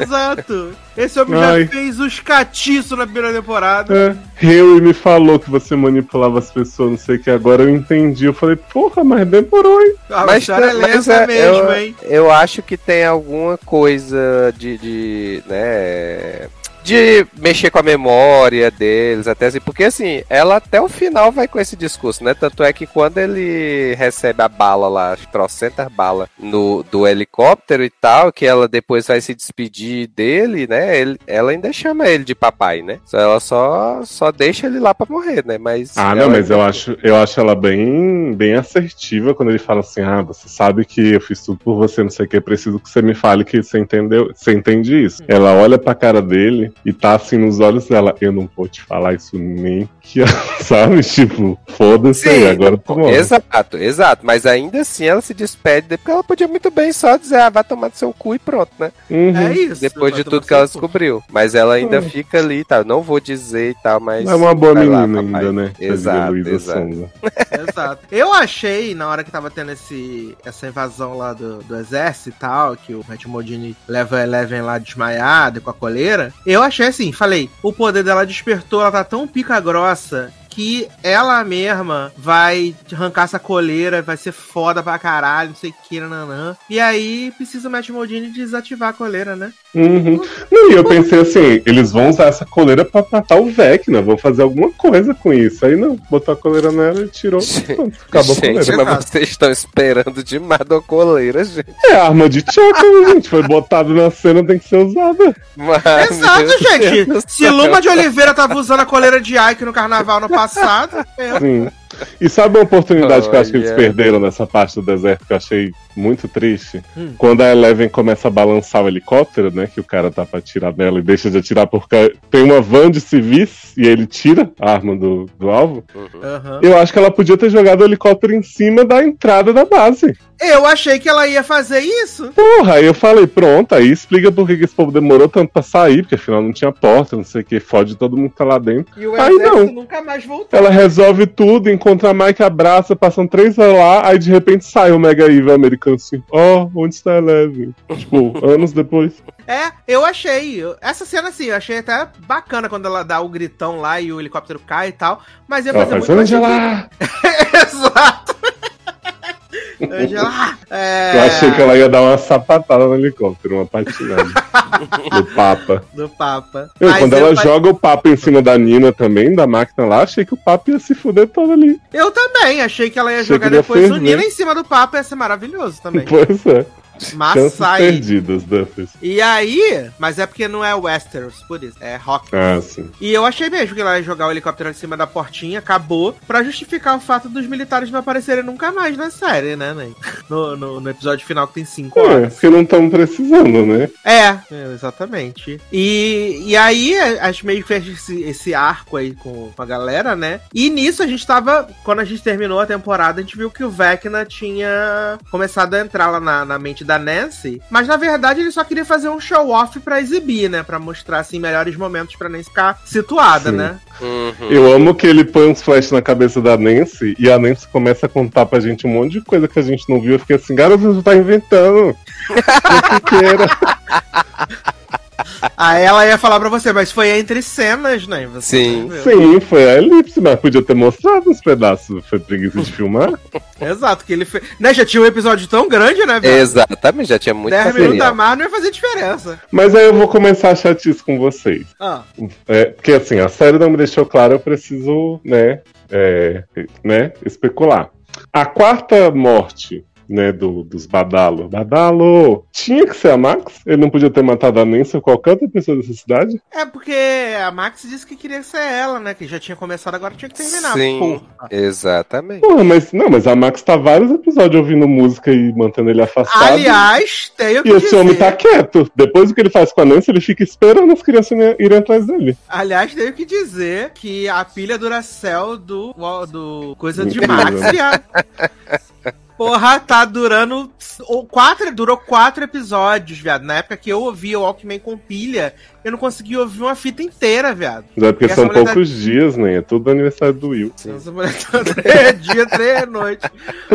Exato. Esse homem Ai. já fez os catiços na primeira temporada. É, Harry me falou que você manipulava as pessoas, não sei o que, agora eu entendi. Eu falei, porra, mas demorou, hein? A Mas, história é mas lenta é- mesmo, eu, hein? eu acho que tem alguma coisa de, de né, de mexer com a memória deles, até assim, porque assim, ela até o final vai com esse discurso, né? Tanto é que quando ele recebe a bala lá, as trocentas balas no, do helicóptero e tal, que ela depois vai se despedir dele, né? Ele, ela ainda chama ele de papai, né? Só ela só, só deixa ele lá pra morrer, né? Mas Ah, não, mas ainda- eu acho, eu acho ela bem, bem assertiva quando ele fala assim: ah, você sabe que eu fiz tudo por você, não sei o que, é preciso que você me fale que você entendeu, você entende isso. Ela olha pra cara dele e tá assim nos olhos dela, eu não vou te falar isso nem que, sabe? Tipo, foda-se aí, agora tu morre. Exato, exato. Mas ainda assim ela se despede, porque ela podia muito bem só dizer, ah, vai tomar no seu cu e pronto, né? Uhum. É isso. Depois de tudo que ela descobriu. Mas ela ainda Hum. fica ali, tá? Não vou dizer e tal, mas. É uma boa lá, menina papai. ainda, né? Exato, exato. Exato. Eu achei, na hora que tava tendo esse, essa invasão lá do, do exército e tal, que o Matt Modini leva a Eleven lá desmaiada com a coleira, eu achei assim, falei, o poder dela despertou, ela tá tão pica grossa que ela mesma vai arrancar essa coleira, vai ser foda pra caralho, não sei o que, nananã. E aí precisa o Matt Modini desativar a coleira, né? Uhum. Não, e eu pensei assim, eles vão usar essa coleira pra matar o Vecna, vão fazer alguma coisa com isso. Aí não, botou a coleira nela e tirou. Pronto, acabou a Gente, coleira. mas vocês estão esperando demais da coleira, gente. É arma de tchaca, né, gente. Foi botado na cena, tem que ser usada. Mas, Exato, gente! Se. Luma de Oliveira tava usando a coleira de Ike no carnaval no passado, é. Sim. E sabe uma oportunidade que eu acho que eles perderam nessa parte do deserto que eu achei muito triste? Hum. Quando a Eleven começa a balançar o helicóptero, né? Que o cara tá pra atirar nela e deixa de atirar porque tem uma van de civis e ele tira a arma do, do alvo. Aham. Eu acho que ela podia ter jogado o helicóptero em cima da entrada da base. Eu achei que ela ia fazer isso. Porra, aí eu falei, pronto, aí explica por que esse povo demorou tanto pra sair, porque afinal não tinha porta, não sei o que, fode todo mundo que tá lá dentro. E o exército não. nunca mais voltou. Ela resolve tudo, encontra a Mike, abraça, passam três horas lá, aí de repente sai o Mega Evil americano assim, ó, onde está a Eleven? tipo, anos depois. É, eu achei. Essa cena, assim, eu achei até bacana quando ela dá o gritão lá e o helicóptero cai e tal. Mas ia fazer faz, muito mais Angela! Exato. Angela. É... Eu achei que ela ia dar uma sapatada no helicóptero, uma patinada. do Papa. Do Papa. Eu, quando ela fa- joga o Papa em cima da Nina também, da máquina lá, achei que o Papa ia se fuder todo ali. Eu também, achei que ela ia Achei jogar depois o. Nina em cima do Papa, ia ser maravilhoso também. Pois é. Chances Maçai. perdidas, Duffers. E aí, mas é porque não é Westeros, por isso, é Rock. Ah, sim. E eu achei mesmo que ela ia jogar o helicóptero em cima da portinha, acabou, pra justificar o fato dos militares não aparecerem nunca mais na série, né, né? No, no, no episódio final que tem cinco É, horas. porque não estão precisando, né? É, é, exatamente. E, e aí, a gente meio que fez esse, esse arco aí com, com a galera, né? E nisso a gente tava. Quando a gente terminou a temporada, a gente viu que o Vecna tinha começado a entrar lá na, na mente da Nancy. Mas na verdade ele só queria fazer um show-off pra exibir, né? Pra mostrar, assim, melhores momentos pra Nancy ficar situada, Sim. né? Uhum. Eu amo que ele põe uns flash na cabeça da Nancy e a Nancy começa a contar pra gente um monte de coisa que a gente não viu. Eu fiquei assim, garoto, você tá inventando. Inteira. Aí ela ia falar pra você, mas foi entre cenas, né? Você Sim. Sim, foi a elipse, mas podia ter mostrado uns pedaços. Foi preguiça de filmar. Exato, que ele fez. Né, já tinha um episódio tão grande, né, velho? Exatamente, já tinha muito 10 minutos a mais não ia fazer diferença. Mas aí eu vou começar a chatice com vocês. Ah, É, porque assim, a série não me deixou claro, eu preciso, né, é, né, especular. A quarta morte, né, do, dos Badalo. Badalo! Tinha que ser a Max? Ele não podia ter matado a Nancy ou qualquer outra pessoa dessa cidade? é porque a Max disse que queria ser ela, né? Que já tinha começado, agora tinha que terminar. Sim, porra. exatamente. Porra, mas não, mas a Max tá vários episódios ouvindo música e mantendo ele afastado. Aliás, tenho que e esse dizer. homem tá quieto. Depois do que ele faz com a Nancy, ele fica esperando as crianças irem atrás dele. Aliás, tenho que dizer que a pilha Duracell do, do Coisa de. Max, viado. Porra, tá durando. ou Quatro, durou quatro episódios, viado. Na época que eu ouvia o Walkman com pilha, eu não conseguia ouvir uma fita inteira, viado. Mas é porque são tá- poucos dias, né? É tudo aniversário do Will. Essa mulher tá três dias, três noites,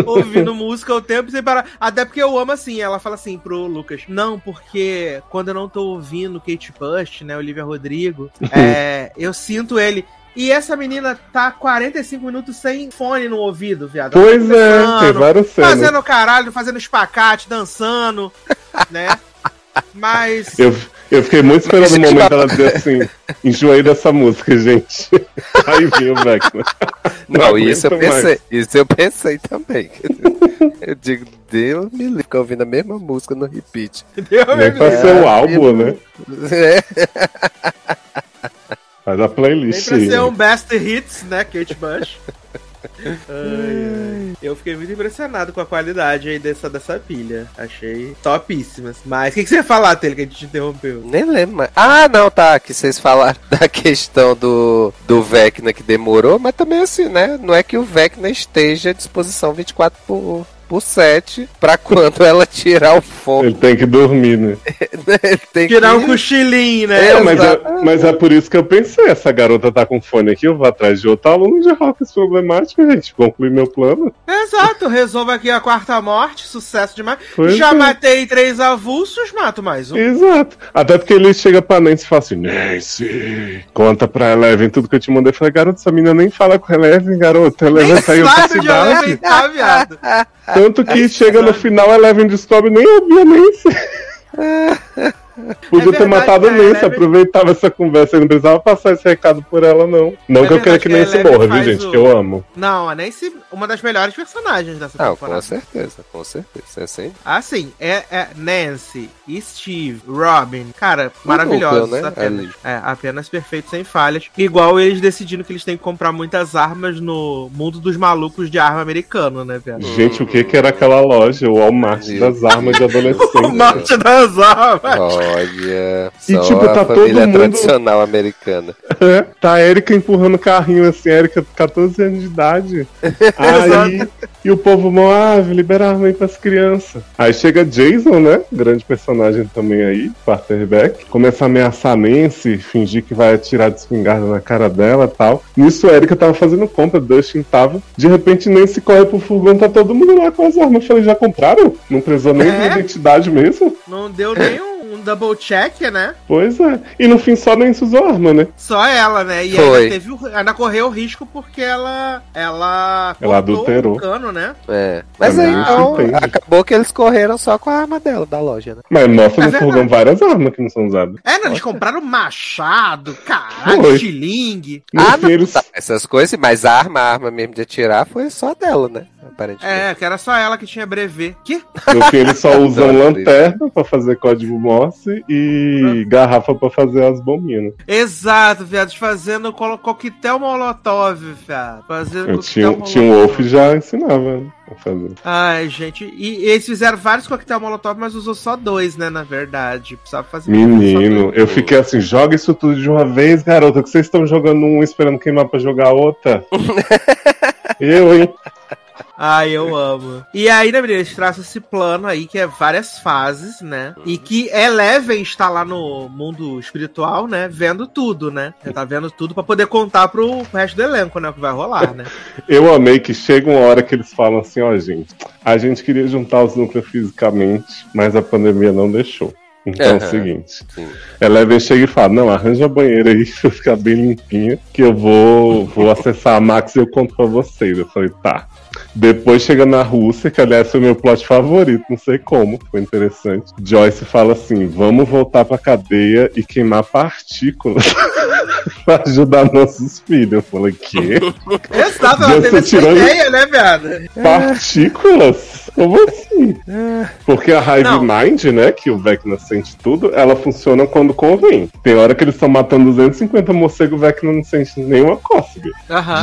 ouvindo música o tempo sem parar. Até porque eu amo assim, ela fala assim pro Lucas, não, porque quando eu não tô ouvindo Kate Bush, né, Olivia Rodrigo, é, eu sinto ele. E essa menina tá 45 minutos sem fone no ouvido, viado. Ela tá Pois é, tem várias cenas. Fazendo caralho, fazendo espacate, dançando, né? Mas. Eu, eu fiquei muito esperando o momento ela dizer assim: enjoei dessa música, gente. Aí vinha o Vecna. Não, aguento isso eu mais. pensei. Isso eu pensei também. Eu digo, Deus me livre, ficar ouvindo a mesma música no repeat. Entendeu? Nem pra ser o álbum, né? É, Faz a Nem playlist pra aí. ser um best hits, né, Kate Bush. Ai, ai. Eu fiquei muito impressionado com a qualidade aí dessa, dessa pilha. Achei topíssimas. Mas o que, que você ia falar, Tele, que a gente te interrompeu? nem lembro mais. Ah, não, tá. Que vocês falaram da questão do, do Vecna que demorou, mas também assim, né? Não é que o Vecna esteja à disposição 24 por, por 7 pra quando ela tirar o fone. Ele tem que dormir, né? Ele tem Tirar que... um cochilinho, né? É, mas, é, mas é por isso que eu pensei: essa garota tá com fone aqui, eu vou atrás de outro aluno de rock problemático, gente. Concluir meu plano. Exato, resolva aqui a quarta morte, sucesso demais. Pois Já é. matei três avulsos, mato mais um. Exato. Até porque ele chega pra Nancy e fala assim: Nancy, conta pra Eleven tudo que eu te mandei. Eu falei, garoto, essa menina nem fala com a Eleven, garoto. A Eleven saiu pra de cidade. ele tá, viado. Tanto que chega no final, a Eleven descobre nem ouvia a Nancy. Podia É ter verdade, matado a né? Nancy, Eleven- aproveitava essa conversa, ele não precisava passar esse recado por ela, não. Não É que eu queira que que morra, viu, gente? o- Que eu amo. Não, a Nancy, uma das melhores personagens dessa Não, temporada. com certeza, com certeza. É assim. Assim, é, é Nancy, Steve, Robin, cara, maravilhosos. núcleo, né? Apenas, é, apenas perfeitos, sem falhas. Igual eles decidindo que eles têm que comprar muitas armas no mundo dos malucos de arma americano, né, velho? Gente, o que que era aquela loja? O Walmart das armas de O adolescente. Morte das armas! Olha, E, só tipo, tá a família todo mundo- tradicional americana. É, tá a Erika empurrando o carrinho assim, a Erika 14 anos de idade. Aí, e o povo Moave, libera arma aí pras crianças. Aí chega Jason, né? Grande personagem também aí, quarterback. Começa a ameaçar a Nancy, fingir que vai atirar de espingarda na cara dela e tal. Nisso a Erika tava fazendo compra, Dustin tava. De repente Nancy corre pro furgão, tá todo mundo lá com as armas. Eu falei, já compraram? Não precisou nem É? de identidade mesmo? Não deu nem um, um double check, né? Pois é. E no fim só Nancy usou arma, né? Só ela, né? E Foi. ainda, teve o, ainda correu o risco porque ela. Ela. Ela adulterou. o cano, né? É. Mas aí então, entende. acabou que eles correram só com a arma dela, da loja, né? Mas mostra É furgão várias armas que não são usadas. É, não, eles compraram machado, caralho. No ah, não, eles... tá, essas coisas, mas a arma, a arma mesmo de atirar foi só dela, né? Aparentemente. É, que era só ela que tinha brevet. Que? Fim, eles só usam lanterna pra fazer código Morse e garrafa pra fazer as bombinhas. Exato, viado. Fazendo colo- coquetel molotov, viado. Fazendo Eu coquetel tinha, tinha um Wolf já ensinava né, a fazer. Ai, gente. E eles fizeram vários coquetel molotov, mas usou só dois, né? Na verdade. Precisava fazer Menino, eu fiquei assim, joga isso tudo de uma vez, garota, que vocês estão jogando um esperando queimar pra jogar outra. eu, hein? Ai, eu amo. E aí, né, menina, eles traçam esse plano aí, que é várias fases, né? E que Eleven está lá no mundo espiritual, né? Vendo tudo, né? Ela tá vendo tudo pra poder contar pro resto do elenco, né? O que vai rolar, né? Eu amei que chega uma hora que eles falam assim, ó, gente, a gente queria juntar os núcleos fisicamente, mas a pandemia não deixou. Então é o seguinte, Sim. Eleven chega e fala, não, arranja a banheira aí pra ficar bem limpinha, que eu vou, vou acessar a Max e eu conto pra vocês. Eu falei, tá. Depois chega na Rússia, que aliás foi meu plot favorito, não sei como, foi interessante. Joyce fala assim: vamos voltar pra cadeia e queimar partículas pra ajudar nossos filhos. Eu falei, quê? Exato, ela teve essa ideia, né, viado? Partículas? Como assim? Porque a Hive Não. Mind, né, que o Vecna sente tudo, ela funciona quando convém. Tem hora que eles estão matando 250 morcegos, o Vecna não sente nenhuma cócega.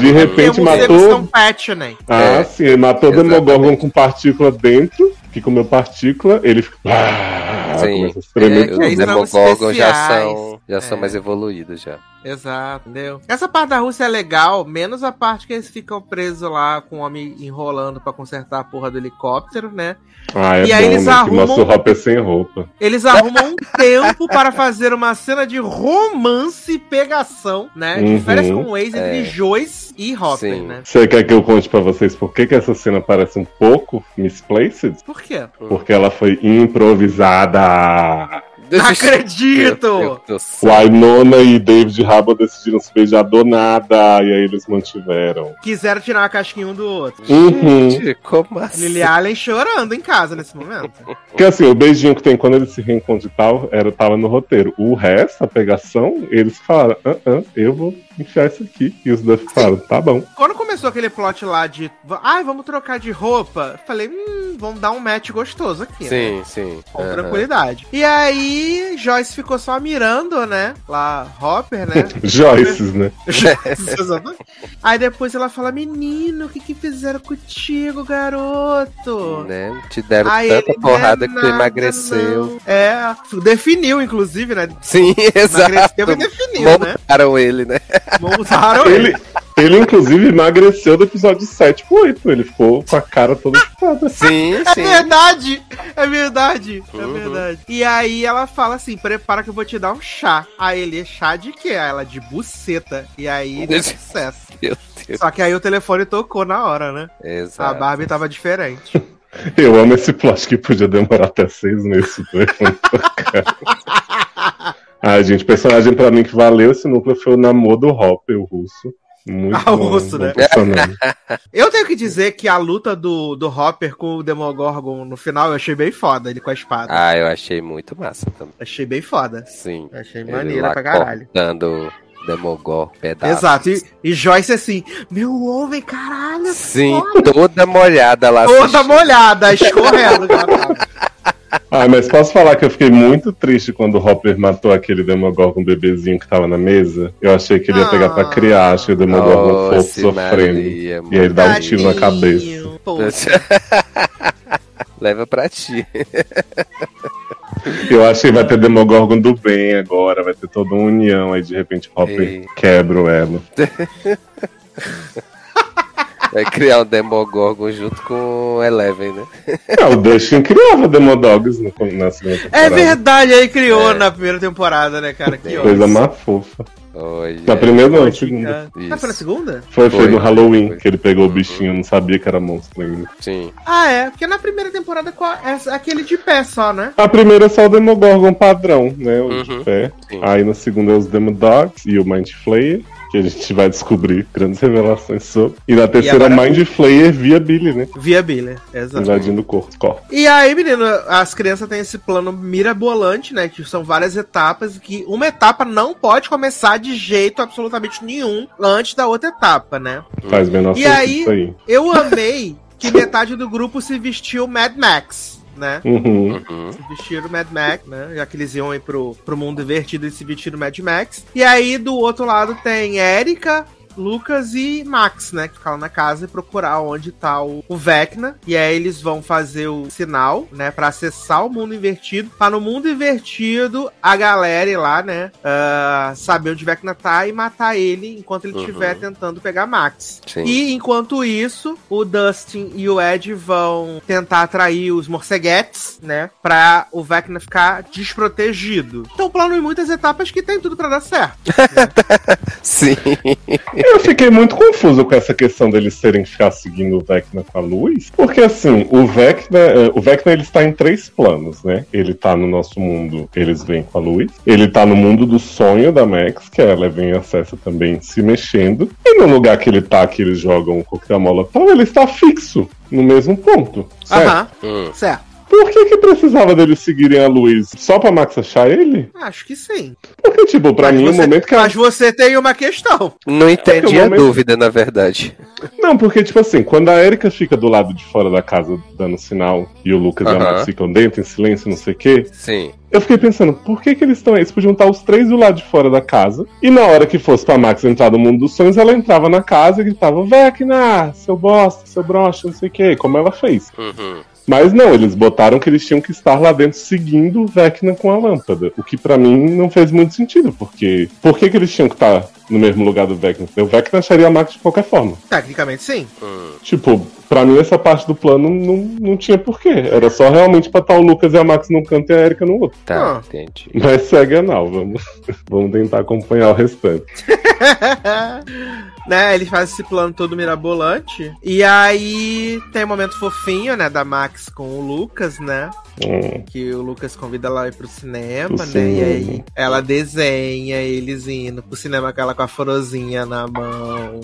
De repente matou- são pet, né? Ah, É, sim, ele matou o exatamente. Demogorgon com partícula dentro, que comeu partícula, ele fica. Ah, Sim. começa a tremer É, os Eles são Demogorgon já são, já são É. mais evoluídos já. Exato, entendeu? Essa parte da Rússia é legal, menos a parte que eles ficam presos lá com o homem enrolando pra consertar a porra do helicóptero, né? Ah, é E aí bom, eles né? Que arrumam- mostra o Hopper sem roupa. Eles arrumam um tempo para fazer uma cena de romance e pegação, né? De Uhum. férias com o ex entre É. Joyce e Hopper, Sim. né? Você quer que eu conte pra vocês por que, que essa cena parece um pouco misplaced? Por quê? Porque ela foi improvisada. Não acredito! Winona e David Harbour decidiram se beijar do nada, e aí eles mantiveram. Quiseram tirar uma casquinha um do outro. Uhum. Gente, Como assim? Lily Allen chorando em casa nesse momento. Porque assim, o beijinho que tem quando eles se reencontram e tal, era, tava no roteiro. O resto, a pegação, eles falaram, ah, ah, eu vou enfiar isso aqui. E os dois falaram, tá bom. Quando começou aquele plot lá de. Ai, vamos trocar de roupa. Falei, hum, vamos dar um match gostoso aqui. né? Sim, sim. Com Aham. tranquilidade. E aí, Joyce ficou só mirando, né? Lá, Hopper, né? Joyces, né? Aí depois ela fala: Menino, o que que fizeram contigo, garoto? Né? Te deram Aí tanta ele, porrada "Não que é tu emagreceu. não." É, definiu, inclusive, né? Sim, exato. Emagreceu e definiu, né? Montaram ele, né? Ele. Ele, ele, inclusive, emagreceu do episódio 7 pro 8. Ele ficou com a cara toda chupada. Sim, É sim. verdade! É verdade! É Uhum. verdade. E aí ela fala assim: prepara que eu vou te dar um chá. Aí ele, chá de quê? Aí ela, de buceta. E aí deu sucesso. Meu Deus. Só que aí o telefone tocou na hora, né? A Exato. Barbie tava diferente. Eu amo esse plot que podia demorar até seis meses. Ai, gente, personagem pra mim que valeu esse núcleo foi o namoro do Hopper, o russo. Muito Ah, o bom, russo, bom né? personagem. Eu tenho que dizer que a luta do, do Hopper com o Demogorgon no final eu achei bem foda, ele com a espada. Ah, eu achei muito massa também. Achei bem foda. Sim. Achei maneira pra caralho. Cortando Demogor pedaços. Exato. E, e Joyce assim, meu homem, caralho, Sim, foda. toda molhada lá. toda assistindo. molhada, escorrendo. Ah, mas posso falar que eu fiquei muito triste quando o Hopper matou aquele Demogorgon bebezinho que tava na mesa? Eu achei que ele ia pegar pra criar, achei o Demogorgon Nossa, fofo sofrendo. Maria, E aí dá um tiro na cabeça. Leva pra ti. Eu achei que vai ter Demogorgon do bem agora, vai ter toda uma união, aí de repente o Hopper Ei. quebra o elo. Vai criar um Demogorgon junto com o Eleven, né? Ah, o Dustin criava Demodogs no, na segunda É temporada. verdade, aí criou É. na primeira temporada, né, cara? Que Coisa mais fofa. Olha. Na primeira não, na segunda. Isso. Ah, foi na segunda? Foi, foi, Foi, no Halloween foi. que ele pegou Uhum. o bichinho, não sabia que era monstro ainda. Sim. Ah, é. Porque na primeira temporada é aquele de pé só, né? A primeira é só o Demogorgon padrão, né? O Uhum. de pé. Sim. Aí na segunda é os Demodogs e o Mind Flayer, que a gente vai descobrir grandes revelações sobre. E na terceira, agora- Mind Flayer via Billy, né? Via Billy, exato. Invadindo o corpo. corpo. E aí, menino, as crianças têm esse plano mirabolante, né? Que são várias etapas, que uma etapa não pode começar de jeito absolutamente nenhum antes da outra etapa, né? Faz menor E sentido aí- isso aí. Eu amei que metade do grupo se vestiu Mad Max. Né? Uhum. Uhum. Se vestiram Mad Max, né? Já que eles iam ir pro, pro mundo invertido e se vestiram Mad Max. E aí, do outro lado, tem Erika, Lucas e Max, né? Que ficam na casa e procurar onde tá o, o Vecna. E aí eles vão fazer o sinal, né? Pra acessar o mundo invertido. Pra no mundo invertido, a galera ir lá, né? ah, saber onde o Vecna tá e matar ele enquanto ele Uhum. estiver tentando pegar Max. Sim. E enquanto isso, o Dustin e o Ed vão tentar atrair os morceguetes, né? Pra o Vecna ficar desprotegido. Então, plano em muitas etapas que tem tudo pra dar certo. Sim. Eu fiquei muito confuso com essa questão deles terem que ficar seguindo o Vecna com a luz, porque assim, o Vecna, eh, o Vecna ele está em três planos, né? Ele tá no nosso mundo, eles vêm com a luz. Ele tá no mundo do sonho da Max, que ela vem acessa também se mexendo. E no lugar que ele tá, que eles jogam o coquetel molotov, ele está fixo no mesmo ponto. Certo? Aham, Hum. certo. Por que que precisava deles seguirem a luz? Só pra Max achar ele? Acho que sim. Porque, tipo, pra Mas mim, o você- momento que ela Mas você tem uma questão. Não entendi Porque o a momento- dúvida, na verdade. Não, porque, tipo assim, quando a Erika fica do lado de fora da casa dando sinal e o Lucas e a. Max ficam dentro em silêncio, não sei o quê, Sim. eu fiquei pensando, por que que eles estão aí? Eles podiam estar os três do lado de fora da casa, e na hora que fosse pra Max entrar no mundo dos sonhos, ela entrava na casa e gritava, Vecna, seu bosta, seu brocha, não sei o quê, como ela fez. Uhum. Mas não, eles botaram que eles tinham que estar lá dentro seguindo o Vecna com a lâmpada. O que pra mim não fez muito sentido, porque. Por que, que eles tinham que estar no mesmo lugar do Vecna? O Vecna acharia a Max de qualquer forma. Tecnicamente, sim. Hum. Tipo, pra mim essa parte do plano não, não tinha porquê. Era só realmente pra estar o Lucas e a Max num canto e a Erika no outro. Tá, Ah. entendi. Mas segue a nau, vamos, vamos tentar acompanhar o restante. né, eles fazem esse plano todo mirabolante. E aí tem um momento fofinho, né, da Max com o Lucas, né? Hum, Que o Lucas convida ela a ir pro cinema, Pro né? cinema. E aí ela desenha eles indo pro cinema com ela com a forozinha na mão.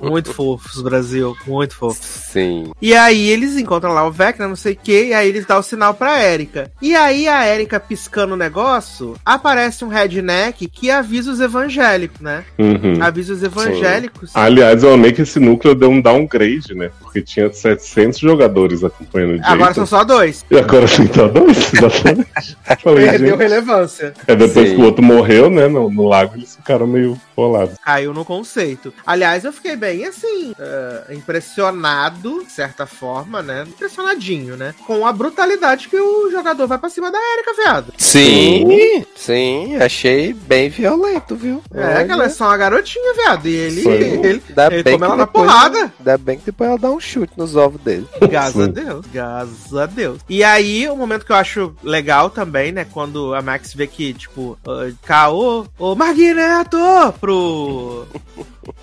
Muito fofos, Brasil. Muito fofos. Sim. E aí eles encontram lá o Vecna, não sei o que, e aí eles dão o sinal pra Erika. E aí a Erika piscando o negócio, aparece um redneck que avisa os evangélicos, né? uhum. Avisa os evangélicos. Aliás, eu amei que esse núcleo deu um downgrade, né? Porque tinha 700 jogadores acompanhando o Agora Jason. são só dois. E agora tem só dois, exatamente. Falei, Perdeu gente. relevância. É depois Sim. que o outro morreu, né? No, no lago, eles ficaram meio bolados. Caiu no conceito. Aliás, eu fiquei bem assim, eh, impressionado, de certa forma, né? Impressionadinho, né? Com a brutalidade que o jogador vai pra cima da Erika, viado. Sim, sim, achei bem violento, viu? É, que ela é só uma garotinha, viado. E ele, Sim. Ele, Ainda ele bem come que ela na depois- porrada. Ainda bem que depois ela dá um chute nos ovos dele. Graças a. Deus, graças a Deus. E aí, o momento que eu acho legal também, né? Quando a Max vê que, tipo, uh, Caô, ô Magneto pro.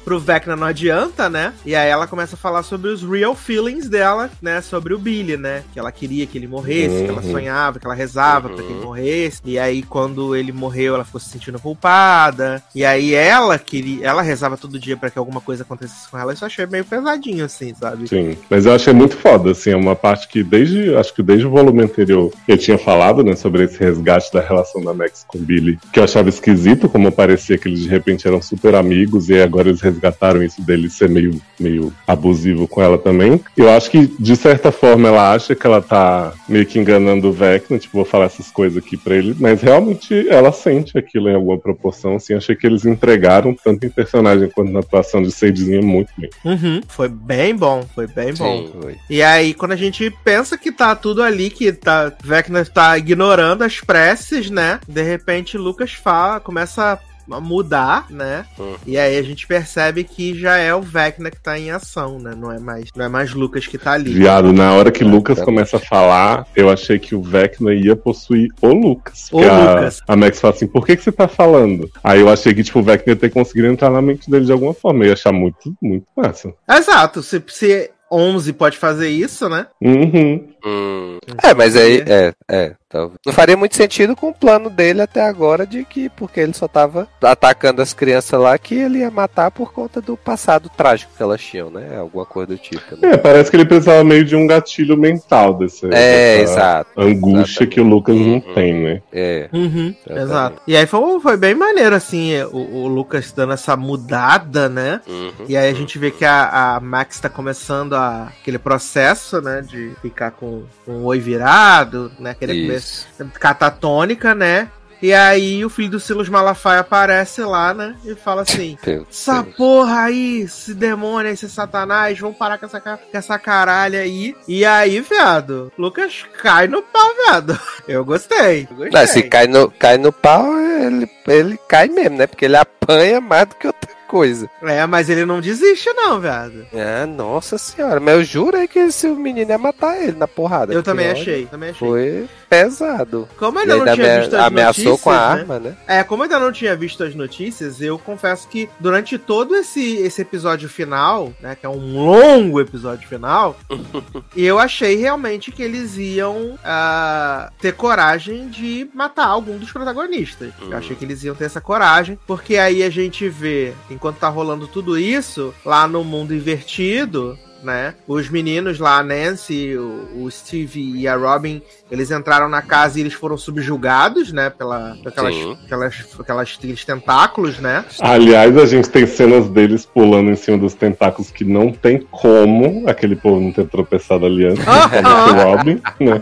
Pro Vecna não adianta, né? E aí ela começa a falar sobre os real feelings dela, né? Sobre o Billy, né? Que ela queria que ele morresse, que ela Uhum. sonhava, que ela rezava pra que ele Uhum. morresse. E aí, quando ele morreu, ela ficou se sentindo culpada. E aí ela queria. Ela rezava todo dia pra que alguma coisa acontecesse com ela. Isso eu achei meio pesadinho, assim, sabe? Sim, mas eu achei muito foda, assim, é uma parte que desde, acho que desde o volume anterior eu tinha falado, né, sobre esse resgate da relação da Max com o Billy, que eu achava esquisito, como parecia que eles de repente eram super amigos e agora eles resgataram isso dele ser meio, meio abusivo com ela também. Eu acho que, de certa forma, ela acha que ela tá meio que enganando o Vecna, tipo, vou falar essas coisas aqui pra ele, mas realmente ela sente aquilo em alguma proporção, assim, achei que eles entregaram, tanto em personagem quanto na atuação de Sadezinha, muito bem. Uhum. Foi bem bom, foi bem bom. Sim, foi. E aí, quando a gente pensa que tá tudo ali, que tá, Vecna tá ignorando as preces, né? De repente, Lucas fala, começa a mudar, né? Uhum. E aí a gente percebe que já é o Vecna que tá em ação, né? Não é mais, não é mais Lucas que tá ali. Viado, na hora que Lucas Exatamente. começa a falar, eu achei que o Vecna ia possuir o Lucas. O Porque a, Lucas. a Max fala assim, por que, que você tá falando? Aí eu achei que, tipo, o Vecna ia ter conseguido entrar na mente dele de alguma forma. Eu ia achar muito, muito massa. Exato, se, se 11 pode fazer isso, né? Uhum. Hum. É, mas aí, é, é. talvez. Não faria muito sentido com o plano dele até agora de que, porque ele só tava atacando as crianças lá, que ele ia matar por conta do passado trágico que elas tinham, né? Alguma coisa do tipo. Né? É, parece que ele precisava meio de um gatilho mental desse, É, dessa exato. angústia Exatamente. que o Lucas não Uhum. tem, né? É. Uhum, Exatamente. exato. E aí foi, foi bem maneiro, assim, o, o Lucas dando essa mudada, né? Uhum. E aí a gente vê que a, a Max tá começando a, aquele processo, né? De ficar com, com o oi virado, né? Aquele começo catatônica, né? E aí o filho do Silas Malafaia aparece lá, né? E fala assim: Essa porra aí, esse demônio, esse satanás, vão parar com essa, com essa caralho aí. E aí, viado, Lucas cai no pau, viado. Eu gostei. Eu gostei. Não, se cai no, cai no pau, ele, ele cai mesmo, né? Porque ele apanha mais do que outra coisa. É, mas ele não desiste, não, viado. É, nossa senhora. Mas eu juro aí que esse menino ia matar ele na porrada. Eu também achei, também achei. Foi pesado. Como ainda, ainda não tinha visto as ameaçou notícias, com a né? arma, né? É, como ainda não tinha visto as notícias, eu confesso que durante todo esse, esse episódio final, né, que é um longo episódio final, eu achei realmente que eles iam uh, ter coragem de matar algum dos protagonistas. Uhum. Eu achei que eles iam ter essa coragem, porque aí a gente vê, enquanto tá rolando tudo isso, lá no mundo invertido, né? Os meninos lá, a Nancy, o, o, Steve e a Robin, eles entraram na casa e eles foram subjugados, né? Pela, aquelas, aquelas, aquelas, aqueles tentáculos, né? Aliás, a gente tem cenas deles pulando em cima dos tentáculos que não tem como aquele povo não ter tropeçado ali antes, como o Robin, né?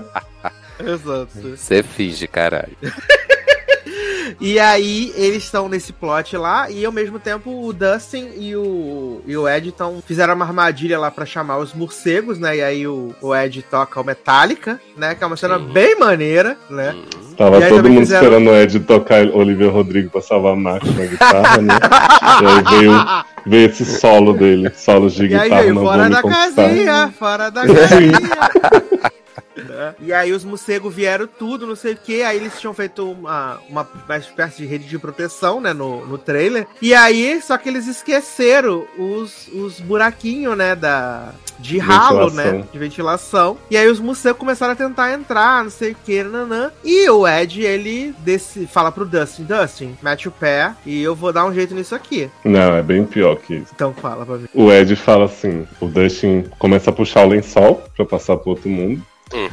Exato. Você finge, caralho. E aí eles estão nesse plot lá, e ao mesmo tempo o Dustin e o, e o Ed tão, fizeram uma armadilha lá para chamar os morcegos, né? E aí o, o Ed toca o Metallica, né? Que é uma cena uhum. bem maneira, né? Uhum. Tava todo mundo fizeram... esperando o Ed tocar Oliver Rodrigo pra salvar a Max na guitarra, né? e aí veio, veio esse solo dele, solos de e guitarra. Aí veio, fora da casinha, fora da casinha. E aí os morcegos vieram tudo, não sei o que. Aí eles tinham feito uma, uma, uma espécie de rede de proteção, né, no, no trailer. E aí, só que eles esqueceram os, os buraquinhos, né, da, de ralo, né? De ventilação. E aí os morcegos começaram a tentar entrar, não sei o que, nanã. E o Ed, ele desse, fala pro Dustin, Dustin, mete o pé e eu vou dar um jeito nisso aqui. Não, é bem pior que isso. Então fala pra mim. O Ed fala assim, o Dustin começa a puxar o lençol pra passar pro outro mundo.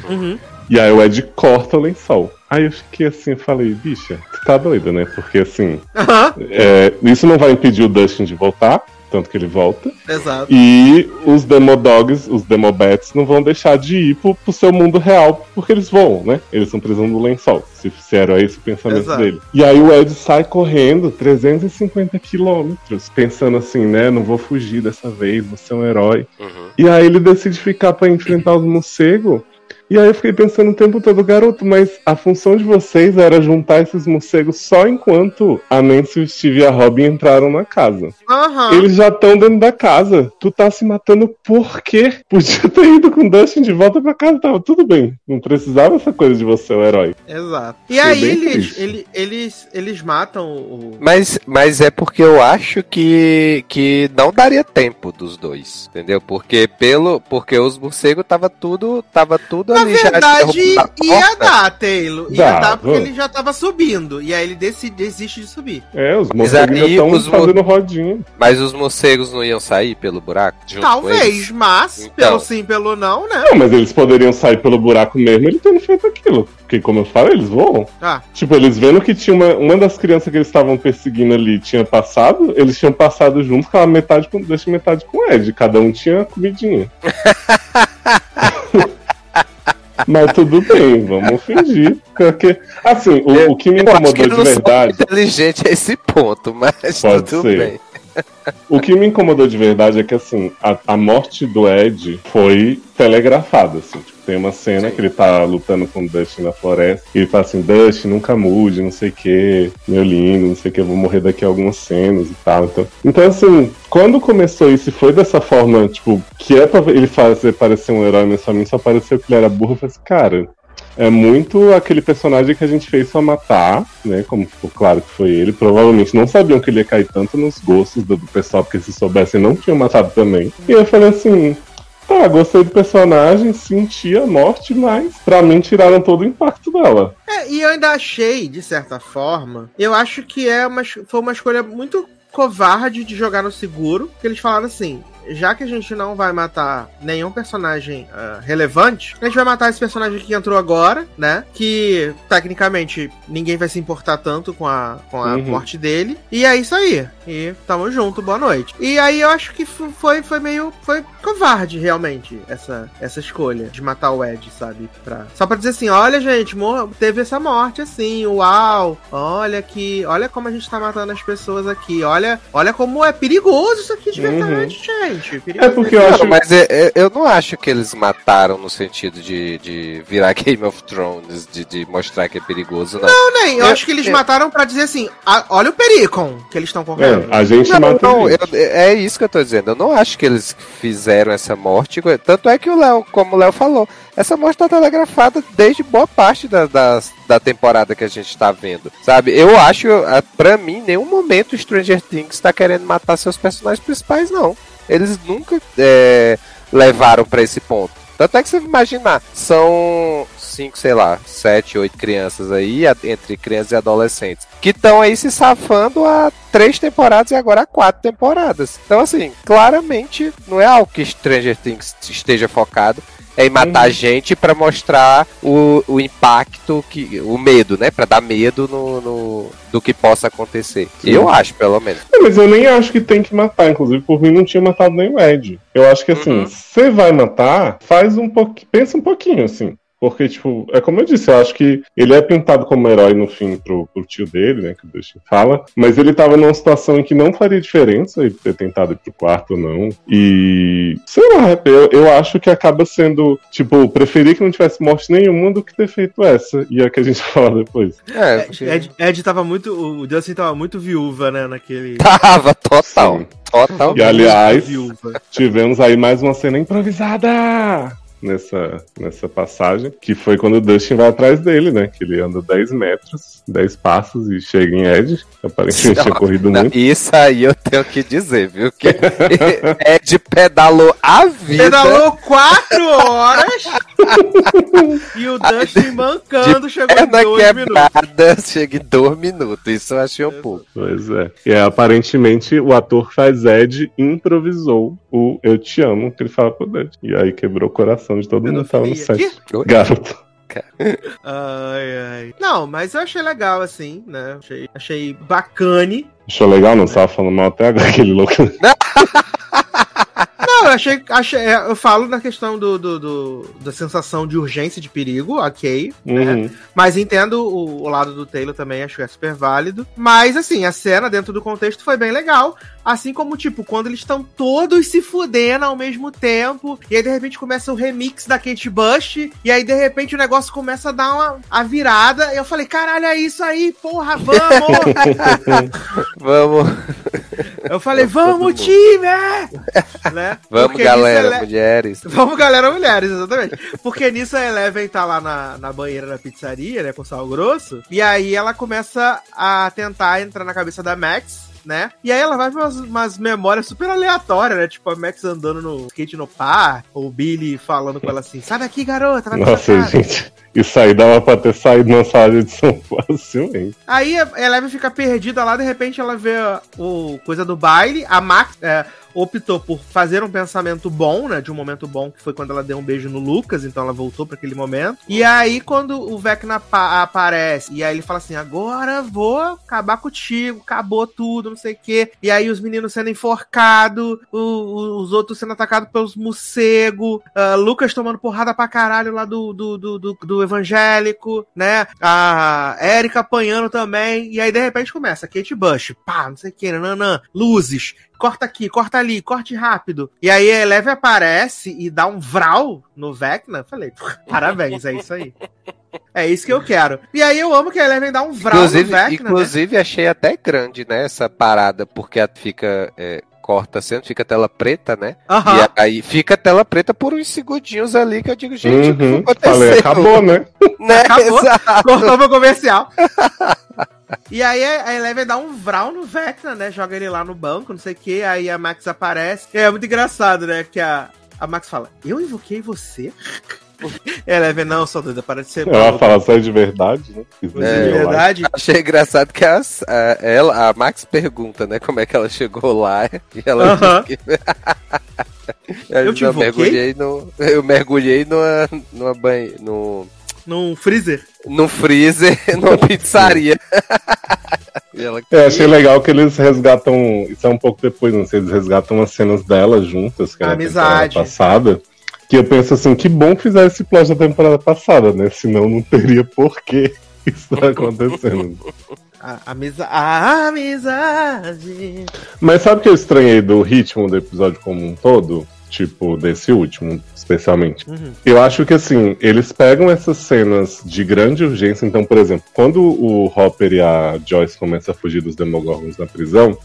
Uhum. E aí o Ed corta o lençol. Aí eu fiquei assim, falei, bicha, tu tá doida, né? Porque assim, uhum. é, isso não vai impedir o Dustin de voltar, tanto que ele volta. Exato. E os Demodogs, os Demobats, não vão deixar de ir pro, pro, seu mundo real, porque eles vão, né? Eles estão precisando do lençol. Se fizeram esse o pensamento Exato. dele. E aí o Ed sai correndo 350 quilômetros, pensando assim, né? Não vou fugir dessa vez, vou ser um herói. Uhum. E aí ele decide ficar para enfrentar os morcegos. E aí eu fiquei pensando o tempo todo, garoto, mas a função de vocês era juntar esses morcegos só enquanto a Nancy, o Steve e a Robin entraram na casa. Uhum. Eles já estão dentro da casa. Tu tá se matando por quê? Podia ter ido com o Dustin de volta pra casa, tava tudo bem. Não precisava essa coisa de você, o herói. Exato. E Foi aí eles, eles, eles, eles matam o. Mas, mas é porque eu acho que, que não daria tempo dos dois, entendeu? Porque pelo porque os morcegos tava tudo tava tudo na verdade, ia dar, Taylor. Ia Dá, dar porque ele já tava subindo. E aí ele decide, desiste de subir. É, os morcegos estão fazendo rodinha. Mas os morcegos não iam sair pelo buraco? Talvez, mas então. pelo sim, pelo não, né? Não, mas eles poderiam sair pelo buraco mesmo ele tendo feito aquilo. Porque, como eu falei, eles voam. Ah. Tipo, eles vendo que tinha uma, uma das crianças que eles estavam perseguindo ali tinha passado, eles tinham passado junto com a metade com, deixa metade com o Ed. Cada um tinha comidinha. Mas tudo bem, vamos fingir. Porque, assim, o, o que me incomodou de verdade. inteligente a esse ponto, mas Pode tudo ser. bem. O que me incomodou de verdade é que, assim, a, a morte do Ed foi telegrafada, assim. Tipo, tem uma cena Sim. que ele tá lutando com o Dustin na floresta. E ele fala assim, Dustin, nunca mude, não sei o que, meu lindo, não sei o que, eu vou morrer daqui a algumas cenas e tal. Então, então assim, quando começou isso e foi dessa forma, tipo, que é pra ele fazer parecer um herói, mas pra mim só pareceu que ele era burro, eu falei assim, cara, é muito aquele personagem que a gente fez só matar, né? Como ficou claro que foi ele. Provavelmente não sabiam que ele ia cair tanto nos gostos do, pessoal, porque se soubessem não tinham matado também. E eu falei assim. Tá, gostei do personagem, senti a morte, mas pra mim tiraram todo o impacto dela. É, e eu ainda achei, de certa forma, eu acho que é uma, foi uma escolha muito covarde de jogar no seguro, que eles falaram assim: já que a gente não vai matar nenhum personagem uh, relevante, a gente vai matar esse personagem que entrou agora, né? Que tecnicamente ninguém vai se importar tanto com a, com a uhum. morte dele. E é isso aí. E tamo junto, boa noite. E aí eu acho que foi, foi meio. Foi covarde, realmente, essa, essa escolha de matar o Ed, sabe? Pra, só pra dizer assim: olha, gente, teve essa morte assim, uau! Olha que. Olha como a gente tá matando as pessoas aqui. Olha, olha como é perigoso isso aqui de verdade, uhum. gente. Perigoso é porque eu acho. mas é, é, eu não acho que eles mataram no sentido de, de virar Game of Thrones, de, de mostrar que é perigoso, não. Não, nem. Eu, eu acho que eles mataram pra dizer assim: olha o Pericon que eles estão correndo. É, a gente não, mata não, eu, é isso que eu tô dizendo. Eu não acho que eles fizeram essa morte. Tanto é que o Léo, como o Léo falou, essa morte tá telegrafada desde boa parte da, da, da temporada que a gente tá vendo. Sabe? Eu acho, pra mim, em nenhum momento Stranger Things tá querendo matar seus personagens principais, não. Eles nunca é, levaram para esse ponto. Tanto é que você imaginar, são cinco, sei lá, sete, oito crianças aí, entre crianças e adolescentes, que estão aí se safando há três temporadas e agora há quatro temporadas. Então, assim, claramente não é algo que Stranger Things esteja focado é em matar uhum. gente para mostrar o, o impacto, que, o medo, né? Para dar medo no, no, do que possa acontecer. Sim. Eu acho, pelo menos. É, mas eu nem acho que tem que matar. Inclusive, por mim, não tinha matado nem o Ed. Eu acho que assim, uhum. você vai matar, faz um pouquinho. Pensa um pouquinho, assim. Porque, tipo, é como eu disse, eu acho que ele é pintado como herói no fim pro, pro tio dele, né? Que o Dustin fala. Mas ele tava numa situação em que não faria diferença ele ter tentado ir pro quarto ou não. E. Sei lá, eu, eu acho que acaba sendo. Tipo, preferir que não tivesse morte nenhuma do que ter feito essa. E é o que a gente fala depois. É, porque... Ed, Ed tava muito. O Dustin tava muito viúva, né? Naquele. Tava, total. Sim. Total. E aliás, tivemos aí mais uma cena improvisada nessa, nessa passagem, que foi quando o Dustin vai atrás dele, né? Que ele anda 10 metros, 10 passos e chega em Ed. Aparentemente tinha corrido muito. Isso aí eu tenho que dizer, viu? Que Ed pedalou a vida. Pedalou 4 horas e o Dustin mancando chegou em 2 minutos. Chega em 2 minutos. Isso eu achei um pouco. Pois é. E aparentemente o ator faz Ed improvisou o Eu Te Amo, que ele fala pro Ed. E aí quebrou o coração de todo mundo que tava no set. Garoto. Ai, ai. Não, mas eu achei legal, assim, né? Achei, achei bacane. Achou legal? Não estava falando mal até agora, aquele louco. Não, eu achei, achei. É, eu falo na questão do, do, do da sensação de urgência de perigo, ok. Né? Uhum. Né? Mas entendo o, o, lado do Taylor também, acho que é super válido. Mas, assim, a cena dentro do contexto foi bem legal. Assim como, tipo, quando eles estão todos se fudendo ao mesmo tempo. E aí, de repente, começa o remix da Kate Bush. E aí, de repente, o negócio começa a dar uma a virada. E eu falei, caralho, é isso aí, porra, vamos! vamos! Eu falei, vamos, time! né? Vamos, Porque galera, ele... mulheres. Vamos, galera, mulheres, exatamente. Porque nisso a Eleven tá lá na, na banheira da pizzaria, né, com sal grosso. E aí ela começa a tentar entrar na cabeça da Max né? E aí ela vai pra umas, umas, memórias super aleatórias, né? Tipo a Max andando no skate no par, ou o Billy falando com ela assim: sai daqui, garota, vai Nossa, gente, isso aí dava pra ter saído na sala de edição facilmente. Aí a Eleven fica perdida lá, de repente ela vê o coisa do baile, a Max. É, optou por fazer um pensamento bom, né? De um momento bom, que foi quando ela deu um beijo no Lucas, então ela voltou para aquele momento. E aí, quando o Vecna aparece, e aí ele fala assim: agora vou acabar contigo, acabou tudo, não sei o quê. E aí os meninos sendo enforcados, os outros sendo atacados pelos morcegos, uh, Lucas tomando porrada pra caralho lá do, do, do, do, do evangélico, né? A Erika apanhando também. E aí, de repente, começa Kate Bush, pá, não sei o que, nanã, luzes, corta aqui, corta ali, corte rápido. E aí a Eleve aparece e dá um vral no Vecna. Falei, parabéns, é isso aí. É isso que eu quero. E aí eu amo que a Eleven dá um vral inclusive, no Vecna. Né? Inclusive, né? achei até grande, né, essa parada, porque fica. É, corta sendo, fica tela preta, né? Uhum. E aí fica tela preta por uns segundinhos ali que eu digo, gente, uhum. o que aconteceu? Falei, acabou, né? né? Acabou. Cortou meu comercial. E aí a Eleven dá um vral no Vecna, né? Joga ele lá no banco, não sei o que. Aí a Max aparece. É muito engraçado, né? Que a, a Max fala: Eu invoquei você? Eleven, não, só doida, para de ser. Ela fala só de verdade, né? É, de verdade. Achei engraçado que as, a, ela, a Max pergunta, né? Como é que ela chegou lá. E ela. Uh -huh. Eu te não, invoquei? mergulhei no, eu mergulhei numa, numa banha, no, Num freezer? num freezer, numa pizzaria. Ela, Eu achei legal que eles resgatam. Isso é um pouco depois, não sei, eles resgatam as cenas delas juntas, que era na Amizade. passada. Que eu penso assim, que bom que fizeram esse plot da temporada passada, né? Senão não teria porquê isso tá acontecendo. A, amisa... a amizade. Mas sabe o que eu estranhei do ritmo do episódio como um todo? Tipo, desse último, especialmente. Uhum. Eu acho que assim, eles pegam essas cenas de grande urgência. Então, por exemplo, quando o Hopper e a Joyce começam a fugir dos Demogorgons na prisão,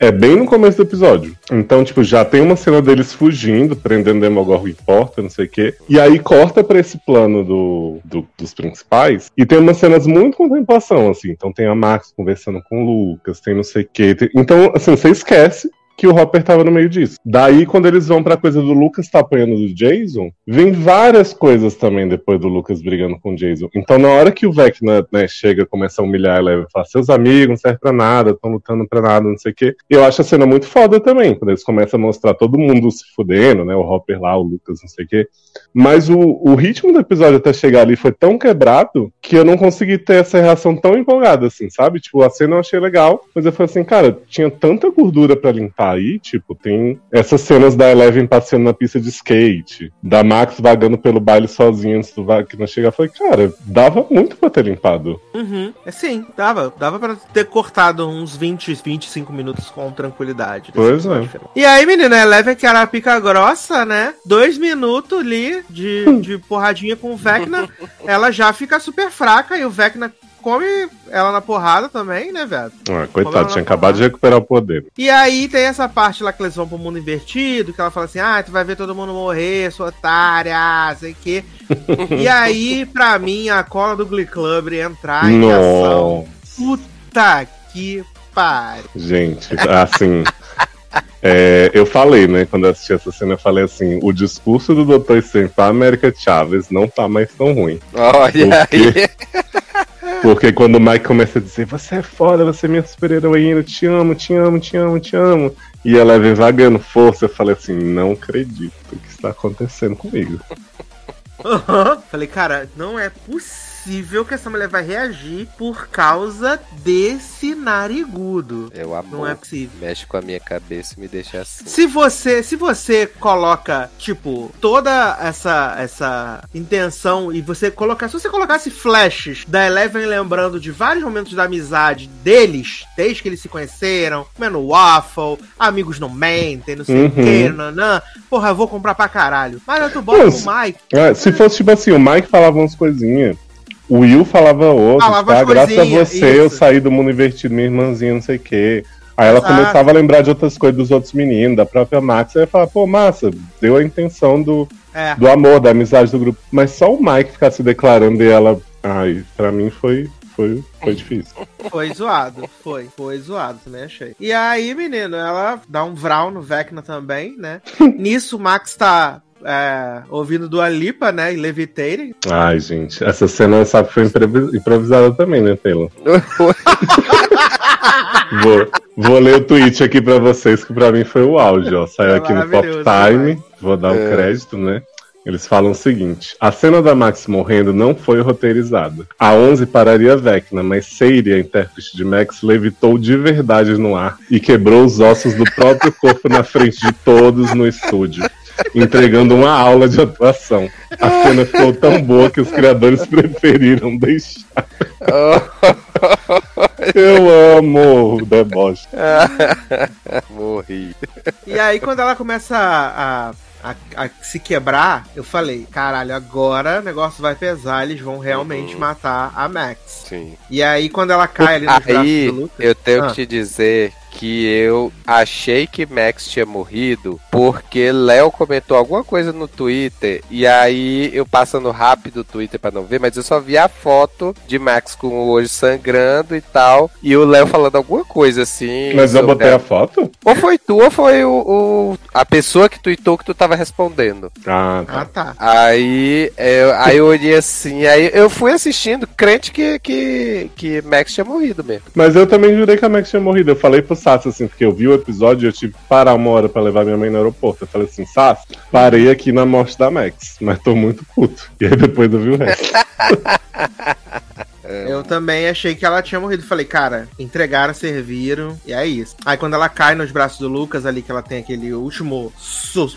é bem no começo do episódio. Então, tipo, já tem uma cena deles fugindo, prendendo Demogorgon em porta, não sei o quê. E aí corta pra esse plano do, do- dos principais. E tem umas cenas muito contemplação, assim. Então tem a Max conversando com o Lucas, tem não sei o quê. tem- Então, assim, você esquece que o Hopper tava no meio disso. Daí, quando eles vão pra coisa do Lucas tá apanhando do Jason, vem várias coisas também depois do Lucas brigando com o Jason. Então, na hora que o Vecna, né, chega, começa a humilhar ela e fala, seus amigos não servem pra nada, estão lutando pra nada, não sei o quê. Eu acho a cena muito foda também, quando eles começam a mostrar todo mundo se fudendo, né, o Hopper lá, o Lucas, não sei o quê. Mas o, o ritmo do episódio até chegar ali foi tão quebrado que eu não consegui ter essa reação tão empolgada, assim, sabe? Tipo, a cena eu achei legal, mas eu falei assim, cara, tinha tanta gordura pra limpar aí, tipo, tem essas cenas da Eleven passeando na pista de skate, da Max vagando pelo baile sozinha antes do Wagner chegar. Eu falei, cara, dava muito pra ter limpado. Uhum. É sim, dava. Dava pra ter cortado uns 20, 25 minutos com tranquilidade. Pois é. final. E aí, menina, a Eleven, que era a pica grossa, né? Dois minutos ali de, de porradinha com o Vecna, ela já fica super fraca e o Vecna come ela na porrada também, né, velho? Ah, coitado, tinha acabado de recuperar o poder. E aí tem essa parte lá que eles vão pro mundo invertido, que ela fala assim, ah, tu vai ver todo mundo morrer, sua otária, sei o quê. e aí, pra mim, a cola do Glee Club entrar em ação. Nossa. Puta que pariu. Gente, assim. é, eu falei, né, quando eu assisti essa cena, eu falei assim: o discurso do Dr. Strange pra América Chaves não tá mais tão ruim. olha Por aí. Porque quando o Mike começa a dizer, você é foda, você é minha super heroína, te amo, te amo, te amo, te amo. E ela vem vagando força, eu falei assim, não acredito o que está acontecendo comigo. Falei, cara, não é possível que essa mulher vai reagir por causa desse narigudo. Eu amo. Não é possível. Mexe com a minha cabeça e me deixa assim. Se você, se você coloca, tipo, toda essa essa intenção e você colocar, se você colocasse flashes da Eleven lembrando de vários momentos da amizade deles, desde que eles se conheceram, comendo waffle, amigos não mentem, não sei o Uhum. que, nanã, porra, eu vou comprar pra caralho. Mas tu bota Mas- o Mike, Ah, se fosse tipo assim, o Mike falava umas coisinhas, o Will falava outras, Falava tá? as Graças a você eu isso. saí do mundo invertido, minha irmãzinha, não sei o quê. Aí ela Exato. começava a lembrar de outras coisas dos outros meninos, da própria Max. Aí eu falava, pô, massa, deu a intenção do, é. do amor, da amizade do grupo. Mas só o Mike ficar se declarando e ela. Ai, pra mim foi, foi, foi difícil. Foi zoado, foi. Foi zoado, também achei. E aí, menino, ela dá um vral no Vecna também, né? Nisso, o Max tá é, ouvindo do Alipa, né? E Levitating. Ai, gente, essa cena, sabe, foi improvi- improvisada também, né, Taylor? Vou, vou ler o tweet aqui pra vocês, que pra mim foi o auge, ó. Saiu É aqui no Pop Time, vou dar o É. crédito, né? Eles falam o seguinte: a cena da Max morrendo não foi roteirizada. A 11 pararia Vecna, mas Sadie, a intérprete de Max, levitou de verdade no ar e quebrou os ossos do próprio corpo na frente de todos no estúdio, entregando uma aula de atuação. A cena ficou tão boa que os criadores preferiram deixar. Eu amo o deboche. Morri. E aí, quando ela começa a, a, a se quebrar, eu falei: caralho, agora o negócio vai pesar, eles vão realmente Uhum. matar a Max. Sim. E aí, quando ela cai ali braços Aí, do Lucas. eu tenho Ah. que te dizer que eu achei que Max tinha morrido porque Léo comentou alguma coisa no Twitter e aí eu passando rápido o Twitter pra não ver, mas eu só vi a foto de Max com o olho sangrando e tal e o Léo falando alguma coisa assim. Mas eu botei a- a foto? Ou foi tu ou foi o, o- a pessoa que tweetou que tu tava respondendo. Ah, Ah, tá. tá. Aí eu, aí eu olhei assim, aí eu fui assistindo, crente que, que, que Max tinha morrido mesmo. Mas eu também jurei que a Max tinha morrido. Eu falei pro Sassi, assim, porque eu vi o episódio e eu tive que parar uma hora pra levar minha mãe no aeroporto. Eu falei assim, Sassi, parei aqui na morte da Max, mas tô muito puto. E aí depois eu vi o resto. Eu também achei que ela tinha morrido. Falei, cara, entregaram, serviram, e é isso. Aí quando ela cai nos braços do Lucas ali, que ela tem aquele último.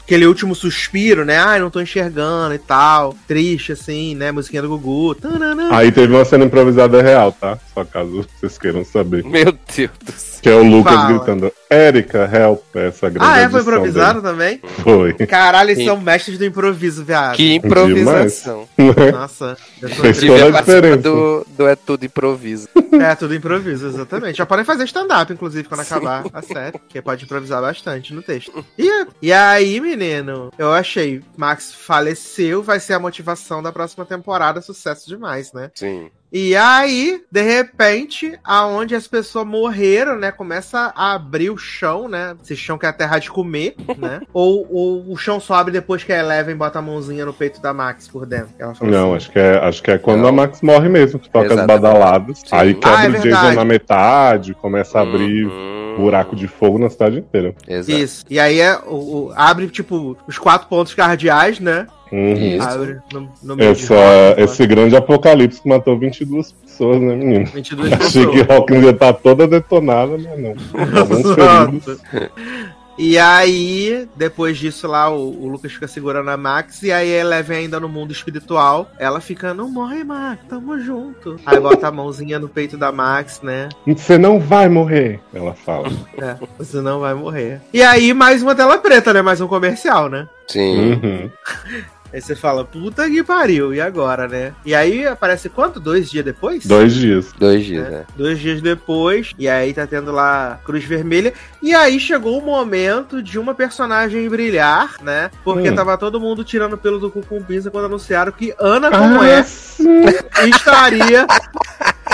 aquele último suspiro, né? Ai, não tô enxergando e tal. Triste, assim, né? Musiquinha do Gugu. Tananã. Aí teve uma cena improvisada real, tá? Só caso vocês queiram saber. Meu Deus do céu. Que é o Lucas Fala. gritando, Érica, help, essa grande Ah, é? Foi improvisado também? dele. Foi. Caralho, eles Sim. são mestres do improviso, viado. Que improvisação. Nossa, eu tô Fez toda a diferença. do, do É Tudo Improviso. É, tudo improviso, exatamente. Já podem fazer stand-up, inclusive, quando acabar a série. Que pode improvisar bastante no texto. E, e aí, menino, eu achei. Max faleceu, vai ser a motivação da próxima temporada. Sucesso demais, né? Sim. E aí, de repente, aonde as pessoas morreram, né? Começa a abrir o chão, né? Esse chão que é a terra de comer, né? ou, ou o chão só abre depois que a Eleven bota a mãozinha no peito da Max por dentro. Não, assim, acho que é, acho que é quando Não. a Max morre mesmo, que toca as Exatamente. badaladas. Sim. Aí quebra Ah, é o Jason na metade, começa a abrir Uhum. Buraco de fogo na cidade inteira. Exato. Isso. E aí é, o, o- abre, tipo, os quatro pontos cardeais, né? Uhum. Isso. Abre no, no meio Essa, Hawkins, lá. esse grande apocalipse que matou 22 pessoas, né, menino? 22 Achei que pessoas. Hawkins ia estar toda detonada, mas não. E aí, depois disso lá, o, o Lucas fica segurando a Max, e aí a Eleven ainda no mundo espiritual, ela fica, não morre, Max, tamo junto. Aí bota a mãozinha no peito da Max, né? Você não vai morrer, ela fala. É, você não vai morrer. E aí, mais uma tela preta, né? Mais um comercial, né? Sim. Uhum. Aí você fala, puta que pariu, e agora, né? E aí aparece quanto? Dois dias depois? Dois dias. Dois dias, né? né? Dois dias depois, e aí tá tendo lá Cruz Vermelha. E aí chegou o momento de uma personagem brilhar, né? Porque Hum. tava todo mundo tirando pelo do cu com pinça quando anunciaram que Ana como Ah, é sim. estaria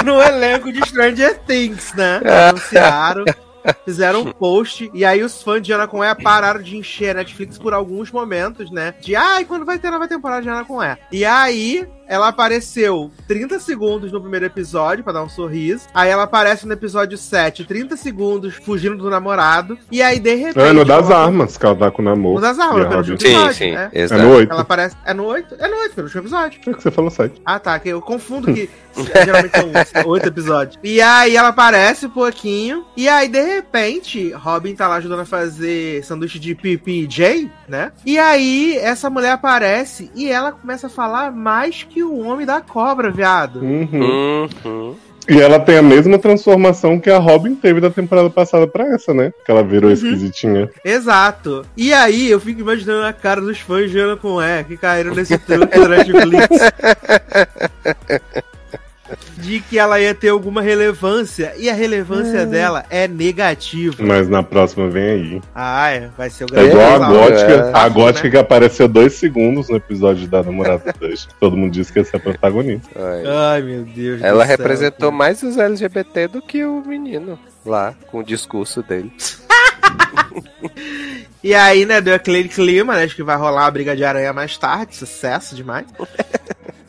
no elenco de Stranger Things, né? Anunciaram. Fizeram um post, e aí os fãs de Ana com E pararam de encher a Netflix por alguns momentos, né? De ai, quando vai ter nova temporada de Ana com E. E aí, ela apareceu 30 segundos no primeiro episódio pra dar um sorriso. Aí ela aparece no episódio 7, 30 segundos fugindo do namorado. E aí, de repente. É no das ela- armas que ela tá com o namoro. No das E armas, pelo último Sim, episódio, sim. né? É no 8? Ela aparece. É no 8? É no 8, pelo último episódio. É que você falou 7. Ah, tá, que eu confundo que geralmente são oito episódios. E aí ela aparece um pouquinho, e aí de repente, Robin tá lá ajudando a fazer sanduíche de PPJ, né? E aí essa mulher aparece e ela começa a falar mais que o homem da cobra, viado. Uhum. Uhum. E ela tem a mesma transformação que a Robin teve da temporada passada pra essa, né? Que ela Uhum. virou esquisitinha. Exato. E aí eu fico imaginando a cara dos fãs de Ana com E, que caíram nesse truque da Netflix. De que ela ia ter alguma relevância, e a relevância dela é negativa. Mas na próxima vem aí. Ah, é. Vai ser o É grande igual a gótica, é. a gótica que apareceu dois segundos no episódio da namorada Dush. Todo mundo disse que ia ser a protagonista. Ai. Ai, meu Deus. Ela do céu, representou cara. mais os LGBT do que o menino lá, com o discurso dele. E aí, né, deu aquele clima, né, de que vai rolar a briga de aranha mais tarde. Sucesso demais.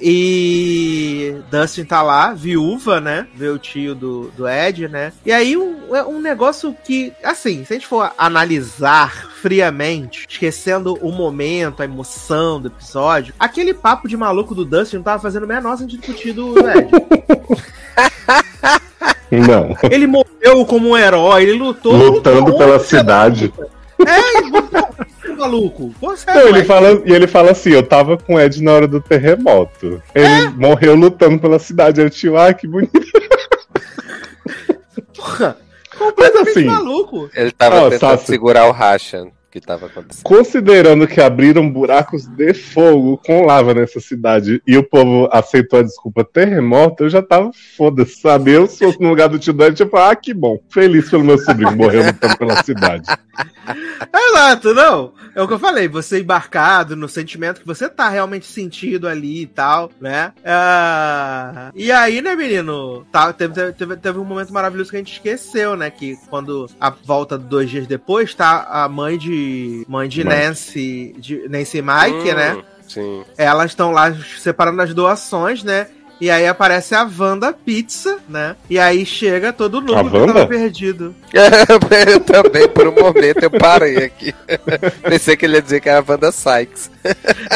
E Dustin tá lá, viúva, né? Vê o tio do, do Ed, né? E aí um, é um negócio que, assim, se a gente for analisar friamente, esquecendo o momento, a emoção do episódio, aquele papo de maluco do Dustin não tava fazendo o menor sentido com o tio do Ed. Não. Ele morreu como um herói, ele lutou. Lutando pela cidade. É, ele lutou, maluco. Pô, sério, Não, ele fala, e ele fala assim: eu tava com o Ed na hora do terremoto. Ele É? morreu lutando pela cidade. Eu tio, ah, que bonito. Porra, Mas completamente assim, maluco. Ele tava Ó, tentando Sassi. segurar o racha que tava acontecendo. considerando que abriram buracos de fogo com lava nessa cidade e o povo aceitou a desculpa terremoto, eu já tava foda-se, sabe? Eu, se fosse no lugar do tio Dan, falar, ah, que bom. Feliz pelo meu sobrinho, morreu lutando pela cidade. Exato, não. É o que eu falei, você embarcado no sentimento que você tá realmente sentindo ali e tal, né? Ah, e aí, né, menino? Tá, teve, teve, teve um momento maravilhoso que a gente esqueceu, né? Que quando a volta dois dias depois, tá a mãe de. Mãe de Mike. Nancy. De Nancy e Mike, Hum, né? Sim. Elas estão lá separando as doações, né? E aí aparece a Wanda Pizza, né? E aí chega todo A núcleo que tava perdido. eu também, por um momento, eu parei aqui. Pensei que ele ia dizer que era a Wanda Sykes.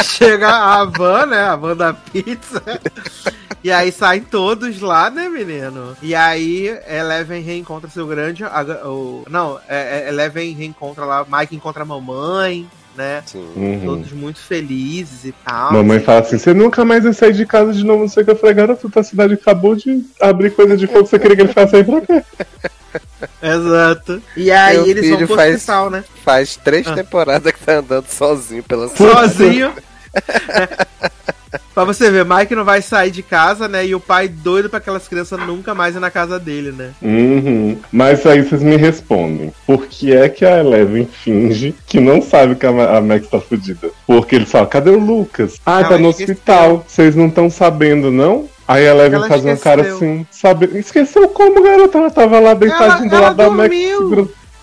Chega a Van, né? A Wanda Pizza. E aí saem todos lá, né, menino? E aí Eleven reencontra seu grande. a- o, não, é, é, Eleven reencontra lá. Mike encontra a mamãe, né? Sim. Uhum. Todos muito felizes e tal. Mamãe fala assim: você nunca mais vai sair de casa de novo, não sei o que. Eu falei, garoto, tua cidade acabou de abrir coisa de fogo, você queria que ele ficasse aí pra quê? Exato. E aí Meu eles vão pro faz- hospital, né? Faz três Ah. temporadas que tá andando sozinho pela cidade. Sozinho. É. Pra você ver, Mike não vai sair de casa, né? E o pai doido pra aquelas crianças nunca mais ir na casa dele, né? Uhum. Mas aí vocês me respondem: por que é que a Eleven finge que não sabe que a, a Max tá fudida? Porque ele fala: cadê o Lucas? Ah, Ela tá no hospital. Vocês não estão sabendo, não? Aí a Eleven faz uma cara assim, sabe? Esqueceu como, garota? Ela tava lá deitadinha do lado da Max.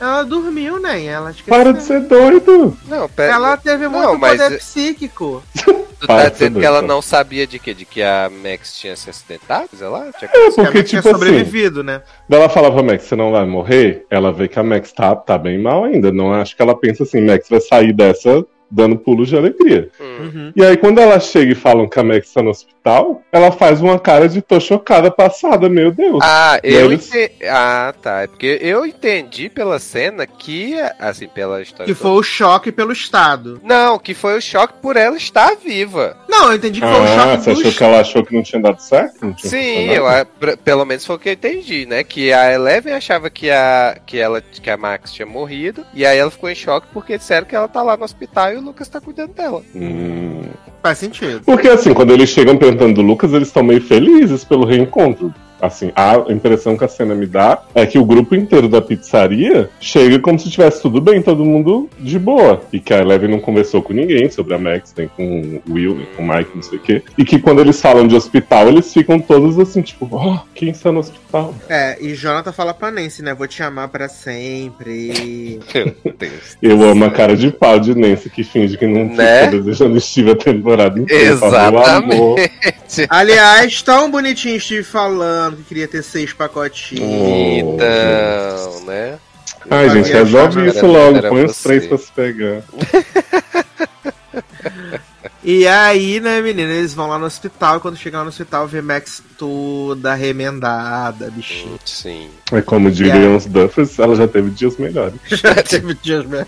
Ela dormiu, né? Ela esqueceu. Para de ser doido! Não, pera. Ela teve muito Não, mas- poder psíquico. Tu tá dizendo que ela doido. não sabia de quê? De que a Max tinha se acidentado? Sei lá? Tinha... É, Porque porque, tinha tipo assim, sobrevivido, né? ela fala pra Max, você não vai morrer, ela vê que a Max tá, tá bem mal ainda. Não acho que ela pensa assim, Max vai sair dessa dando pulos de alegria. Hum. Uhum. E aí, quando ela chega e falam que a Max tá no hospital, ela faz uma cara de tô chocada, passada, meu Deus. Ah, E eu eles- entendi. Ah, tá. É porque eu entendi pela cena que, assim, pela história. Que toda- foi o choque pelo Estado. Não, que foi o choque por ela estar viva. Não, eu entendi que foi o ah, choque você achou que ela achou que não tinha dado certo? Tinha Sim, eu, pelo menos foi o que eu entendi, né? Que a Eleven achava que a, que ela, que a Max tinha morrido, e aí ela ficou em choque porque disseram que ela tá lá no hospital e o Lucas tá cuidando dela. Hum. Faz sentido. Porque assim, quando eles chegam perguntando do Lucas, eles estão meio felizes pelo reencontro. Assim, a impressão que a cena me dá é que o grupo inteiro da pizzaria chega como se tivesse tudo bem, todo mundo de boa. E que a Eleven não conversou com ninguém sobre a Max, nem com o Will, nem com o Mike, não sei o quê. E que quando eles falam de hospital, eles ficam todos assim, tipo, oh, quem está no hospital? É, e Jonathan fala pra Nancy, né? Vou te amar pra sempre. Meu Deus. Eu amo a cara de pau de Nancy que finge que não Né? fica desejando Steve a temporada inteira. Exatamente. Aliás, tão bonitinho Steve falando que queria ter seis pacotinhos. Oh. Então, né? Ai, gente, resolve isso logo. Põe os três pra se pegar. E aí, né, menina, eles vão lá no hospital e quando chegam lá no hospital, vê Max toda remendada, bichinho. Sim. É como diriam os Duffers, ela já teve dias melhores. Já teve dias melhor.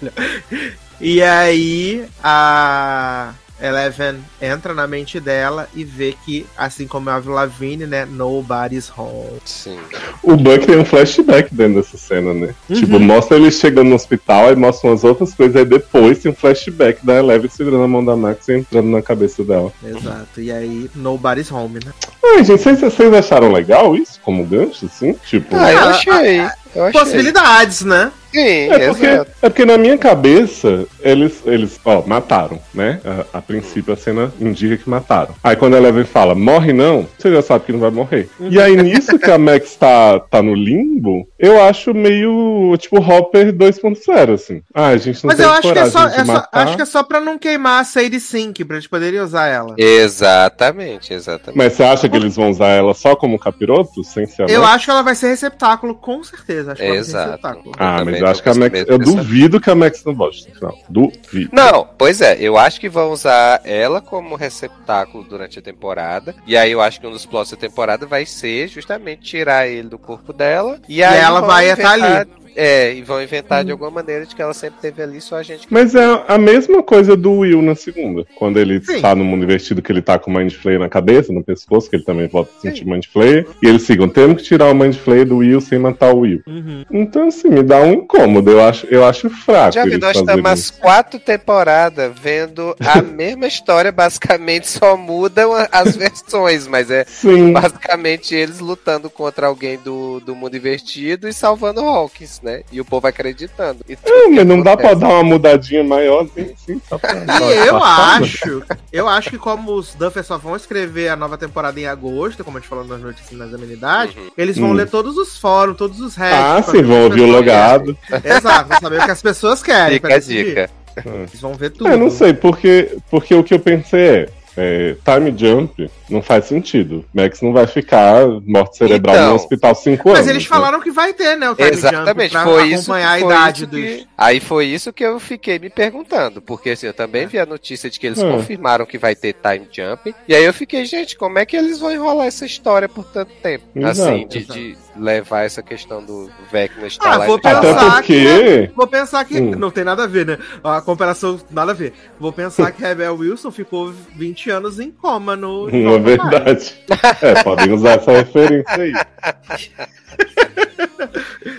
E aí, a Eleven entra na mente dela e vê que, assim como a Lavigne, né, nobody's home. Sim. O Buck tem um flashback dentro dessa cena, né? Uhum. Tipo, mostra ele chegando no hospital, aí mostra umas outras coisas, aí depois tem um flashback da Eleven segurando a mão da Max e entrando na cabeça dela. Exato. E aí, nobody's home, né? Ai, gente, vocês, vocês acharam legal isso? Como gancho, assim? Tipo. Ah, eu Ah, achei. Eu achei. Possibilidades, né? Sim, É porque, exato. é porque na minha cabeça, eles, eles, ó, mataram, né? A, a princípio a cena indica que mataram. Aí quando a Eleven fala, morre não, você já sabe que não vai morrer. E aí nisso que a Max tá, tá no limbo, eu acho meio, tipo, Hopper 2.0, assim. Ah, a gente não Mas tem eu acho que, é só, é só- acho que é só pra não queimar a Sadie Sink, pra gente poder usar ela. Exatamente, exatamente. Mas você acha que eles vão usar ela só como capiroto, sem ser a Eu acho que ela vai ser receptáculo, com certeza. Acho que ser Exato. receptáculo. Ah, mas eu acho que a Max. Eu duvido que a Max não no final. Duvido. Não, pois é, eu acho que vão usar ela como receptáculo durante a temporada. E aí eu acho que um dos plots da temporada vai ser justamente tirar ele do corpo dela. E, aí ela vai estar inventar- É, e vão inventar de alguma maneira de que ela sempre teve ali, só a gente que. Mas é a mesma coisa do Will na segunda. Quando ele Sim. tá no mundo invertido, que ele tá com o Mind Flayer na cabeça, no pescoço, que ele também volta a sentir Mind Flayer. E eles ficam, temos que tirar o Mind Flayer do Will sem matar o Will. Uhum. Então, assim, me dá um incômodo. Eu acho, eu acho fraco. Já vi, nós estamos quatro temporadas vendo a mesma história, basicamente só mudam as versões, mas é Sim. basicamente eles lutando contra alguém do, do mundo invertido e salvando Hawkins, né? E o povo acreditando. E tudo Não, que mas não dá pra dar uma mudadinha maior assim, assim só pra E eu acho, eu acho que como os Duffers só vão escrever a nova temporada em agosto, como a gente falou nas notícias nas amenidades, Uhum. eles vão Hum. ler todos os fóruns, todos os hashtags. Ah, sim, vão ouvir o logado. querem. Exato, pra saber o que as pessoas querem. Fica pra a decidir. dica. Eles vão ver tudo. É, não sei, porque, porque o que eu pensei é. É, time jump não faz sentido. Max não vai ficar morte cerebral Então, no hospital cinco anos. Mas eles né? falaram que vai ter, né? O time Exatamente, jump pra foi isso, acompanhar foi a idade isso dos. que, Aí foi isso que eu fiquei me perguntando, porque assim, eu também vi a notícia de que eles Hum. confirmaram que vai ter time jump, e aí eu fiquei, gente, como é que eles vão enrolar essa história por tanto tempo? Exato. assim, de, de levar essa questão do Vecna estar Ah, lá. vou e não Até pensar que- porque. Vou pensar que. Hum. Não tem nada a ver, né? A comparação, nada a ver. Vou pensar que Rebel Wilson ficou 20 anos em coma no. Não é verdade. É, podem usar essa referência aí.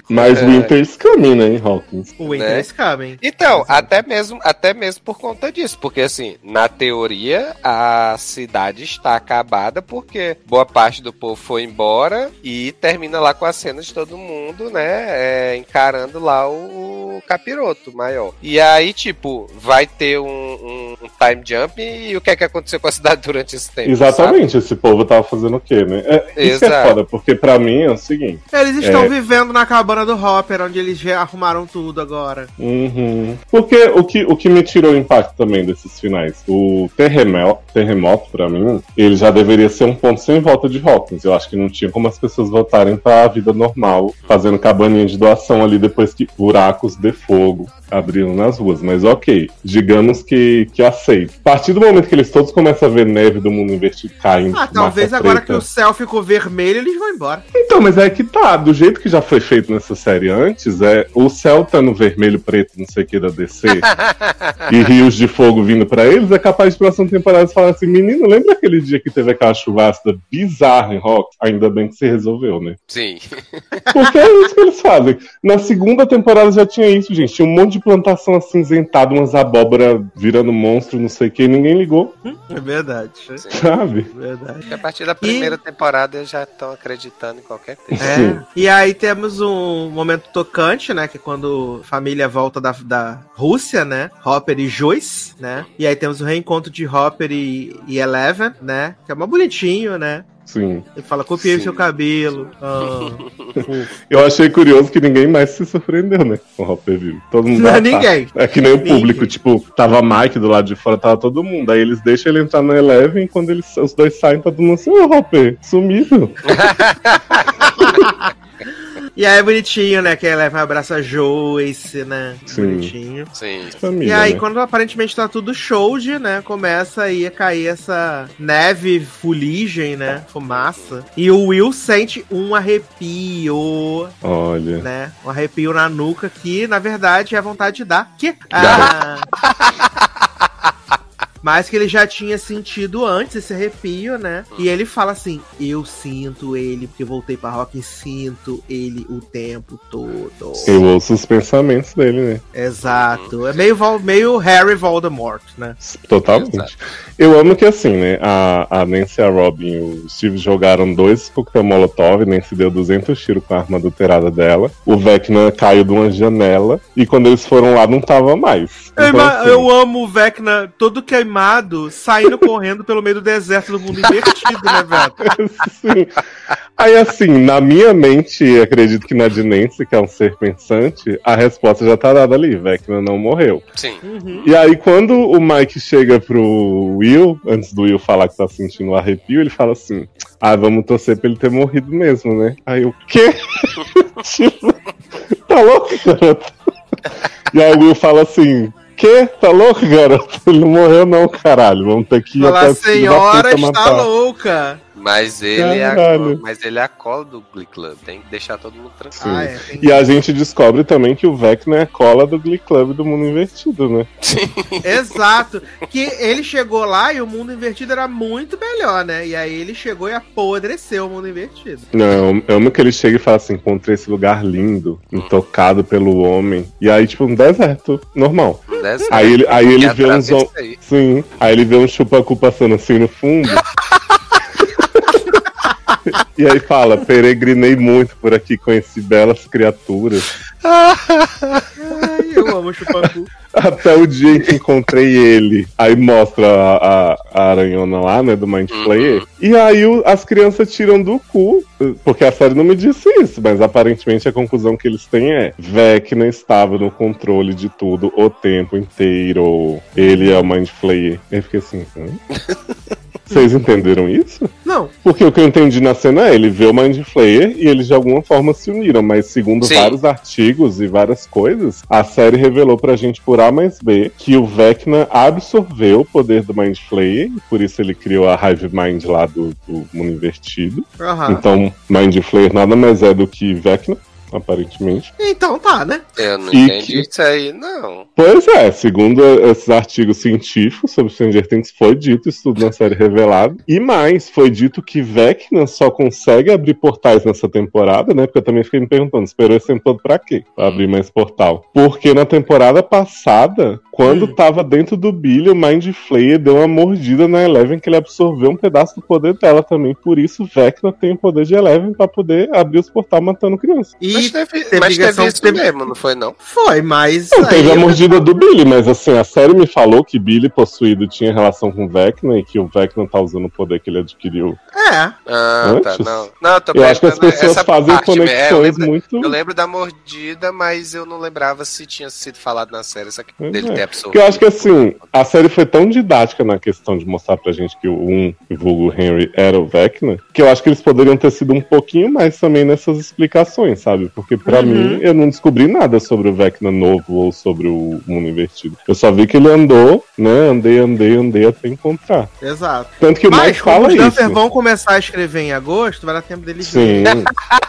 Mas É. Winter's coming, né, Hawkins? O Winter Né? is coming. Então, até mesmo, até mesmo por conta disso, porque assim, na teoria, a cidade está acabada porque boa parte do povo foi embora e termina lá com a cena de todo mundo, né, é, encarando lá o, o capiroto maior. E aí, tipo, vai ter um, um- um time jump e o que é que aconteceu com a cidade durante esse tempo? Exatamente, esse povo tava fazendo o quê, né? É, isso que é foda, porque pra mim é o seguinte. Eles estão É. vivendo na cabana do Hopper, onde eles já arrumaram tudo agora. Uhum. Porque o que, o que me tirou o impacto também desses finais, o terremoto, terremoto para mim, ele já deveria ser um ponto sem volta de Hawkins. Eu acho que não tinha como as pessoas voltarem pra vida normal, fazendo cabaninha de doação ali depois que buracos de fogo abriram nas ruas. Mas ok, digamos que, que aceito. A partir do momento que eles todos começam a ver neve do mundo invertido caindo. Ah, talvez agora preta. que o céu ficou vermelho, eles vão embora. Então, mas é que tá, do jeito que já foi feito nessa série antes, é o céu tá no vermelho, preto, não sei o que da DC, e rios de fogo vindo pra eles, é capaz de próxima temporada falar assim, menino, lembra aquele dia que teve aquela chuvasca bizarra em Rock? Ainda bem que se resolveu, né? Sim. Porque é isso que eles fazem. Na segunda temporada já tinha isso, gente. Tinha um monte de plantação acinzentada, umas abóbora virando monstro, não sei o que, e ninguém ligou, É verdade. sabe? É verdade. Porque a partir da primeira temporada eles já estão acreditando em qualquer coisa. É. Sim. E aí temos um momento tocante, né? Que é quando a família volta da, da Rússia, né? Hopper e Joyce, né? E aí temos o reencontro de Hopper e, e Eleven, né? Que é mó bonitinho, né? Sim. Ele fala, copiei Sim. seu cabelo. Ah. Eu achei curioso que ninguém mais se surpreendeu, né? Com o Hopper vivo. Todo mundo Não, ah, tá. ninguém. É que nem o Ninguém. público, tipo, tava Mike do lado de fora, tava todo mundo. Aí eles deixam ele entrar no Eleven e quando eles, os dois saem, tá todo mundo assim, ô Hopper, sumido. E aí é bonitinho, né? Que a Eleven abraça a Joyce, né? Sim. Bonitinho. Sim. Família, E aí, né? quando aparentemente tá tudo show de, né? Começa aí a cair essa neve, fuligem, né? Fumaça. E o Will sente um arrepio, Olha. né? Um arrepio na nuca que, na verdade, é vontade de dar. Que? Ah, mas que ele já tinha sentido antes esse arrepio, né? E ele fala assim: Eu sinto ele, porque eu voltei pra rock e sinto ele o tempo todo. Eu ouço os pensamentos dele, né? Exato. É meio, meio Harry Voldemort, né? Totalmente. Exato. Eu amo que assim, né? A, a Nancy a Robin e o Steve jogaram dois coquetel molotov, Nancy deu 200 tiros com a arma adulterada dela. O Vecna caiu de uma janela e quando eles foram lá não tava mais. Eu, ima- eu amo o Vecna todo queimado, saindo correndo pelo meio do deserto do mundo invertido, né, velho? Sim. Aí, assim, na minha mente, e acredito que na de Nancy, que é um ser pensante, a resposta já tá dada ali. Vecna não morreu. Sim. Uhum. E aí, quando o Mike chega pro Will, antes do Will falar que tá sentindo um arrepio, ele fala assim: Ah, vamos torcer pra ele ter morrido mesmo, né? Aí o quê? tipo, tá louco, garoto? E aí o Will fala assim. Que? Tá louco, garoto? Ele não morreu, não, caralho. Vamos ter que ir Fala, a até da senhora está matar." louca. Mas ele, é a, mas ele é a cola do Glee Club. Tem que deixar todo mundo tranquilo. Ah, é, tem- E a gente descobre também que o Vecna é a cola do Glee Club do mundo invertido, né? Exato. Que ele chegou lá e o mundo invertido era muito melhor, né? E aí ele chegou e apodreceu o mundo invertido. Não, eu amo que ele chega e fala assim: encontrei esse lugar lindo, intocado pelo homem. E aí, tipo, um deserto normal. Dessa- Aí ele, aí ele vê uns. Sim. Aí ele vê um chupacu passando assim no fundo. e aí fala: peregrinei muito por aqui, conheci belas criaturas. Ai, eu amo Chupacu. Até o dia em que encontrei ele. Aí mostra a, a, a aranhona lá, né, do Mind Flayer. Uhum. E aí o- as crianças tiram do cu, porque a série não me disse isso, mas aparentemente a conclusão que eles têm é Vecna estava no controle de tudo o tempo inteiro. Ele é o Mind Flayer. Eu fiquei assim, hã? Vocês entenderam isso? Não. Porque o que eu entendi na cena é, ele vê o Mind Flayer e eles de alguma forma se uniram, mas segundo Sim. vários artigos e várias coisas, a série revelou pra gente por A mais B que o Vecna absorveu o poder do Mind Flayer, e por isso ele criou a Hive Mind lá do, do mundo invertido. Aham. Então, Mind Flayer nada mais é do que Vecna, aparentemente. Então tá, né? Eu não E entendi que- isso aí, não. Pois é, segundo esses artigos científicos sobre Stranger Things, foi dito isso tudo na série revelado. E mais, foi dito que Vecna só consegue abrir portais nessa temporada, né? Porque eu também fiquei me perguntando, esperou esse tempo todo pra quê? Pra abrir mais portal. Porque na temporada passada, quando Hum. tava dentro do Billy, o Mind Flayer deu uma mordida na Eleven que ele absorveu um pedaço do poder dela também. Por isso, Vecna tem o poder de Eleven pra poder abrir os portais matando crianças. E Mas teve, teve mas teve isso teve- mesmo, não foi não? foi, mas. Não, teve a eu- mordida do Billy, mas assim, a série me falou que Billy possuído tinha relação com o Vecna e que o Vecna tá usando o poder que ele adquiriu. É. Ah, tá, Antes? não. Não, eu tô Eu acho que as pessoas essa fazem parte. É, eu, conexões lembro, muito. eu lembro da mordida, mas eu não lembrava se tinha sido falado na série, só que dele é. ter absorvido. Porque eu acho que assim, a série foi tão didática na questão de mostrar pra gente que o um, o vulgo Henry, era o Vecna, que eu acho que eles poderiam ter sido um pouquinho mais também nessas explicações, sabe? Porque pra Uhum. mim, eu não descobri nada sobre o Vecna novo ou sobre o mundo invertido. Eu só vi que ele andou, né? Andei, andei, andei até encontrar. Exato. Tanto que o Mas Mike fala os isso. Duffer vão começar a escrever em agosto, vai dar tempo dele Sim.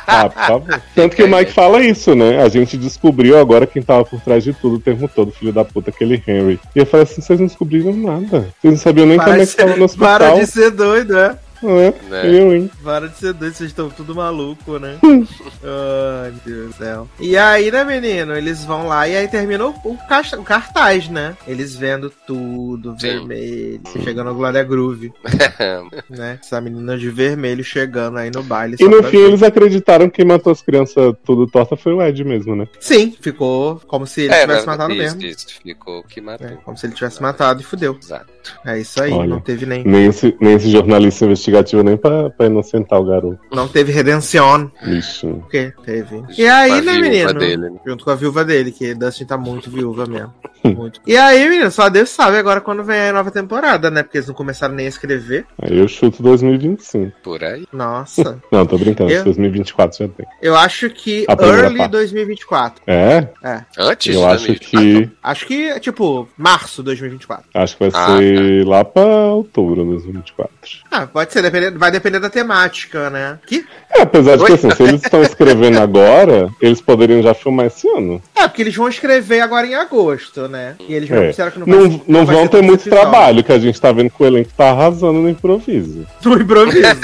Ah, favor. Tanto que o Mike fala isso, né? A gente descobriu agora quem tava por trás de tudo o tempo todo, filho da puta, aquele Henry. E eu falei assim: vocês não descobriram nada. Vocês não sabiam nem como é Para, que tava no hospital. para de ser doido, é? É, Né? eu, hein? Para de ser doido, vocês estão tudo maluco, né? Ai, meu Deus do céu. E aí, né, menino? Eles vão lá e aí termina o, o cartaz, né? Eles vendo tudo, Sim. vermelho, chegando a Glória Groove, né? Essa menina de vermelho chegando aí no baile. E no fim ver. eles acreditaram que quem matou as crianças tudo torta foi o Ed mesmo, né? Sim, ficou como se ele É, tivesse matado isso, mesmo. isso, ficou que matou. É, como se ele tivesse matado e fudeu. Exato. É isso aí, Olha. não teve nem. Nem esse, nem esse jornalista investigativo, nem pra, pra inocentar o garoto. Não teve redenção. Bichinho. Porque teve. E aí, Com a né, viúva menino? dele, né? Junto com a viúva dele, que Dustin tá muito viúva mesmo. Muito. E aí, menino, só Deus sabe agora quando vem a nova temporada, né? Porque eles não começaram nem a escrever. Aí eu chuto 2025. Por aí. Nossa. Não, tô brincando, Eu? 2024 já tem. Eu acho que A early parte. 2024. É? É. Antes Eu acho 2024. que. Acho que, tipo, março 2024. Acho que vai Ah, ser lá pra outubro de 2024. Ah, pode ser, dependendo- vai depender da temática, né? Que? É, apesar de que assim, se eles estão escrevendo agora, eles poderiam já filmar esse ano. É, porque eles vão escrever agora em agosto, né? E eles já É. disseram que não vai Não, ser- não vai vão ser ter todos muito trabalho, que a gente tá vendo que o elenco tá arrasando no improviso. No improviso.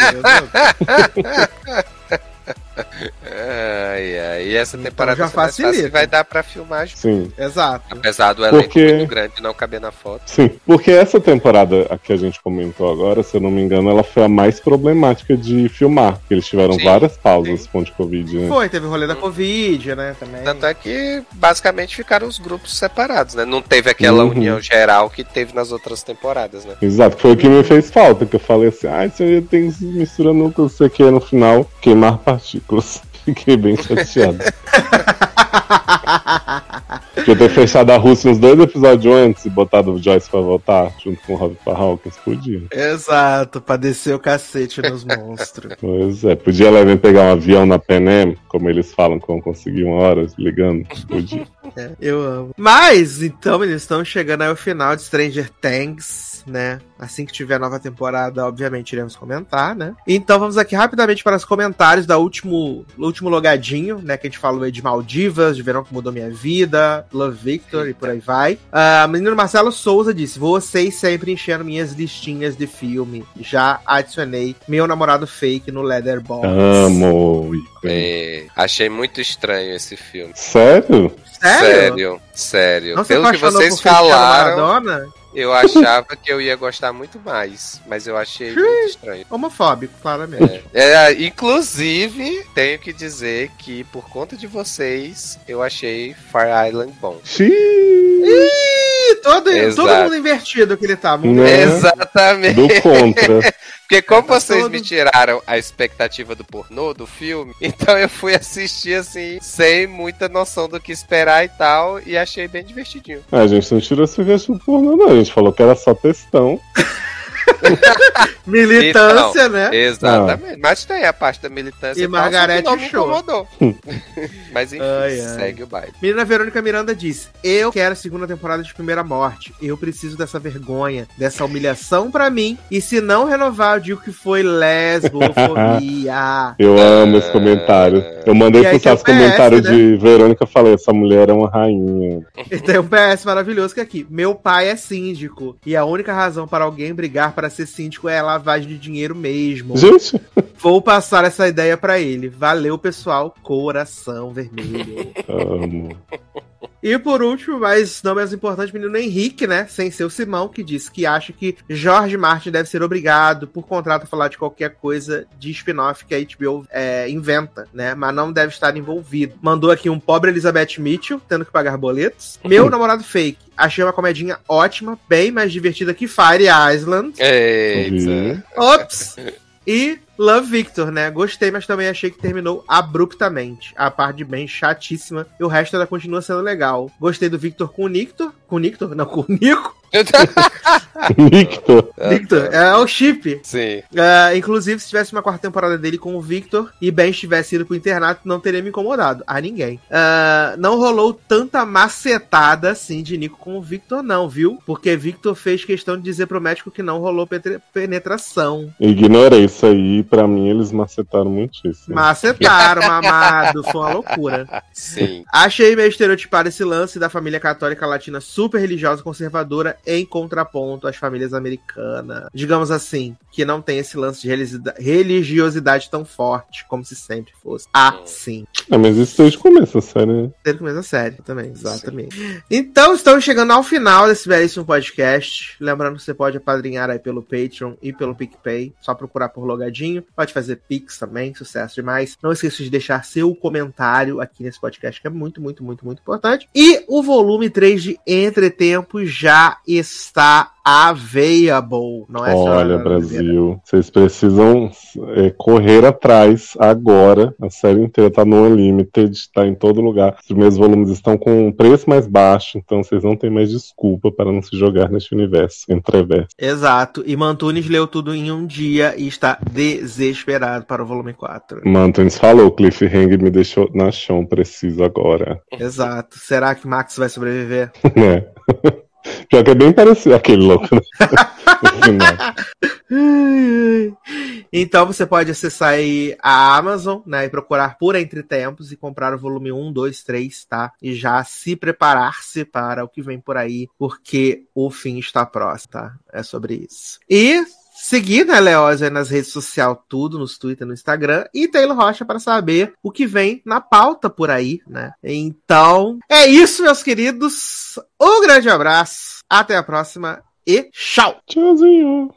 Ai, ai. E essa Então temporada já mais fácil facilita. vai dar pra filmar. Sim, Exato. Apesar do elenco Porque- muito grande não caber na foto. sim. Porque essa temporada a que a gente comentou agora, se eu não me engano, ela foi a mais problemática de filmar. Porque eles tiveram Sim, várias pausas conta de Covid, né? Foi, teve o rolê da Covid, né? Também. Tanto é que basicamente ficaram os grupos separados, né? Não teve aquela Uhum. união geral que teve nas outras temporadas, né? Exato, foi o que me fez falta, que eu falei assim, ai, se eu tenho misturando com você que no final queimar partículas. Fiquei bem chateado. Podia ter fechado a Rússia uns dois episódios antes e botado o Joyce pra voltar junto com o Rob Hawkins, podia. Exato, pra descer o cacete nos monstros. Pois é, podia Eleven pegar um avião na Penem, como eles falam que vão conseguir uma hora ligando. Podia. É, eu amo. Mas, então, eles estão chegando aí ao final de Stranger Things, né? Assim que tiver a nova temporada, obviamente iremos comentar, né? Então vamos aqui rapidamente para os comentários da último, do último logadinho, né? Que a gente falou aí de Maldivas, de Verão que Mudou Minha Vida, Love Victor e por aí vai. Ah, menino Marcelo Souza disse: Vocês sempre enchendo minhas listinhas de filme. Já adicionei meu namorado fake no Leatherbox. Amo. É, achei muito estranho esse filme. Sério? Sério? Sério, sério. Não Pelo que vocês falaram, Maradona? Eu achava que eu ia gostar muito mais. Mas eu achei muito estranho. Homofóbico, claramente. É, é, inclusive, tenho que dizer que por conta de vocês, eu achei Fire Island bom. Ih, todo, todo mundo invertido que ele tá. Muito Né? Exatamente. Do contra. Porque como Tá vocês todo- me tiraram a expectativa do pornô, do filme, então eu fui assistir assim, sem muita noção do que esperar e tal, e achei bem divertidinho. A gente não tirou esse vestido pornô, não. A gente falou que era só textão. Militância, né? Exatamente. Mas tem a parte da militância E Margarete não me Show. incomodou. Mas enfim, Ai, ai. segue o baile. Menina Verônica Miranda disse: Eu quero a segunda temporada de Primeira Morte. Eu preciso dessa vergonha, dessa humilhação pra mim. E se não renovar, eu digo que foi lesbofobia. Eu amo esse comentário. Eu mandei E aí postar tem os o PS, comentários né? de Verônica e falei: essa mulher é uma rainha. e tem um PS maravilhoso que é aqui: Meu pai é síndico. E a única razão para alguém brigar para ser síndico é lavagem de dinheiro mesmo. Gente, Vou passar essa ideia pra ele. Valeu, pessoal. Coração vermelho. amo. E por último, mas não menos importante, o menino Henrique, né? Sem ser o Simão, que disse que acha que Jorge Martin deve ser obrigado, por contrato, a falar de qualquer coisa de spin-off que a HBO é, inventa, né? Mas não deve estar envolvido. Mandou aqui um pobre Elizabeth Mitchell, tendo que pagar boletos. Meu namorado fake. Achei uma comedinha ótima, bem mais divertida que Fire Island. Eita. Ops! E Love Victor, né? Gostei, mas também achei que terminou abruptamente. A parte de bem chatíssima. E o resto ela continua sendo legal. Gostei do Victor com o Nictor. Com o Nictor? Não, com o Nico. Victor. Victor, é o chip. Sim. É, inclusive, se tivesse uma quarta temporada dele com o Victor e Ben tivesse ido pro internato, não teria me incomodado. A ninguém. É, não rolou tanta macetada assim de Nico com o Victor, não, viu? Porque Victor fez questão de dizer pro médico que não rolou penetração. Ignorei isso aí. Pra mim, eles macetaram muitíssimo. Macetaram, mamado. Foi uma loucura. Sim. Achei meio estereotipado esse lance da família católica latina super religiosa conservadora em contraponto às famílias americanas. Digamos assim, que não tem esse lance de religiosidade- tão forte como se sempre fosse. Assim. É, mas isso desde o começo, sério. né? Desde o começo da série também, exatamente. Então, estamos chegando ao final desse belíssimo podcast. Lembrando que você pode apadrinhar aí pelo Patreon e pelo PicPay. Só procurar por logadinho. Pode fazer Pix também, sucesso demais. Não esqueça de deixar seu comentário aqui nesse podcast, que é muito, muito, muito, muito importante. E o volume 3 de Entretempo já está available. Não é Olha, Brasil, vocês precisam é, correr atrás agora. A série inteira tá no Unlimited, tá em todo lugar. Os primeiros volumes estão com um preço mais baixo, então vocês não têm mais desculpa para não se jogar neste universo entreverso. Exato. E Mantunes leu tudo em um dia e está desesperado para o volume 4. Mantunes falou, Cliffhanger me deixou na chão, preciso agora. Exato. Será que Max vai sobreviver? né? Pior que é bem parecido aquele louco, né? Então você pode acessar aí a Amazon, né, e procurar por Entre Tempos e comprar o volume 1, 2, 3, tá? E já se preparar-se para o que vem por aí, porque o fim está próximo, tá? É sobre isso. E seguir, né, Leoz, nas redes sociais, tudo, nos Twitter, no Instagram, e Taylor Rocha para saber o que vem na pauta por aí, né? Então, é isso, meus queridos. Um grande abraço, até a próxima e tchau! Tchauzinho.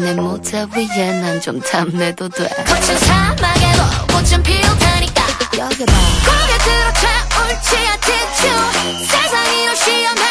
내 무대 위에 난 좀 탐내도 돼. 거친 사막에도 꽃은 피울 테니까. 여기 봐. 고개 들어 차올지 않겠죠 세상이 오시험할